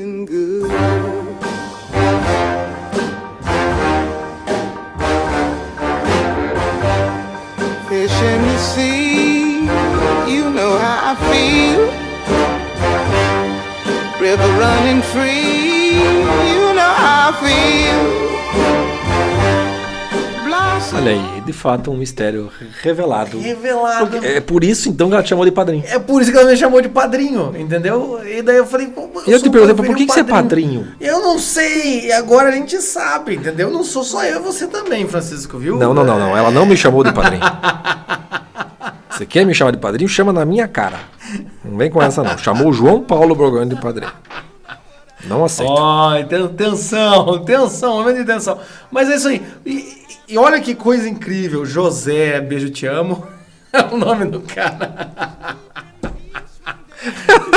Olha aí, de fato, um mistério revelado. Revelado. Porque- É por isso, então, que ela te chamou de padrinho. É por isso que ela me chamou de padrinho, entendeu? E daí eu falei, pô, E eu te perguntei, por que, que você é padrinho? Eu não sei, e agora a gente sabe, entendeu? Não sou só eu, você também, Francisco, viu? Não, não, não, não. Ela não me chamou de padrinho. *laughs* Você quer me chamar de padrinho? Chama na minha cara. Não vem com essa, não. Chamou o João Paulo Borgonha de padrinho. Não aceito. Ai, ten- tensão, tensão, momento de tensão. Mas é isso aí. E, e olha que coisa incrível. José, beijo, te amo. *laughs* É o nome do cara. *laughs*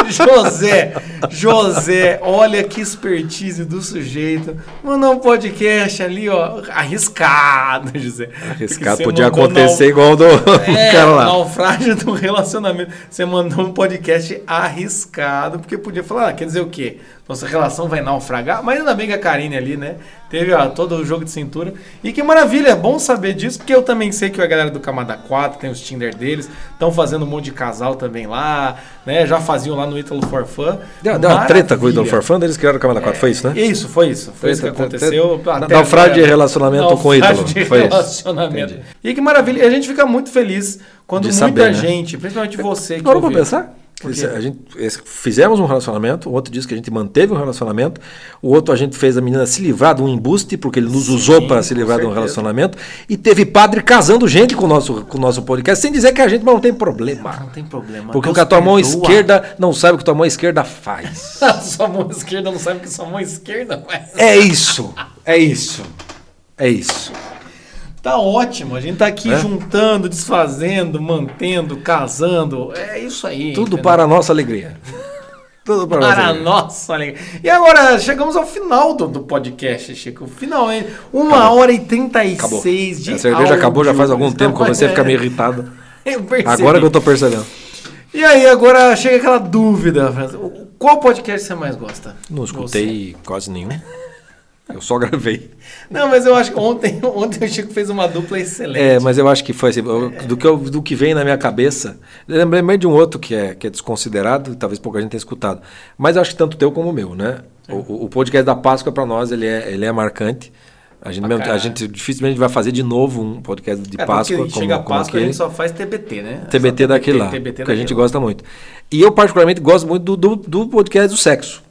José, José, olha que expertise do sujeito. Mandou um podcast ali, ó, arriscado, José. Arriscado, podia acontecer nau- igual *laughs* do É, cara lá. naufrágio do relacionamento. Você mandou um podcast arriscado, porque podia falar, ah, quer dizer o quê? Nossa relação vai naufragar? Mas ainda bem que a Karine ali, né? Teve ó, todo o jogo de cintura. E que maravilha, é bom saber disso, porque eu também sei que a galera do Camada 4 tem os Tinder deles, estão fazendo um monte de casal também lá, né? Já faziam lá no Ítalo For Fun. Deu, deu uma treta com o Maravilha. for Fun, eles criaram o Camada 4, foi isso, né? Isso, foi isso. Foi isso que Treta, aconteceu. treta, naufrágio de relacionamento com o Ítalo. de Foi isso. relacionamento. Entendi. E que maravilha. E a gente fica muito feliz quando De muita saber, né? gente, principalmente você que Parou pra pensar? A gente, fizemos um relacionamento, o outro disse que a gente manteve um relacionamento, o outro a gente fez a menina se livrar de um embuste, porque ele nos Sim, usou para se livrar de um relacionamento, e teve padre casando gente com o nosso, com o nosso podcast, sem dizer que a gente não tem problema. Não tem problema. Porque o Deus que a tua mão perdoa. esquerda não sabe o que a tua mão esquerda faz. *laughs* sua mão esquerda não sabe o que sua mão esquerda faz. É isso, é isso, é isso. Tá ótimo. A gente tá aqui Né? juntando, desfazendo, mantendo, casando. É isso aí. Tudo entendeu? para a nossa alegria. Tudo para, a nossa Para alegria. nossa alegria. E agora, chegamos ao final do, do podcast, Chico. Finalmente. Uma hora e 36 Acabou. de A cerveja acabou já faz algum áudio. tempo, comecei a ficar É. meio *laughs* irritado. Eu percebi. Agora que eu tô percebendo. E aí, agora chega aquela dúvida, Qual podcast você mais gosta? Não escutei quase nenhum. Eu só gravei. Não, mas eu acho que ontem, *laughs* ontem o Chico fez uma dupla excelente. É, mas eu acho que foi assim, eu- do, que eu- do que vem na minha cabeça. Lembrei de um outro que é, que é desconsiderado, talvez pouca gente tenha escutado. Mas eu acho que tanto teu como o meu, né? O, o- o podcast da Páscoa, para nós, ele é, ele é marcante. A gente, mesmo- a gente dificilmente vai fazer de novo um podcast de É, Páscoa. como, chega a Páscoa, a aquele. gente só faz TBT, né? TBT Só daquele lá, TBT que a gente gosta muito. E eu, particularmente, gosto muito do, do, do podcast do sexo.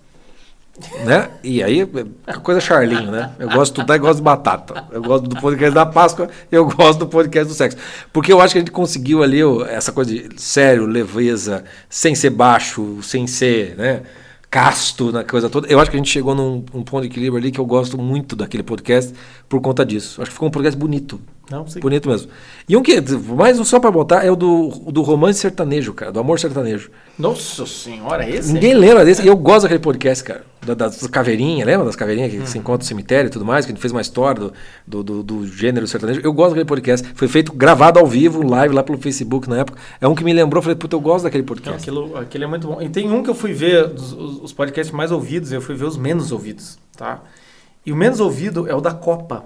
Né? E aí, é coisa charlinho, né? Eu gosto de estudar e gosto de batata. Eu gosto do podcast da Páscoa eu gosto do podcast do sexo. Porque eu acho que a gente conseguiu ali essa coisa de sério, leveza, sem ser baixo, sem ser né, casto na coisa toda. Eu acho que a gente chegou num um ponto de equilíbrio ali que eu gosto muito daquele podcast por conta disso. Acho que ficou um podcast bonito. Não, sim. Bonito mesmo. E um que, mais um só pra botar, é o do, do romance sertanejo, cara, do amor sertanejo. Nossa senhora, esse? Ninguém lembra desse. E eu gosto daquele podcast, cara. Da- das caveirinhas, lembra das caveirinhas que se encontram no cemitério e tudo mais? Que a gente fez uma história do, do, do- do gênero sertanejo. Eu gosto daquele podcast. Foi feito gravado ao vivo, live lá pelo Facebook na época. É um que me lembrou. Falei, puta, eu gosto daquele podcast. aquilo, aquele é muito bom. E tem um que eu fui ver, os, os- os podcasts mais ouvidos, eu fui ver os menos ouvidos, tá? E o menos ouvido é o da Copa.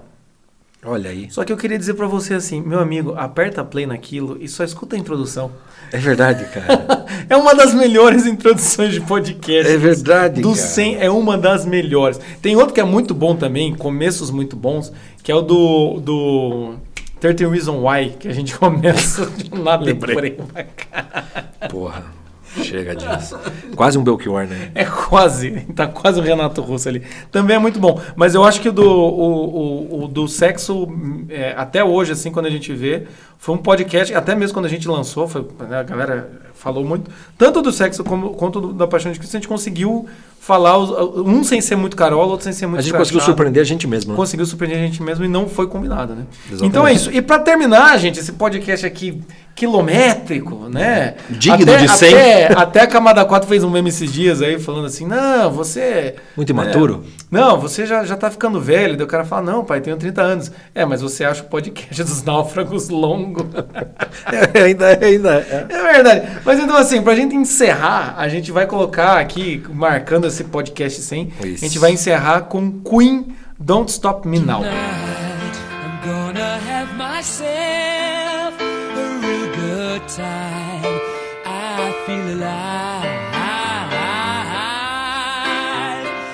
Olha aí. Só que eu queria dizer pra você assim, meu amigo, aperta play naquilo e só escuta a introdução. É verdade, cara. *laughs* É uma das melhores introduções de podcast. É verdade, Do cara. 100 é uma das melhores. Tem outro que é muito bom também, começos muito bons, que é o do, do 13 Reason Why, que a gente *laughs* começa de um nada Lembrei. por aí pra cá. Porra. Chega disso. Quase um Belchior, né? É quase, tá quase o Renato Russo ali. Também é muito bom. Mas eu acho que do, o, o, o do sexo, é, até hoje, assim, quando a gente vê, foi um podcast, até mesmo quando a gente lançou, foi, né, a galera falou muito, tanto do sexo como, quanto do- da Paixão de Cristo, a gente conseguiu falar, um sem ser muito carola, outro sem ser muito A gente conseguiu escrachado. surpreender a gente mesmo, né? Conseguiu surpreender a gente mesmo e não foi combinado, né? Exatamente. Então é isso. E pra terminar, gente, esse podcast aqui quilométrico, né? Digno até, de 100. Até, *laughs* até a Camada 4 fez um meme esses dias aí falando assim: não, você. Muito imaturo? É, não, você já, já tá ficando velho. Daí o cara fala: não, pai, tenho 30 anos. É, mas você acha o podcast *laughs* dos náufragos longo. *laughs* É, ainda, ainda. É. É verdade. Mas então, assim, pra gente encerrar, a gente vai colocar aqui, marcando esse podcast 100, a gente vai encerrar com Queen Don't Stop Me Now. I'm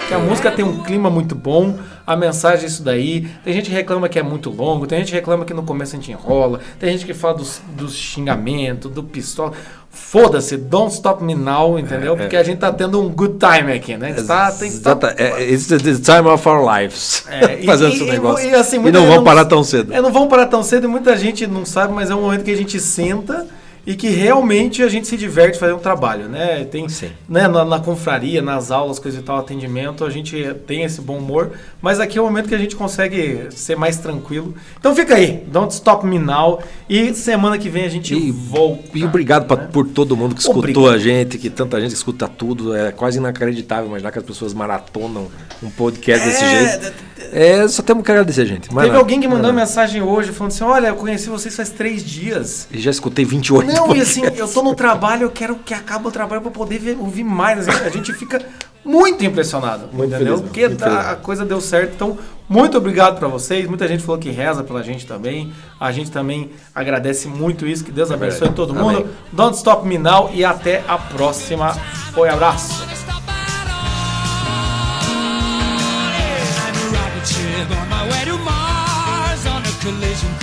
Que a música tem um clima muito bom, a mensagem é isso daí. Tem gente que reclama que é muito longo, tem gente que reclama que no começo a gente enrola, tem gente que fala dos, dos xingamentos, do pistola. Foda-se, don't stop me now, entendeu? É, é. Porque a gente tá tendo um good time aqui, né? Tá, tem, tá, Exata, é, it's the time of our lives. É, *laughs* e- Fazendo e- esse e- negócio. e assim, e não vão parar tão cedo. É, não vão parar tão cedo e muita gente não sabe, mas é um momento que a gente senta e que realmente a gente se diverte fazendo um trabalho, né? Tem, né, na, na confraria, nas aulas, coisa e tal, atendimento, a gente tem esse bom humor, mas aqui é o momento que a gente consegue ser mais tranquilo. Então fica aí, Don't Stop Me Now e semana que vem a gente volta. E obrigado pra- por todo mundo que escutou Obrigado. a gente, que tanta gente escuta tudo. É quase inacreditável imaginar que as pessoas maratonam um podcast desse jeito. É, só temos que agradecer, gente. Teve alguém que mandou mensagem hoje falando assim: Olha, eu conheci vocês faz três dias. E já escutei 28 Não, e podcasts. assim, eu tô no trabalho, eu quero que acabe o trabalho pra poder ver- ouvir mais. assim, a gente fica muito impressionado, Muito entendeu? feliz, Porque muito a, coisa deu certo. Então, muito obrigado pra vocês. Muita gente falou que reza pela gente também. A gente também agradece muito isso. Que Deus É abençoe verdade. todo Amém. mundo. Don't Stop Me Now e até a próxima. Foi abraço. Collision